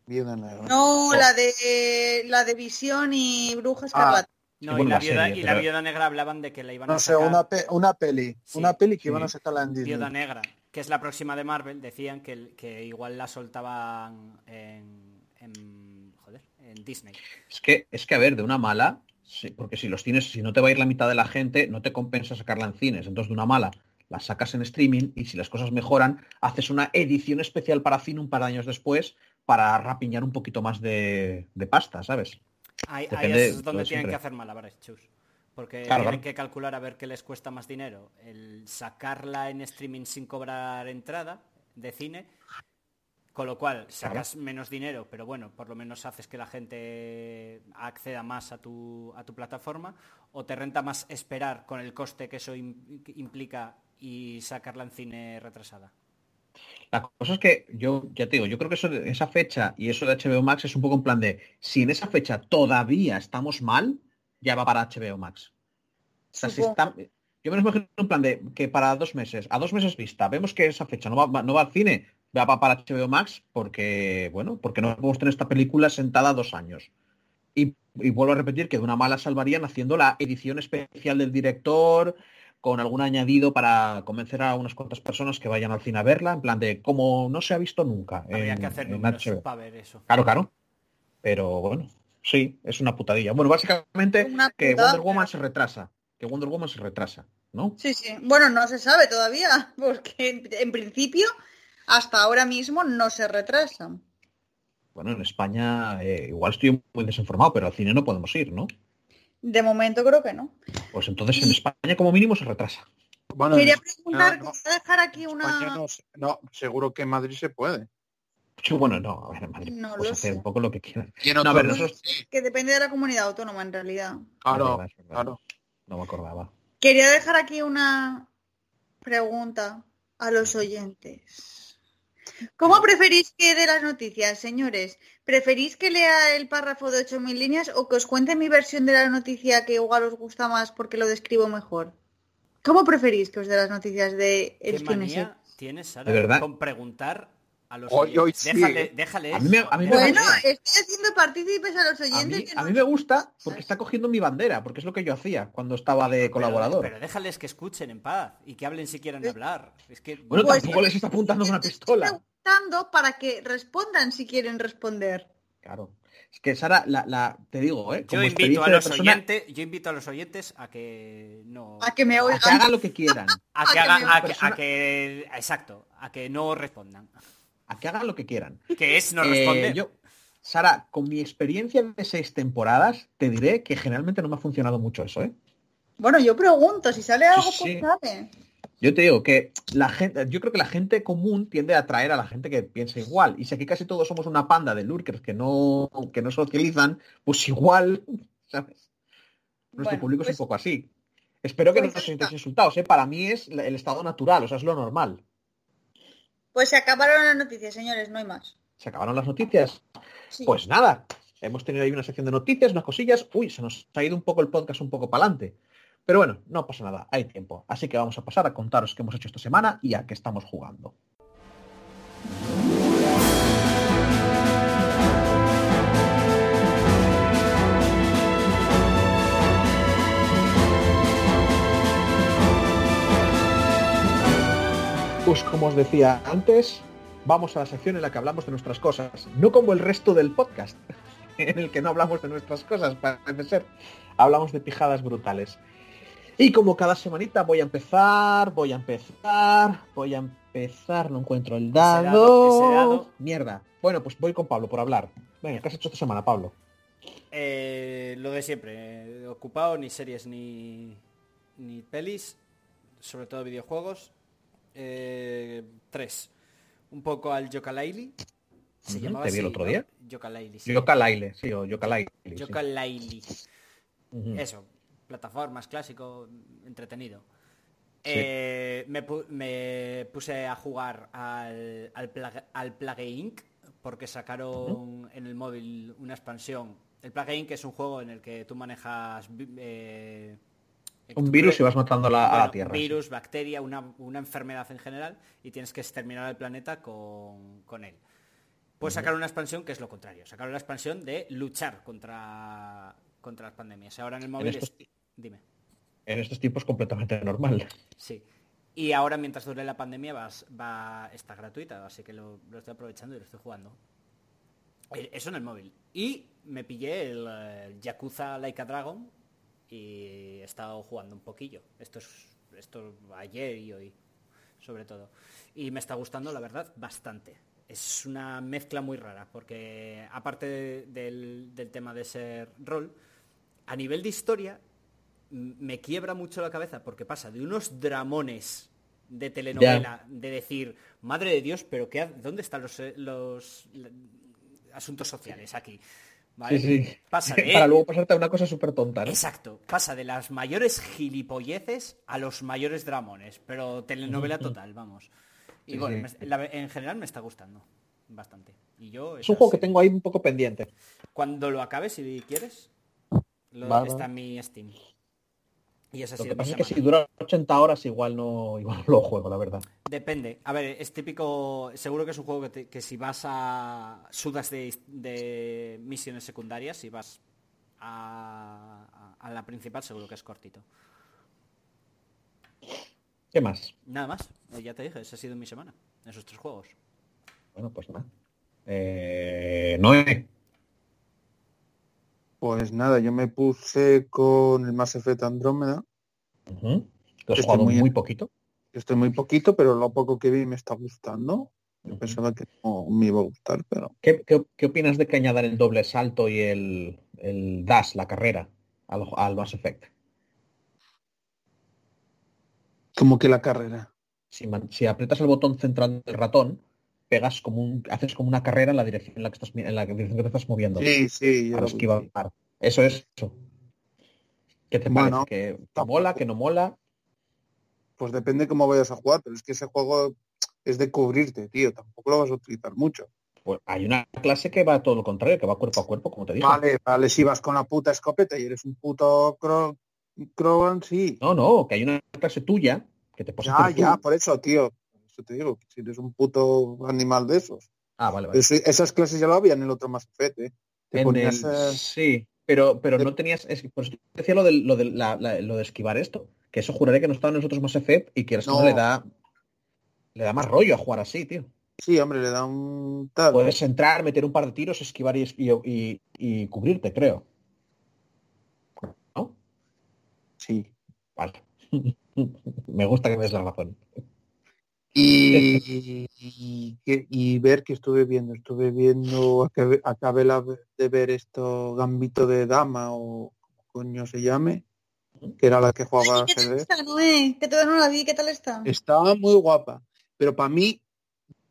Viuda Negra. No, la de la de Visión y Bruja Escarlata. No, bueno, y, la viuda, serie, y la pero- viuda negra hablaban de que la iban a No sé, sacar. una, pe- una peli. Sí. Una peli que Sí. iban a sacarla en Disney. Viuda negra, que es la próxima de Marvel, decían que, que igual la soltaban en, en- joder, en Disney. Es que, es que, a ver, de una mala, sí, porque si los cines, si no te va a ir la mitad de la gente, no te compensa sacarla en cines. Entonces, de una mala, la sacas en streaming y si las cosas mejoran, haces una edición especial para cine un par de años después para rapiñar un poquito más de, de pasta, ¿sabes? Ahí, es de donde tienen siempre. que hacer malabares, chus. Porque Claro, tienen claro. que calcular a ver qué les cuesta más dinero. El sacarla en streaming sin cobrar entrada de cine. Con lo cual sacas menos dinero, pero bueno, por lo menos haces que la gente acceda más a tu, a tu plataforma. O te renta más esperar con el coste que eso im- implica y sacarla en cine retrasada. La cosa es que yo, ya te digo, yo creo que eso de- esa fecha y eso de HBO Max es un poco en plan de, si en esa fecha todavía estamos mal, ya va para HBO Max. O sea, si está- yo me lo imagino en plan de que para dos meses, a dos meses vista, vemos que esa fecha no va, no va al cine, va pa- para HBO Max porque, bueno, porque no podemos tener esta película sentada dos años. Y, y vuelvo a repetir que de una mala salvarían haciendo la edición especial del director, con algún añadido para convencer a unas cuantas personas que vayan al cine a verla, en plan de como no se ha visto nunca. Habría en- que hacer en números HBO. para ver eso. Claro, claro. Pero bueno, sí, es una putadilla. Bueno, básicamente Una que putada, Wonder Woman pero- se retrasa. Que Wonder Woman se retrasa, ¿no? Sí, sí. Bueno, no se sabe todavía, porque en, en principio, hasta ahora mismo no se retrasan. Bueno, en España eh, igual estoy muy desinformado, pero al cine no podemos ir, ¿no? De momento creo que no. Pues entonces en España como mínimo se retrasa. Bueno, Quería preguntar, no, quería dejar aquí una... No, seguro que en Madrid se puede. Sí, bueno, no, a ver, en Madrid No puedes lo hacer sé. un poco lo que quieras. A ver, nosotros... Que depende de la comunidad autónoma en realidad. Claro, verdad, claro. No me acordaba. Quería dejar aquí una pregunta a los oyentes. ¿Cómo preferís que dé las noticias, señores? ¿Preferís que lea el párrafo de 8.000 líneas o que os cuente mi versión de la noticia que igual os gusta más porque lo describo mejor? ¿Cómo preferís que os dé las noticias de ¿Qué el cine? manía tienes, Sara, De verdad. con preguntar a los Hoy- hoy oyentes? sí, Déjale, ¿eh? déjale A mí me- eso, a mí me déjale Bueno, estoy haciendo partícipes a los A oyentes. mí, que a no- mí me gusta porque está cogiendo mi bandera, porque es lo que yo hacía cuando estaba de colaborador. Pero, déjales que escuchen en paz y que hablen si quieren hablar. Es que Bueno, Pues- tampoco les está apuntando con una pistola. Preguntando para que respondan si quieren responder. Claro. Es que Sara, la, la- te digo, ¿eh? yo invito a los persona, oyentes, yo invito a los oyentes a que no A que me a que oigan. hagan lo que quieran. a que hagan a que, persona- a que- exacto, a que no respondan. A que hagan lo que quieran. Que es no Eh, responder. yo, Sara, con mi experiencia de seis temporadas, te diré que generalmente no me ha funcionado mucho eso, ¿eh? Bueno, yo pregunto, si sale algo, Sí. pues sale. Yo te digo que la gente, yo creo que la gente común tiende a atraer a la gente que piensa igual. Y si aquí casi todos somos una panda de lurkers que no, que no socializan, pues igual, ¿sabes? Nuestro Bueno, público pues- es un poco así. Espero que pues no os ya sintáis insultados, ¿eh? Para mí es el estado natural, o sea, es lo normal. Pues se acabaron las noticias, señores, no hay más. Se acabaron las noticias. Sí. Pues nada, hemos tenido ahí una sección de noticias, unas cosillas. Uy, se nos ha ido un poco el podcast un poco para adelante. Pero bueno, no pasa nada, hay tiempo. Así que vamos a pasar a contaros qué hemos hecho esta semana y a qué estamos jugando. Pues como os decía antes, vamos a la sección en la que hablamos de nuestras cosas. No como el resto del podcast, en el que no hablamos de nuestras cosas, parece ser. Hablamos de pijadas brutales. Y como cada semanita voy a empezar, voy a empezar, voy a empezar, no encuentro el dado. dado, ese dado. Mierda. Bueno, pues voy con Pablo por hablar. Venga, ¿qué has hecho esta semana, Pablo? Eh, lo de siempre, eh, ocupado ni series ni, ni pelis, sobre todo videojuegos. Eh, tres. Un poco al Yooka-Laylee. Se Ujú, llamaba te vi el así, otro ¿no? día. Yooka-Laylee, sí. Yooka-Laylee, sí, o sí. Yooka-Laylee. Ujú. Eso, plataformas, clásico, entretenido. Eh, me, pu- me puse a jugar al, al, Plague, al Plague Inc. porque sacaron en el móvil una expansión. El Plague Inc. es un juego en el que tú manejas eh, Un virus y vas matando la, a la Tierra. virus, bacteria, una, una enfermedad en general y tienes que exterminar el planeta con, con él. Pues sacaron una expansión que es lo contrario. Sacaron la expansión de luchar contra, contra las pandemias. Ahora en el móvil estos- es- Dime. En estos tiempos completamente normal. Sí. Y ahora mientras dure la pandemia va, está gratuita, así que lo, lo estoy aprovechando y lo estoy jugando. Eh, Eso en el móvil. Y me pillé el, eh, Yakuza Like a Dragon y he estado jugando un poquillo. Esto es esto ayer y hoy, sobre todo. Y me está gustando, la verdad, bastante. Es una mezcla muy rara, porque aparte de- del, del tema de ser rol, a nivel de historia me quiebra mucho la cabeza porque pasa de unos dramones de telenovela, de decir, madre de Dios, pero qué, ¿dónde están los, eh, los asuntos sociales aquí? ¿Vale? Sí, sí. Pasa de, Para luego pasarte a una cosa súper tonta, ¿no? Exacto, pasa de las mayores gilipolleces a los mayores dramones, pero telenovela total, vamos. Y bueno, sí. me- la- en general me está gustando bastante. Y yo Es un juego que tengo ahí un poco pendiente. cuando lo acabes, si quieres, lo- Vale. está en mi Steam. Y esa ha Lo que pasa es que si dura 80 horas igual no, igual no lo juego, la verdad. Depende. A ver, es típico. Seguro que es un juego que, te- que si vas a. sudas de, de misiones secundarias, si vas a, a- a la principal, seguro que es cortito. ¿Qué más? Nada más. Eh, ya te dije, esa ha sido mi semana. Esos tres juegos. Bueno, pues nada. Eh, Noé. Pues nada, yo me puse con el Mass Effect Andrómeda. Has Estoy jugado muy- muy poquito. Estoy muy poquito, pero lo poco que vi me está gustando. Yo pensaba que no me iba a gustar, pero ¿Qué, qué, qué opinas de que añadan el doble salto y el, el dash, la carrera, al, al Mass Effect? como que la carrera. Si, man- si aprietas el botón central del ratón, pegas como un, haces como una carrera en la dirección en la que estás, en la dirección que te estás moviendo. Sí, sí, para esquivar. Eso es eso. ¿Qué te Bueno, parece? ¿Que, tampoco- mola, que no mola? Pues depende cómo vayas a jugar, pero es que ese juego es de cubrirte, tío. Tampoco lo vas a utilizar mucho. Pues hay una clase que va todo lo contrario, que va cuerpo a cuerpo, como te dije. Vale, vale, si vas con la puta escopeta y eres un puto cro Crowan, sí. No, no, que hay una clase tuya que te puedes Ya, hacer tú. ya, por eso, tío. Eso te digo, si eres un puto animal de esos. Ah, vale, vale. Eso- esas clases ya lo había en el otro Mass Effect, ¿eh? Te En ponías, el- eh, Sí, pero, pero no tenías. Es, te decía lo de, lo, de la- la- lo de esquivar esto. Que eso juraré que no estaba en nosotros más Effect y que eso No. le da. Le da más rollo a jugar así, tío. Sí, hombre, le da un tal. Puedes entrar, meter un par de tiros, esquivar y, y, y- y cubrirte, creo. ¿No? Sí. Vale. Me gusta que me des la razón. Y, y, ver que estuve viendo, estuve viendo, acabé, acabé la- de ver esto Gambito de Dama o coño se llame, que era la que jugaba ¿Qué tal está, Noé? Que todavía no la vi, ¿qué tal está? Estaba muy guapa, pero para mí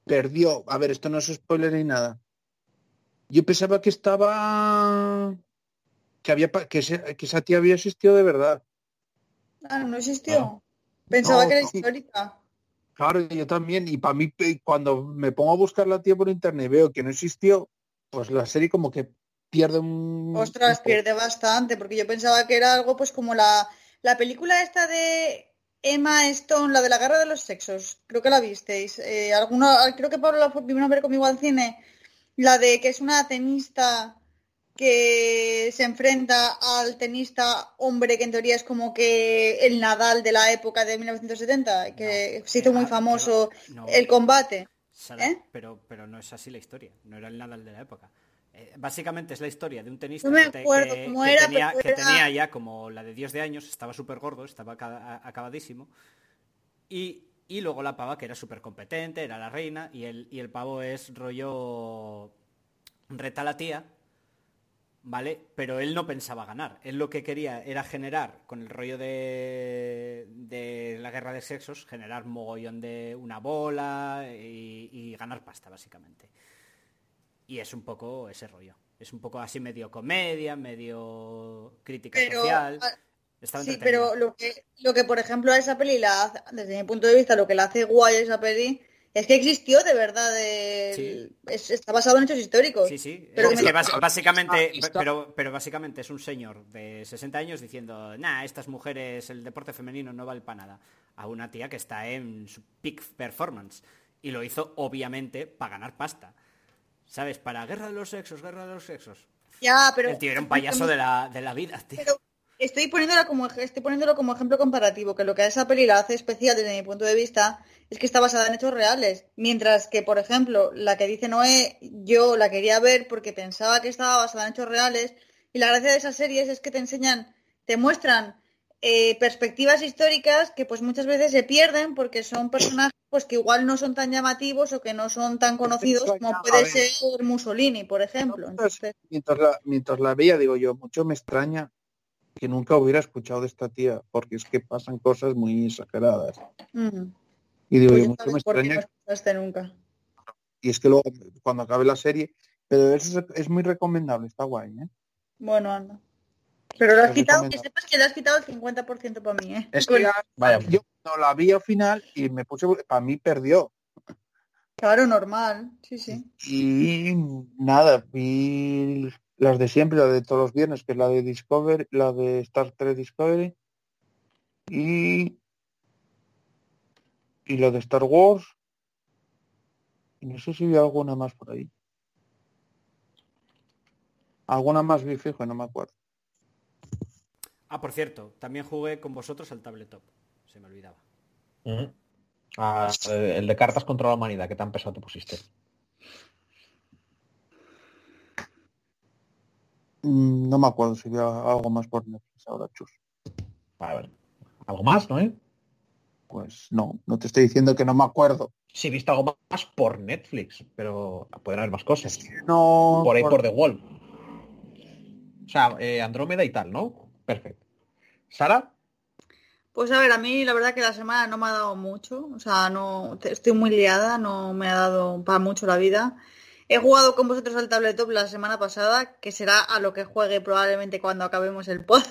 perdió. A ver, esto no es spoiler ni nada. Yo pensaba que estaba que había que, que esa tía había existido de verdad. Ah, no existió. Pensaba No, que era histórica. Claro, yo también. Y para mí, cuando me pongo a buscar la tía por internet y veo que no existió, pues la serie como que pierde un... Ostras, pierde bastante, porque yo pensaba que era algo pues como la, la película esta de Emma Stone, la de la guerra de los sexos. Creo que la visteis. Eh, alguno, creo que Pablo la vino a ver conmigo al cine. La de que es una tenista que se enfrenta al tenista hombre que en teoría es como que el Nadal de la época de 1970, que se hizo muy famoso pero no, el combate. Sara, ¿eh? pero, pero no es así la historia. No era el Nadal de la época. Eh, básicamente es la historia de un tenista me que, te- acuerdo que- cómo que era, tenía, que tenía ya como la de Dios de años, estaba súper gordo, estaba aca- acabadísimo. Y, y luego la pava que era súper competente, era la reina, y el, y el pavo es rollo reta la tía, ¿vale? Pero él no pensaba ganar. Él lo que quería era generar, con el rollo de, de la guerra de sexos, generar mogollón de una bola y, y ganar pasta, básicamente. Y es un poco ese rollo. Es un poco así medio comedia, medio crítica Pero, social. ah, Estaba Sí, pero lo que, lo que, por ejemplo, a esa peli, la hace- desde mi punto de vista, lo que la hace guay a esa peli es que existió de verdad. el- Sí. es- está basado en hechos históricos. Sí, sí. Pero es que básicamente, está- Pero, pero básicamente es un señor de 60 años diciendo, nah, estas mujeres, el deporte femenino no vale para nada. A una tía que está en su peak performance. Y lo hizo, obviamente, para ganar pasta. ¿Sabes? Para guerra de los sexos, guerra de los sexos. Ya, pero... El tío era un payaso de la, de la vida, tío. Pero estoy poniéndolo como estoy poniéndolo como ejemplo comparativo, que lo que a esa peli la hace especial desde mi punto de vista es que está basada en hechos reales, mientras que, por ejemplo, la que dice Noé, yo la quería ver porque pensaba que estaba basada en hechos reales y la gracia de esas series es que te enseñan, te muestran eh, perspectivas históricas que pues muchas veces se pierden porque son personajes pues que igual no son tan llamativos o que no son tan conocidos como puede ser Mussolini, por ejemplo. Entonces, Mientras la, mientras la veía, digo yo, mucho me extraña que nunca hubiera escuchado de esta tía, porque es que pasan cosas muy exageradas. mm, Y digo pues yo, mucho me no extraña, escuchaste nunca. y es que luego, cuando acabe la serie, pero eso es, es muy recomendable, está guay, ¿eh? Bueno, anda. Pero lo has Lo quitado, que sepas que le has quitado el 50% para mí, ¿eh? Es que Vaya. yo no la vi al final y me puse, para mí perdió. Claro, normal, sí, sí. Y nada, vi las de siempre, la de todos los viernes, que es la de Discovery, la de Star Trek Discovery y y la de Star Wars. Y no sé si vi alguna más por ahí. Alguna más vi fijo, y no me acuerdo. Ah, por cierto, también jugué con vosotros al tabletop. Se me olvidaba. Ah, eh, el de cartas contra la humanidad, que tan pesado te pusiste. No me acuerdo si vi algo más por Netflix ahora, chus. A ver. ¿Algo más, no? Eh? Pues no, no te estoy diciendo que no me acuerdo. Sí, he visto algo más por Netflix, pero pueden haber más cosas. No, Por ahí por- por The Wall. O sea, eh, Andrómeda y tal, ¿no? Perfecto. ¿Sara? Pues a ver, a mí la verdad que la semana no me ha dado mucho, o sea, no estoy muy liada, no me ha dado para mucho la vida. He jugado con vosotros al tabletop la semana pasada, que será a lo que juegue probablemente cuando acabemos el pod.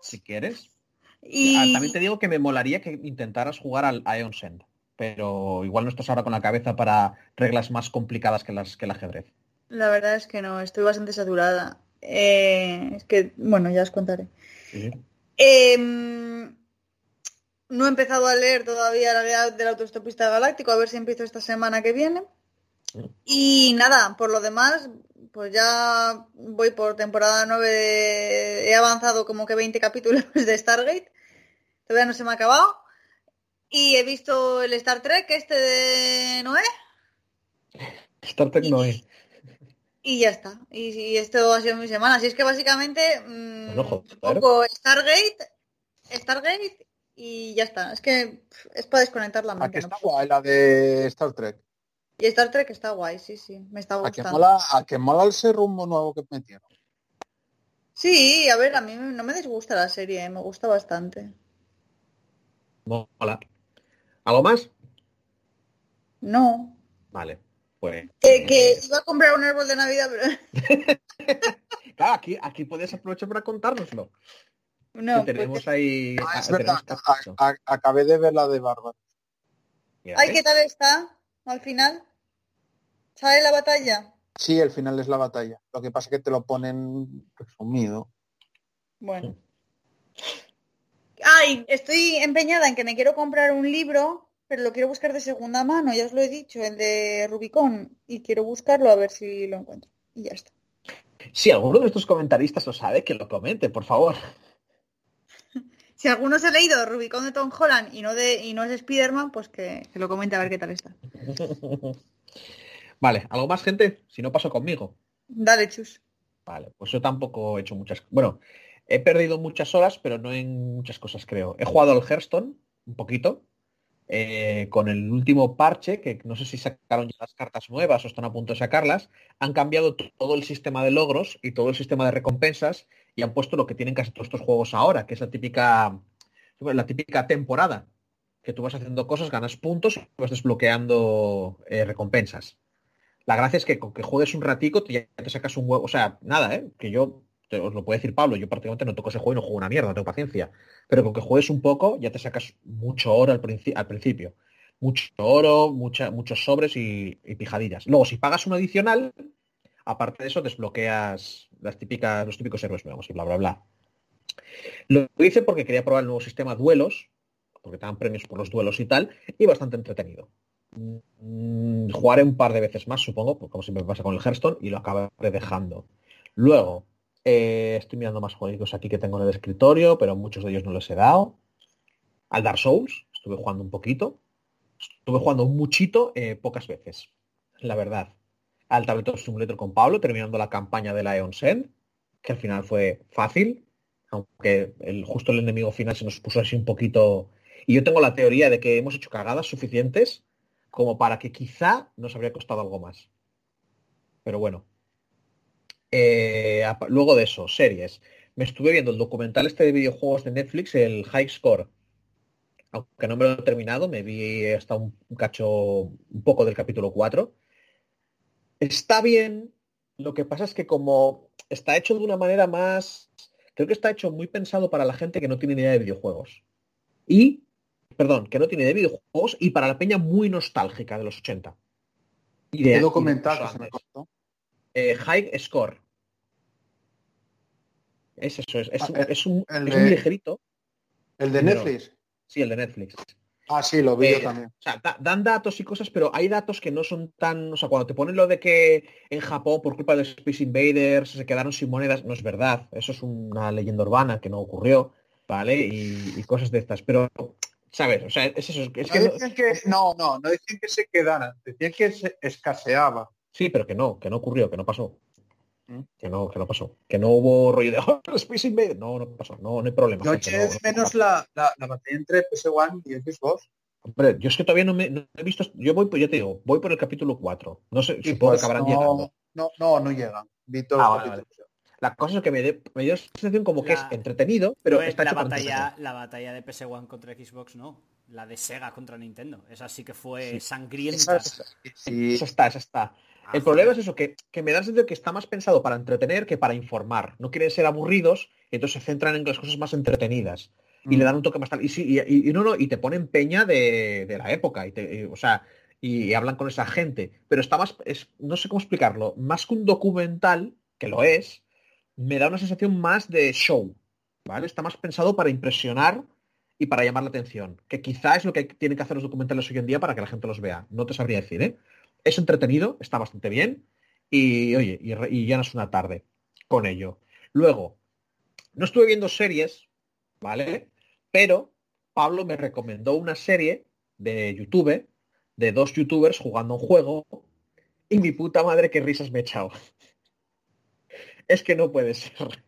Si quieres. Y Ah, También te digo que me molaría que intentaras jugar al Ion Send, pero igual no estás ahora con la cabeza para reglas más complicadas que las que el ajedrez. la verdad es que no, estoy bastante saturada. Eh, es que, bueno, ya os contaré. Em, no he empezado a leer todavía la guía del autostopista galáctico, a ver si empiezo esta semana que viene. Y nada, por lo demás, pues ya voy por temporada 9, de- he avanzado como que 20 capítulos de Stargate, todavía no se me ha acabado. Y he visto el Star Trek, este de Noé, Star Trek no es. y ya está. Y, y esto ha sido mi semana. Así es que básicamente mm, Bueno, joder. un poco Stargate, Stargate y ya está. Es que es para desconectar la ¿A mente. que ¿no? está guay la de Star Trek? Y Star Trek está guay, sí, sí. Me está ¿A que gustando. mola, a que mola el rumbo nuevo que metieron? Sí, a ver, a mí no me disgusta la serie, ¿eh? me gusta bastante. Mola. ¿Algo más? No. Vale. Pues. Que, que iba a comprar un árbol de Navidad, pero Claro, aquí, aquí puedes aprovechar para contárnoslo. no. que tenemos porque- ahí. Ah, es verdad, tenemos a- a- acabé de ver la de Bárbara. Ay, ¿eh? ¿qué tal está? Al final. ¿Sale la batalla? Sí, el final es la batalla. Lo que pasa es que te lo ponen resumido. Bueno. Ay, estoy empeñada en que me quiero comprar un libro, pero lo quiero buscar de segunda mano, ya os lo he dicho, el de Rubicón, y quiero buscarlo a ver si lo encuentro. Y ya está. Si alguno de estos comentaristas lo sabe, que lo comente, por favor. Si alguno se ha leído Rubicón de Tom Holland y no de y no es Spiderman, pues que, que lo comente a ver qué tal está. Vale, ¿algo más, gente? Si no, paso conmigo. Dale, chus. Vale, pues yo tampoco he hecho muchas... Bueno, he perdido muchas horas, pero no en muchas cosas, creo. He jugado al Hearthstone, un poquito, eh, con el último parche, que no sé si sacaron ya las cartas nuevas o están a punto de sacarlas, han cambiado todo el sistema de logros y todo el sistema de recompensas y han puesto lo que tienen casi todos estos juegos ahora, que es la típica, la típica temporada, que tú vas haciendo cosas, ganas puntos y vas desbloqueando eh, recompensas. La gracia es que con que juegues un ratico ya te sacas un huevo. O sea, nada, ¿eh? Que yo, os lo puede decir Pablo, yo prácticamente no toco ese juego y no juego una mierda, tengo paciencia. Pero con que juegues un poco ya te sacas mucho oro al, al principio. Mucho oro, mucha, muchos sobres y, y pijadillas. Luego, si pagas un adicional, aparte de eso, desbloqueas las típicas, los típicos héroes nuevos y bla, bla, bla. Lo hice porque quería probar el nuevo sistema duelos, porque te dan premios por los duelos y tal, y bastante entretenido. Mm, jugaré un par de veces más, supongo, como siempre pasa con el Hearthstone, y lo acabaré dejando. Luego, eh, estoy mirando más juegos aquí que tengo en el escritorio, pero muchos de ellos no les he dado. Al Dark Souls, estuve jugando un poquito. Estuve jugando muchito eh, pocas veces, la verdad. Al Tabletop Simulator con Pablo, terminando la campaña de la Eon Send, que al final fue fácil, aunque el, justo el enemigo final se nos puso así un poquito... Y yo tengo la teoría de que hemos hecho cagadas suficientes como para que quizá nos habría costado algo más. Pero bueno. Eh, luego de eso, series. Me estuve viendo el documental este de videojuegos de Netflix, el High Score. Aunque no me lo he terminado, me vi hasta un cacho, un poco del capítulo 4. Está bien, lo que pasa es que como está hecho de una manera más... Creo que está hecho muy pensado para la gente que no tiene ni idea de videojuegos. Y, perdón, que no tiene de videojuegos y para la peña muy nostálgica de los 80. Y de- ¿Qué y de documental que incluso se me antes. cortó? Eh, High Score. Es eso, es, es, Ah, el- es un, el es de- muy ligerito. ¿El de Pero- Netflix? Sí, el de Netflix. Ah, sí, lo vi Eh, yo también. O sea, da- dan datos y cosas, pero hay datos que no son tan... O sea, cuando te ponen lo de que en Japón, por culpa de los Space Invaders, se quedaron sin monedas, no es verdad. Eso es una leyenda urbana que no ocurrió, ¿vale? Y, y cosas de estas. Pero, ¿sabes? O sea, es eso. Es que no, que, no, no, no decían que se quedaran, decían que se escaseaba. Sí, pero que no, que no ocurrió, que no pasó. ¿Mm? Que no, que no pasó. Que no hubo rollo de "Oh, Space Invaders. No, no pasó. No, no hay problema. Yo eché no- no menos pasó. la, la, la batalla entre PS1 y Xbox. Hombre, yo es que todavía no me no he visto. Yo voy, ya te digo, voy por el capítulo 4. No sé, Y supongo pues que acabarán no, llegando. No, no, no llegan. Vi todos Ah, vale, capítulos. La cosa es que me, de- me dio la sensación como que La- es entretenido, pero Pues está la hecho batalla, la batalla de PS1 contra Xbox no. La de Sega contra Nintendo. Esa sí que fue Sí. sangrienta. Esa, esa- Sí, esa está, esa está. El problema es eso, que, que me da el sentido que está más pensado para entretener que para informar. No quieren ser aburridos, entonces se centran en las cosas más entretenidas. Y Mm. le dan un toque más tal. Y sí, y, y- y no, no, y te ponen peña de, de la época. Y te- y, o sea, y, hablan con esa gente. Pero está más, es, no sé cómo explicarlo, más que un documental, que lo es, me da una sensación más de show. ¿Vale? Está más pensado para impresionar y para llamar la atención. Que quizá es lo que tienen que hacer los documentales hoy en día para que la gente los vea. No te sabría decir, ¿eh? Es entretenido, está bastante bien. Y oye, y, y llenas una tarde con ello. Luego, no estuve viendo series, ¿vale? Pero Pablo me recomendó una serie de YouTube de dos youtubers jugando un juego y mi puta madre qué risas me he echado. Es que no puede ser.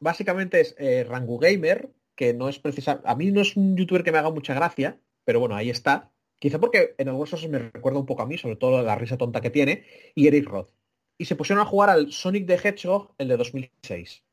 Básicamente es eh, Rangu Gamer, que no es precisa, a mí no es un youtuber que me haga mucha gracia, pero bueno, ahí está. Quizá porque en algunos casos me recuerda un poco a mí, sobre todo la risa tonta que tiene, y Eric Roth. Y se pusieron a jugar al Sonic the Hedgehog, el de 2006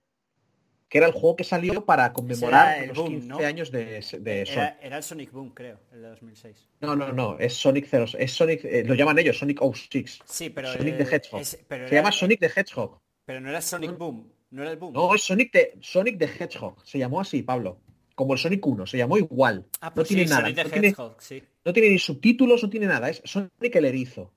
que era el juego que salió para conmemorar los boom, 15 ¿no? años de, de Sonic. Era, era el Sonic Boom, creo, el de 2006. No, no, no, es Sonic 0, es Sonic, eh, lo llaman ellos, Sonic 06. Sí, pero... Sonic eh, the Hedgehog. es- pero Se era- llama Sonic the Hedgehog. Pero no era Sonic Boom, no era el Boom. No, es Sonic the, Sonic the Hedgehog. Se llamó así, Pablo. Como el Sonic 1, se llamó igual. ah, no pues tiene sí, nada. No tiene, Hedgehog, sí. no tiene ni subtítulos, no tiene nada. Es Sonic el erizo.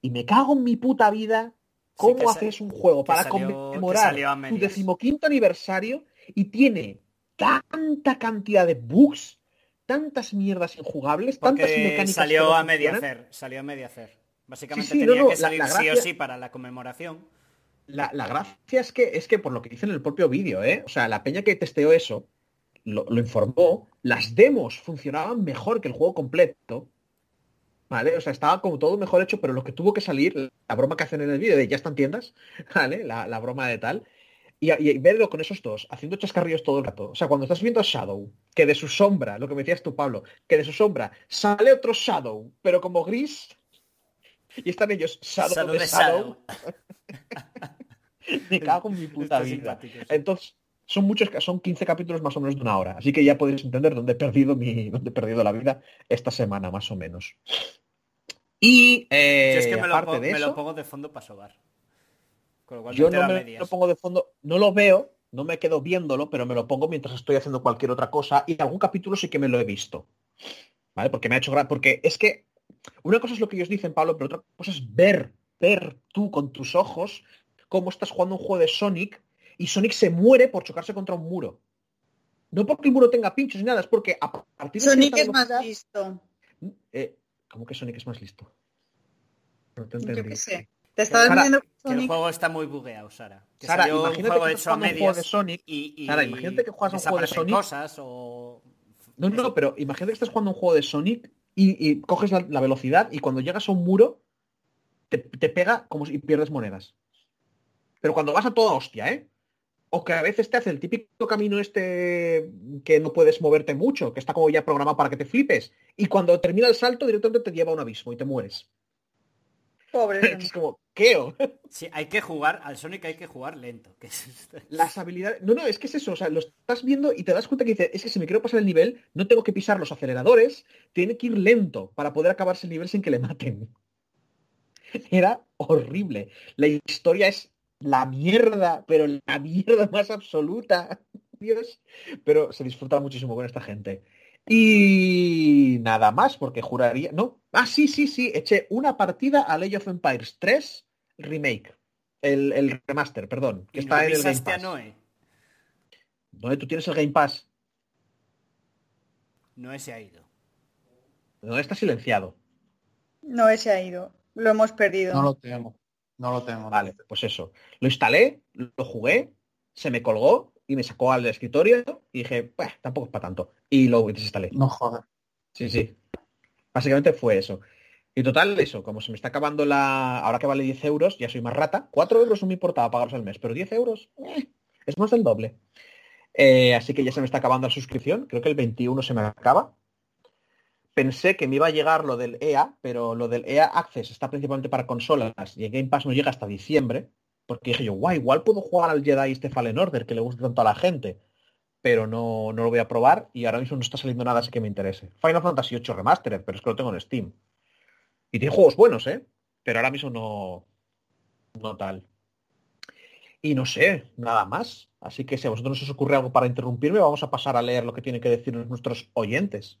Y me cago en mi puta vida cómo haces un juego para salió- conmemorar tu decimoquinto aniversario y tiene tanta cantidad de bugs, tantas mierdas injugables, tantas mecánicas salió no a media hacer, salió a media hacer. Básicamente no, tenía no, que la- salir sí o sí para la conmemoración. La, la gracia es que, es que por lo que dice en el propio vídeo, ¿eh? O sea, la peña que testeó eso lo, lo informó, las demos funcionaban mejor que el juego completo. ¿Vale? O sea, estaba como todo mejor hecho, pero lo que tuvo que salir, la broma que hacen en el vídeo de ya están tiendas, ¿vale? La, la broma de tal. Y, y verlo con esos dos, haciendo chascarrillos todo el rato. O sea, cuando estás viendo a Shadow, que de su sombra, lo que me decías tú, Pablo, que de su sombra sale otro Shadow, pero como gris, y están ellos, Shadow, Shadow de Shadow, Shadow. me cago en mi puta Está vida. Entonces, son muchos, son 15 capítulos más o menos de una hora. Así que ya podéis entender dónde he perdido mi, dónde he perdido la vida esta semana, más o menos. Y eh, Yo es que me lo, aparte pongo, de me lo pongo de fondo para sobar. Con lo cual yo no me lo pongo de fondo, no lo veo, no me quedo viéndolo, pero me lo pongo mientras estoy haciendo cualquier otra cosa. Y algún capítulo sí que me lo he visto. ¿Vale? Porque me ha hecho. Porque es que una cosa es lo que ellos dicen, Pablo, pero otra cosa es ver, ver tú con tus ojos cómo estás jugando un juego de Sonic y Sonic se muere por chocarse contra un muro. No porque el muro tenga pinchos ni nada, es porque a partir de Sonic es más listo. Eh, ¿Cómo que Sonic es más listo? No te Yo entendí. qué sé. Te estabas Sara, viendo Que el juego está muy bugueado, Sara. Que Sara, salió un imagínate juego que hecho estás un juego de medias Sonic. y, y Sara, imagínate que juegas un juego de Sonic. cosas o... No, no, pero imagínate que estás jugando un juego de Sonic y, y coges la, la velocidad y cuando llegas a un muro te, te pega como si pierdes monedas. Pero cuando vas a toda hostia, ¿eh? O que a veces te hace el típico camino este que no puedes moverte mucho, que está como ya programado para que te flipes. Y cuando termina el salto directamente te lleva a un abismo y te mueres. Pobre Es como, ¿qué? o? Sí, hay que jugar, al Sonic hay que jugar lento. Que es- Las habilidades... No, no, es que es eso. O sea, lo estás viendo y te das cuenta que dices, es que si me quiero pasar el nivel, no tengo que pisar los aceleradores, tiene que ir lento para poder acabarse el nivel sin que le maten. Era horrible. La historia es la mierda, pero la mierda más absoluta. Dios. Pero se disfruta muchísimo con esta gente. Y nada más, porque juraría... No. Ah, sí, sí, sí. Eché una partida a Age of Empires 3 Remake. El, el remaster, perdón. Que y está en el Game a Pass. Noé. ¿Dónde tú tienes el Game Pass? Noé se ha ido. No está silenciado. No, ese ha ido. Lo hemos perdido. No lo tengo. No lo tengo. Vale, pues eso. Lo instalé, lo jugué, se me colgó y me sacó al escritorio y dije, "Bah, tampoco es para tanto. Y lo desinstalé. No joder. Sí, sí. Básicamente fue eso. Y total, eso, como se me está acabando la... Ahora que vale 10 euros, ya soy más rata. 4 euros no me importaba pagarlos al mes, pero 10 euros eh, es más del doble. Eh, así que ya se me está acabando la suscripción. Creo que el 21 se me acaba. Pensé que me iba a llegar lo del EA, pero lo del EA Access está principalmente para consolas y el Game Pass no llega hasta diciembre. Porque dije yo, guay, igual puedo jugar al Jedi este Fallen Order que le gusta tanto a la gente. Pero no, no lo voy a probar y ahora mismo no está saliendo nada así que me interese. Final Fantasy VIII Remastered, pero es que lo tengo en Steam. Y tiene juegos buenos, ¿eh? Pero ahora mismo no, no tal. Y no sé, nada más. Así que si a vosotros no os ocurre algo para interrumpirme, vamos a pasar a leer lo que tienen que decirnos nuestros oyentes.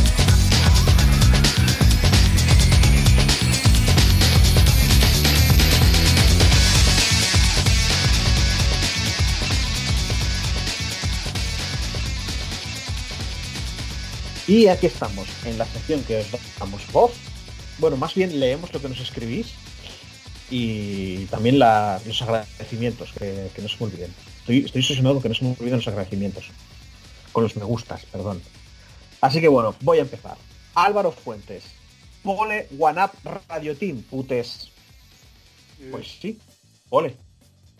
Y aquí estamos, en la sección que os damos voz. Bueno, más bien leemos lo que nos escribís y también la- los agradecimientos, que, que no se me olviden. Estoy, estoy obsesionado con que no se me olviden los agradecimientos. Con los me gustas, perdón. Así que bueno, voy a empezar. Álvaro Fuentes. Pole One Up Radio Team, putes. Pues sí, Pole.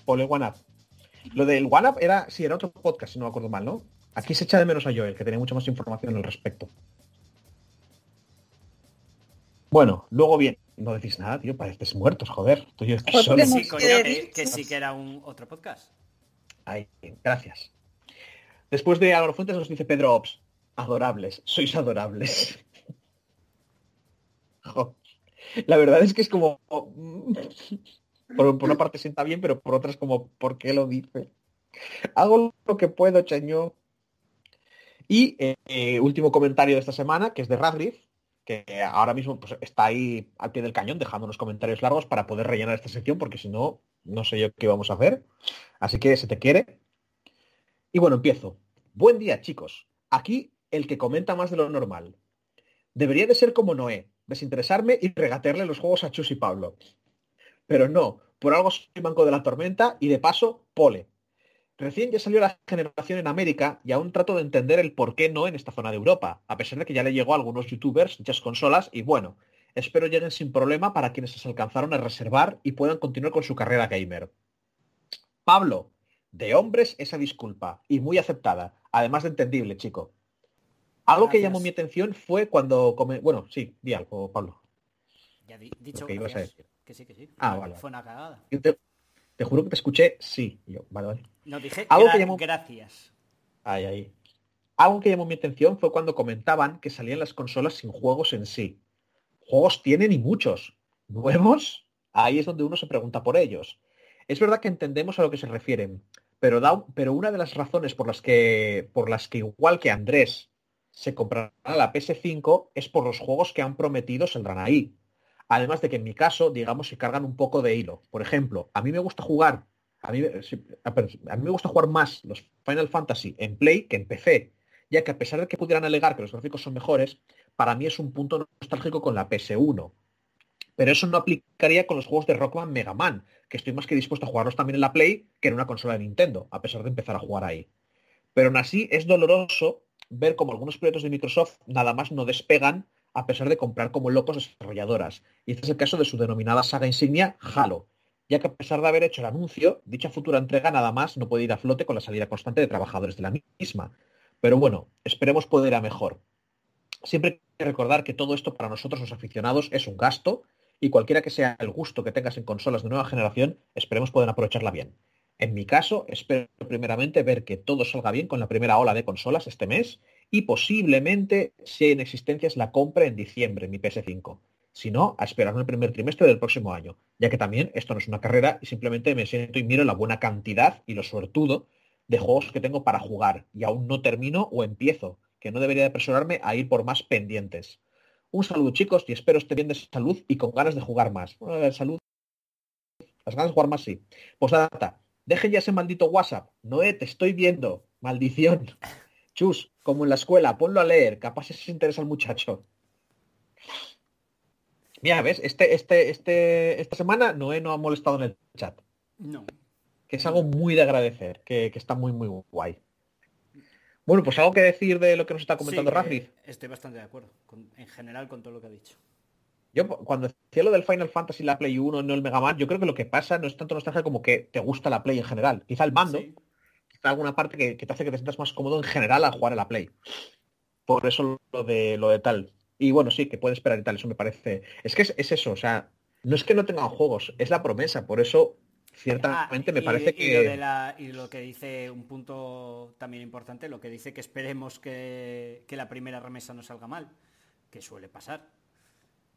Pole One Up. Lo del One Up era, sí, era otro podcast, si no me acuerdo mal, ¿no? Aquí se echa de menos a Joel, que tenía mucha más información al respecto. Bueno, luego bien, no decís nada, tío, pareces muertos, joder. Pues solo. Que Hemos sí, coño, que sí que era un otro podcast. Ahí, gracias. Después de Álvaro Fuentes nos dice Pedro Ops. Adorables, sois adorables. La verdad es que es como... Por, por una parte sienta bien, pero por otra es como, ¿por qué lo dice? Hago lo que puedo, cheño. Y eh, último comentario de esta semana, que es de Radriff, que ahora mismo pues, está ahí al pie del cañón dejando unos comentarios largos para poder rellenar esta sección, porque si no, no sé yo qué vamos a hacer. Así que se te quiere. Y bueno, empiezo. Buen día, chicos. Aquí el que comenta más de lo normal. Debería de ser como Noé, desinteresarme y regatearle los juegos a Chus y Pablo. Pero no, por algo soy banco de la tormenta y de paso, pole. Recién ya salió la generación en América y aún trato de entender el por qué no en esta zona de Europa, a pesar de que ya le llegó a algunos youtubers, muchas consolas y bueno, espero lleguen sin problema para quienes se alcanzaron a reservar y puedan continuar con su carrera gamer. Pablo, de hombres esa disculpa y muy aceptada, además de entendible, chico. Algo que llamó mi atención fue cuando... come- Bueno, sí, di algo, Pablo. Ya di- dicho que ibas a decir. Que sí, que sí. Ah, vale. Fue una cagada. Yo te, te juro que te escuché sí. Y yo, vale, vale. No dije Algo gra- que llamó- gracias. Ahí, ahí. Algo que llamó mi atención fue cuando comentaban que salían las consolas sin juegos en sí. Juegos tienen y muchos. ¿Nuevos? ahí es donde uno se pregunta por ellos. Es verdad que entendemos a lo que se refieren, pero, da, pero una de las razones por las, que, por las que igual que Andrés se comprará la PS5 es por los juegos que han prometido saldrán ahí. Además de que en mi caso, digamos, se cargan un poco de hilo. Por ejemplo, a mí me gusta jugar, a mí, a mí me gusta jugar más los Final Fantasy en Play que en PC, ya que a pesar de que pudieran alegar que los gráficos son mejores, para mí es un punto nostálgico con la PS1. Pero eso no aplicaría con los juegos de Rockman Mega Man, que estoy más que dispuesto a jugarlos también en la Play que en una consola de Nintendo, a pesar de empezar a jugar ahí. Pero aún así es doloroso ver como algunos proyectos de Microsoft nada más no despegan a pesar de comprar como locos desarrolladoras. Y este es el caso de su denominada saga insignia Halo, ya que a pesar de haber hecho el anuncio, dicha futura entrega nada más no puede ir a flote con la salida constante de trabajadores de la misma. Pero bueno, esperemos poder ir a mejor. Siempre hay que recordar que todo esto para nosotros los aficionados es un gasto y cualquiera que sea el gusto que tengas en consolas de nueva generación, esperemos poder aprovecharla bien. En mi caso, espero primeramente ver que todo salga bien con la primera ola de consolas este mes y posiblemente, si hay en existencias, la compra en diciembre mi PS5. Si no, a esperar el primer trimestre del próximo año, ya que también esto no es una carrera y simplemente me siento y miro la buena cantidad y lo suertudo de juegos que tengo para jugar y aún no termino o empiezo, que no debería de apresurarme a ir por más pendientes. Un saludo chicos y espero esté bien de salud y con ganas de jugar más. Bueno, salud. Las ganas de jugar más sí. Pues data, dejen ya ese maldito WhatsApp. Noé, te estoy viendo. Maldición. Chus, como en la escuela, ponlo a leer. Capaz se interesa al muchacho. Mira, ¿ves? Este, este, este, esta semana Noé no ha molestado en el chat. No. Que es algo muy de agradecer, que, que está muy, muy guay. Bueno, pues algo que decir de lo que nos está comentando sí, Estoy bastante de acuerdo, en general, con todo lo que ha dicho. Yo cuando decía lo del Final Fantasy, la Play 1, no el Mega Man, yo creo que lo que pasa no es tanto nostalgia como que te gusta la Play en general. Quizá el mando, alguna parte que, te hace que te sientas más cómodo en general al jugar a la Play. Por eso lo de lo de tal. Y bueno, sí, que puede esperar y tal, eso me parece. Es que es, es eso, o sea, no es que no tengan juegos, es la promesa. Por eso ciertamente me ah, parece que... Y lo, que dice, un punto también importante, lo que dice que esperemos que, la primera remesa no salga mal, que suele pasar.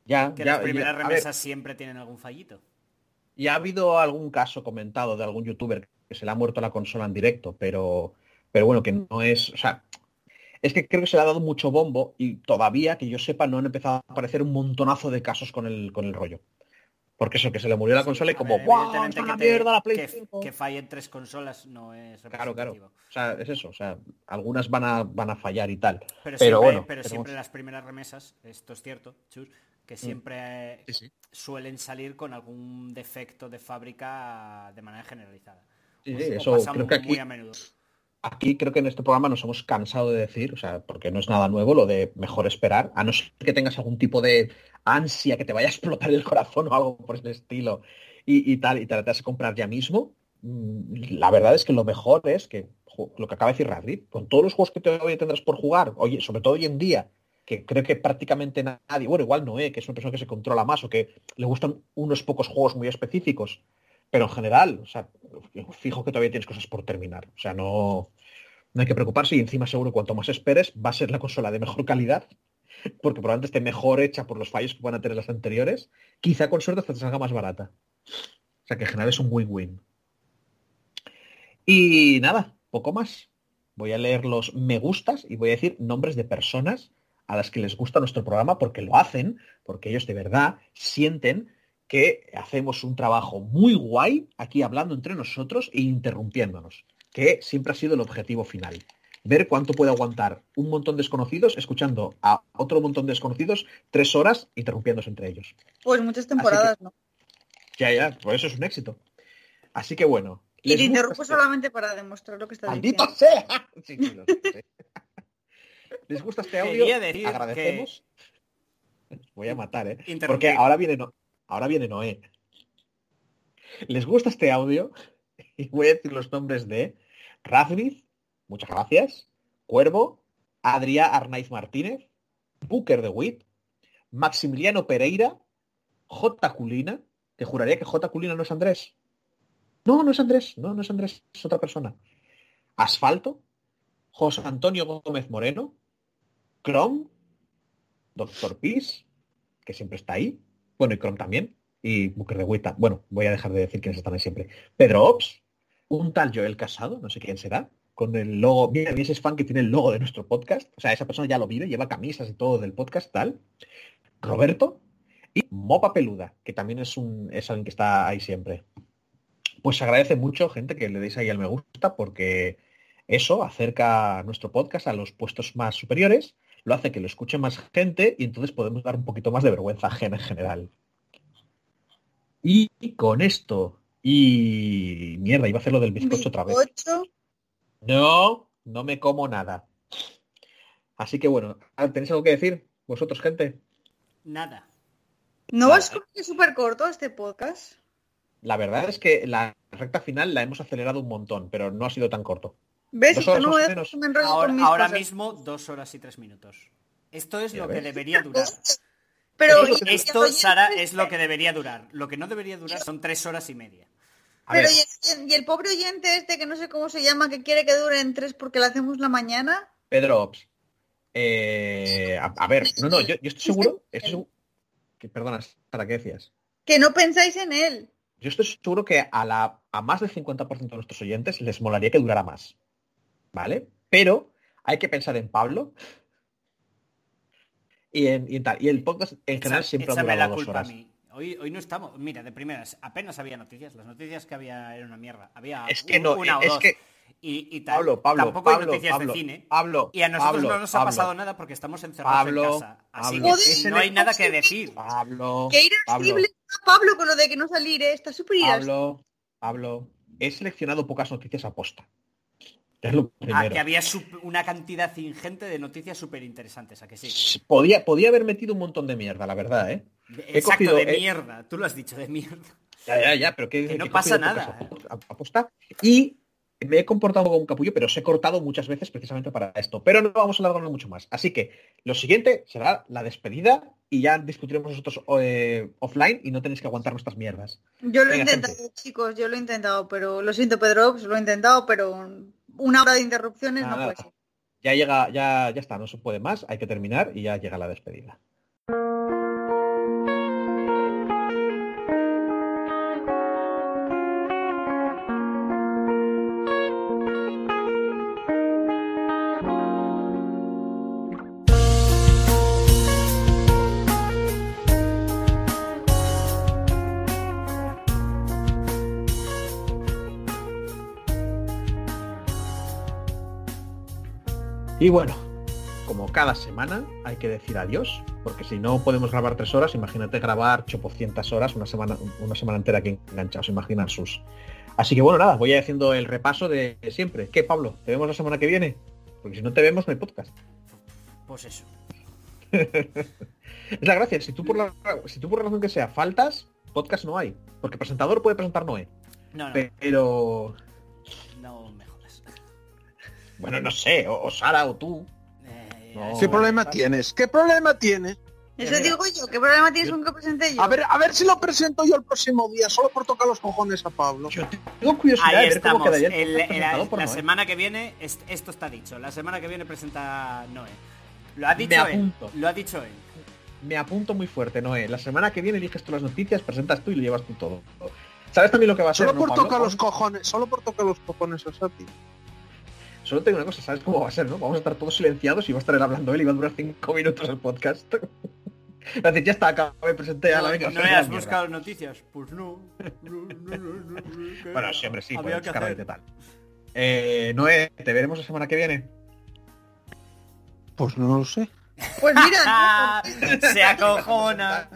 Ya, que las primeras remesas siempre tienen algún fallito. Y ha habido algún caso comentado de algún youtuber que se le ha muerto la consola en directo, pero, pero bueno, que no es... O sea, es que creo que se le ha dado mucho bombo y todavía, que yo sepa, no han empezado a aparecer un montonazo de casos con el, con el rollo. Porque eso, que se le murió la consola y como, ¡guau! que mierda la Play que, fallen tres consolas no es Claro, claro. O sea, es eso. O sea, algunas van a, van a fallar y tal. Pero, siempre, bueno. Pero siempre las primeras remesas, esto es cierto, Chus, que mm. siempre suelen salir con algún defecto de fábrica de manera generalizada. Sí, eso creo que aquí, muy a menudo. Aquí creo que en este programa nos hemos cansado de decir, o sea, porque no es nada nuevo lo de mejor esperar, a no ser que tengas algún tipo de ansia, que te vaya a explotar el corazón o algo por ese estilo y, tal, y te la te vas a comprar ya mismo, mm, la verdad es que lo mejor es que lo que acaba de decir Radri, con todos los juegos que todavía tendrás por jugar, oye, sobre todo hoy en día, que creo que prácticamente nadie, bueno, igual Noé, que es una persona que se controla más o que le gustan unos pocos juegos muy específicos, pero en general, fijo que todavía tienes cosas por terminar. O sea, no, no hay que preocuparse y encima seguro cuanto más esperes va a ser la consola de mejor calidad porque probablemente esté mejor hecha por los fallos que van a tener las anteriores, quizá con suerte hasta te salga más barata. O sea que en general es un win-win. Y nada, poco más. Voy a leer los me gustas y voy a decir nombres de personas a las que les gusta nuestro programa porque lo hacen, porque ellos de verdad sienten que hacemos un trabajo muy guay aquí hablando entre nosotros e interrumpiéndonos, que siempre ha sido el objetivo final ver cuánto puede aguantar un montón de desconocidos escuchando a otro montón de desconocidos tres horas interrumpiéndose entre ellos. Pues muchas temporadas, ¿no? Ya, ya, por eso es un éxito. Así que bueno. Y te interrumpo este- solamente para demostrar lo que está diciendo. sea! Sí, ¿Les gusta este audio? Agradecemos. Voy a matar, ¿eh? Porque ahora viene, ahora viene Noé. ¿Les gusta este audio? Y voy a decir los nombres de Razviz, muchas gracias. Cuervo, Adrià Arnaiz Martínez, Booker de Witt, Maximiliano Pereira, J. Culina, que juraría que J. Culina no es Andrés. No, no es Andrés, no, no es Andrés, es otra persona. Asfalto, José Antonio Gómez Moreno, Chrome, Doctor Peace, que siempre está ahí, bueno, y Chrome también, y Buque Reguita. Bueno, voy a dejar de decir quiénes están ahí siempre. Pedro Ops, un tal Joel Casado, no sé quién será, con el logo, mira, ese es fan que tiene el logo de nuestro podcast. O sea, esa persona ya lo vive, lleva camisas y todo del podcast, tal. Roberto y Mopa Peluda, que también es un es alguien que está ahí siempre. Pues agradece mucho, gente, que le deis ahí al me gusta, porque eso acerca nuestro podcast a los puestos más superiores, lo hace que lo escuche más gente y entonces podemos dar un poquito más de vergüenza ajena en general. Y con esto, y mierda, iba a hacer lo del bizcocho otra vez. No, no me como nada. Así que bueno, ¿tenéis algo que decir? ¿Vosotros, gente? Nada. ¿No Vale. es como que súper corto este podcast? La verdad es que la recta final la hemos acelerado un montón, pero no ha sido tan corto. Ahora, con mis ahora cosas. mismo dos horas y tres minutos. Esto es lo que debería durar. Pero, Esto, Sara, es lo que debería durar. Lo que no debería durar son tres horas y media. A Pero y el, y el pobre oyente este que no sé cómo se llama, que quiere que dure en tres porque lo hacemos la mañana. Pedro Ops. eh, a, a ver, no, no, yo, yo estoy seguro, estoy seguro- que, perdona, Sara, ¿qué decías? Que no pensáis en él. Yo estoy seguro que a, la, a más del 50% de nuestros oyentes les molaría que durara más. ¿Vale? Pero hay que pensar en Pablo y en, y en tal. Y el podcast en general Echa- siempre ha durado la dos culpa a horas. mí. Hoy, hoy no estamos. Mira, de primeras, apenas había noticias. Las noticias que había eran una mierda. Había Es que un- no, una o es dos. que Y, y tal. Pablo, Pablo, Tampoco hay Pablo, noticias Pablo, de cine. Pablo, Y a nosotros Pablo, no nos ha Pablo. pasado nada porque estamos encerrados Pablo, en casa. Así Pablo, que no hay nada que decir. Pablo, Que Pablo, irascible Pablo con lo de que no salir, ¿eh? Está súper. Pablo, Pablo, he seleccionado pocas noticias a posta. Es lo Ah, que había una cantidad ingente de noticias súper interesantes, ¿a que sí? Podía, podía haber metido un montón de mierda, la verdad, ¿eh? He Exacto, cogido, de eh, mierda. Tú lo has dicho, de mierda. Ya, ya, ya, pero que, Que no pasa nada. aposta. Y me he comportado como un capullo, pero os he cortado muchas veces precisamente para esto. Pero no vamos a alargarnos mucho más. Así que lo siguiente será la despedida y ya discutiremos nosotros eh, offline y no tenéis que aguantar nuestras mierdas. Yo lo he intentado, gente. chicos, yo lo he intentado, pero lo siento, Pedro, Ops, lo he intentado, pero una hora de interrupciones Nada, no puede ser. Ya llega, ya, ya está, no se puede más, hay que terminar y ya llega la despedida. Y bueno, como cada semana hay que decir adiós, porque si no podemos grabar tres horas, imagínate grabar chopocientas horas, una semana, una semana entera aquí enganchados, imaginar sus. Así que bueno, nada, voy haciendo el repaso de siempre. ¿Qué, Pablo? ¿Te vemos la semana que viene? Porque si no te vemos, no hay podcast. Pues eso. Es la gracia, si tú por la, si tú por razón que sea faltas, podcast no hay. Porque presentador puede presentar Noé. No, no, Pero. no me. Bueno, no sé, o, o Sara o tú. Eh, No. ¿Qué problema tienes? ¿Qué problema tienes? Eso digo yo, ¿qué problema tienes con que presente yo? A ver, a ver si lo presento yo el próximo día, solo por tocar los cojones a Pablo. Yo tengo curiosidad Ahí de ver cómo quedaría el El- podcast el- presentado por la Noé. semana que viene, est- esto está dicho. La semana que viene presenta Noé. Lo ha Me dicho él. apunto. Lo ha dicho él. Me apunto muy fuerte, Noé. La semana que viene eliges tú las noticias, presentas tú y lo llevas tú todo. ¿Sabes también lo que va a ser? Solo por tocar los cojones, solo por tocar los cojones a Sati. Solo te digo una cosa, ¿sabes cómo va a ser, no? Vamos a estar todos silenciados y va a estar él hablando él y va a durar cinco minutos el podcast. A decir, ya está, acabé, presenté a la venga. ¿No la has mierda. buscado noticias? Pues no. No, no, no, no, no. Bueno, sí, hombre, sí, buscar hacer. de tal. Eh, Noé, ¿te veremos la semana que viene? Pues no lo sé. Pues mira, Se acojona.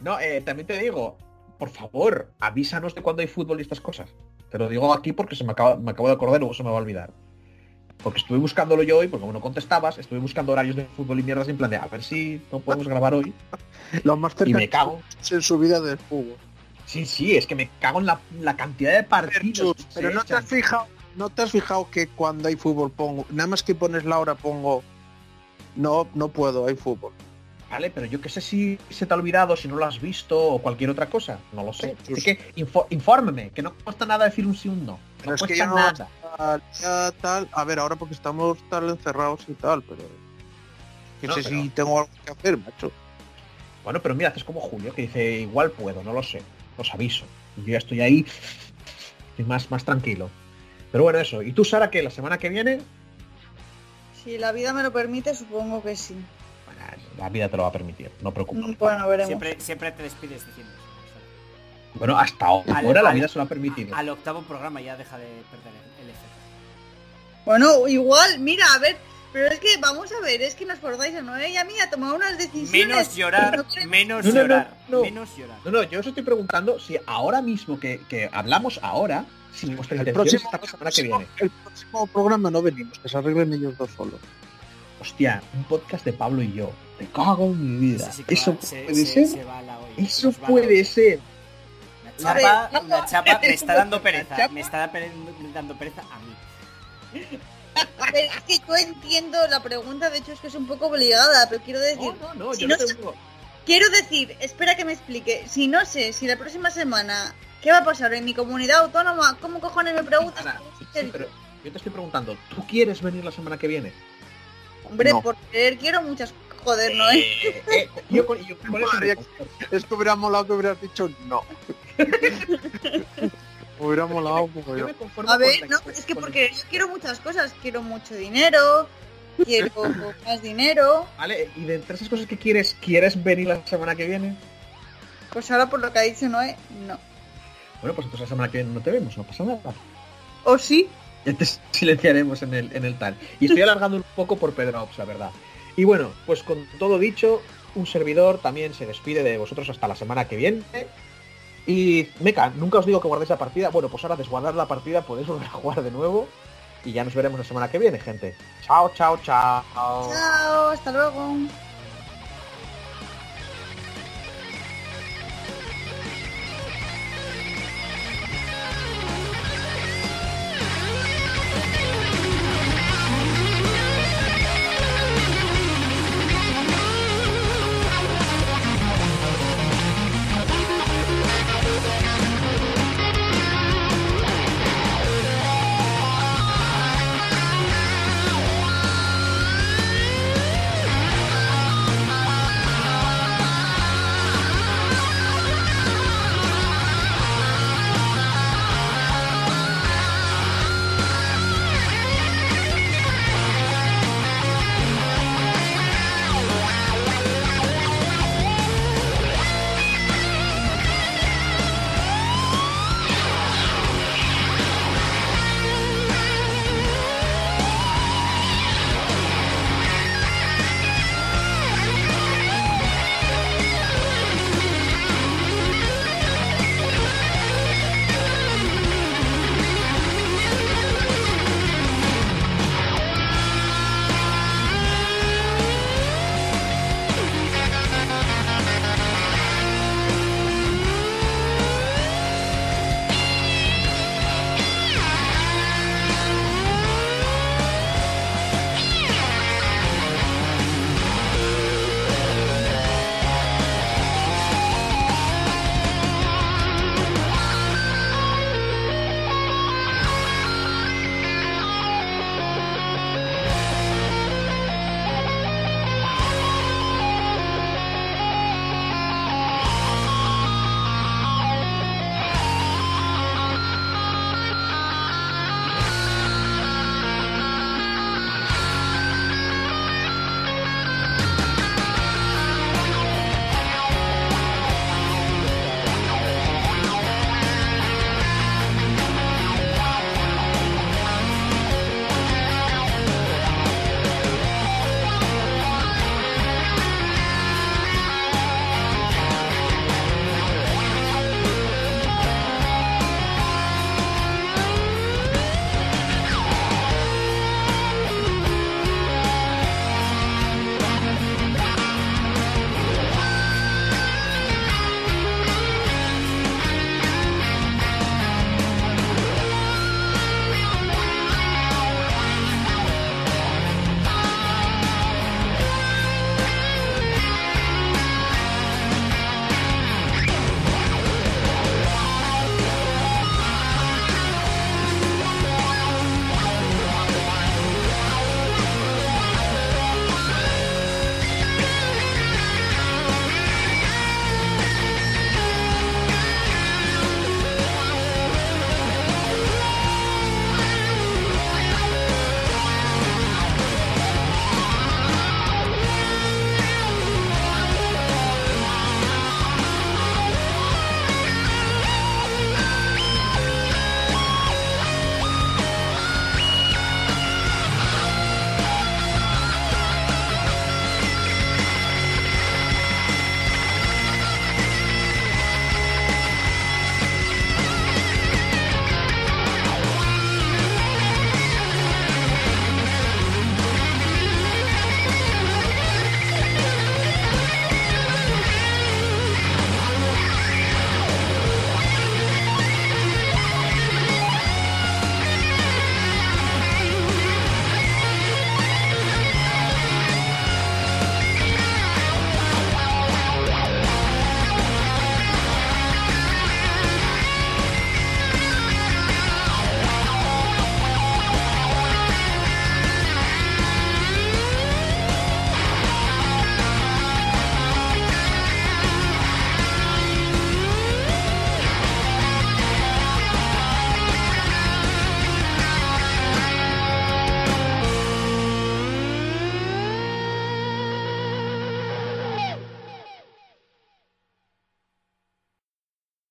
No, eh, también te digo, por favor, avísanos de cuando hay fútbol y estas cosas. Te lo digo aquí porque se me acaba, me acabo de acordar luego se me va a olvidar. Porque estuve buscándolo yo hoy, porque como no contestabas, estuve buscando horarios de fútbol y mierdas en plan de a ver si no podemos grabar hoy. Lo más Y me cago. en su vida del fútbol. Sí, sí, es que me cago en la, la cantidad de partidos. Pero no te has fijado, no te has fijado que cuando hay fútbol pongo, nada más que pones la hora pongo no, no puedo, hay fútbol. Vale, pero yo qué sé si se te ha olvidado, si no lo has visto o cualquier otra cosa. No lo sé. Pues- Así que info- infórmeme, que no cuesta nada decir un sí o un no. Pero No es que cuesta no- nada. Tal, ya tal, a ver, ahora porque estamos tal encerrados y tal, pero que No, sé pero- si tengo algo que hacer, macho. Bueno, pero mira, es como Julio, que dice, igual puedo, no lo sé. Os aviso. Yo ya estoy ahí estoy más, más tranquilo. Pero bueno, eso. ¿Y tú, Sara, que la semana que viene? Si la vida me lo permite, supongo que sí. La vida te lo va a permitir, no preocupes. Mm, Bueno, veremos. Siempre, siempre te despides diciendo eso. Bueno, hasta ahora Al- la al- vida se lo ha permitido. Al octavo programa ya deja de perder el, efecto. Bueno, igual, mira, a ver, pero es que vamos a ver, es que nos acordáis a Noé y a mí a tomar unas decisiones. Menos llorar, No menos No, no, no, llorar, no. menos llorar. No, no, yo os estoy preguntando si ahora mismo que, que hablamos ahora, si vuestra El intención es próximo, esta el semana que viene. el próximo programa no venimos, que se arreglen ellos dos solos. Hostia, un podcast de Pablo y yo. Te cago en mi vida. Sí, sí que Eso va- puede se- ser. se Eso puede ser. La chapa, la me está dando pereza, me está dando pereza a mí. Ver, es que yo entiendo la pregunta, de hecho es que es un poco obligada, pero quiero decir, No, no, no, si yo no tengo. quiero decir, espera que me explique, si no sé, si la próxima semana, ¿qué va a pasar en mi comunidad autónoma? ¿Cómo cojones me preguntas? Ana, sí, pero yo te estoy preguntando, ¿tú quieres venir la semana que viene? Hombre, No. por querer quiero muchas joder, ¿no? eh? Eh, eh, yo con, yo con eso me Madre, conformo. Es que hubiera molado que hubieras dicho no. hubiera molado como Yo yo. A ver, no, es que porque yo quiero muchas cosas, quiero mucho dinero, quiero más dinero, Vale, y de entre esas cosas que quieres, ¿quieres venir la semana que viene? pues ahora por lo que ha dicho Noé, no. Bueno, pues entonces la semana que viene no te vemos, no pasa nada. ¿O sí? Ya te silenciaremos en el, en el tal. Y estoy alargando un poco por Pedro Ops, la verdad. Y bueno, pues con todo dicho, un servidor también se despide de vosotros hasta la semana que viene. Y Meca, nunca os digo que guardéis la partida. Bueno, pues ahora desguardar la partida podéis volver a jugar de nuevo. Y ya nos veremos la semana que viene, gente. Chao, chao, chao. Chao, hasta luego.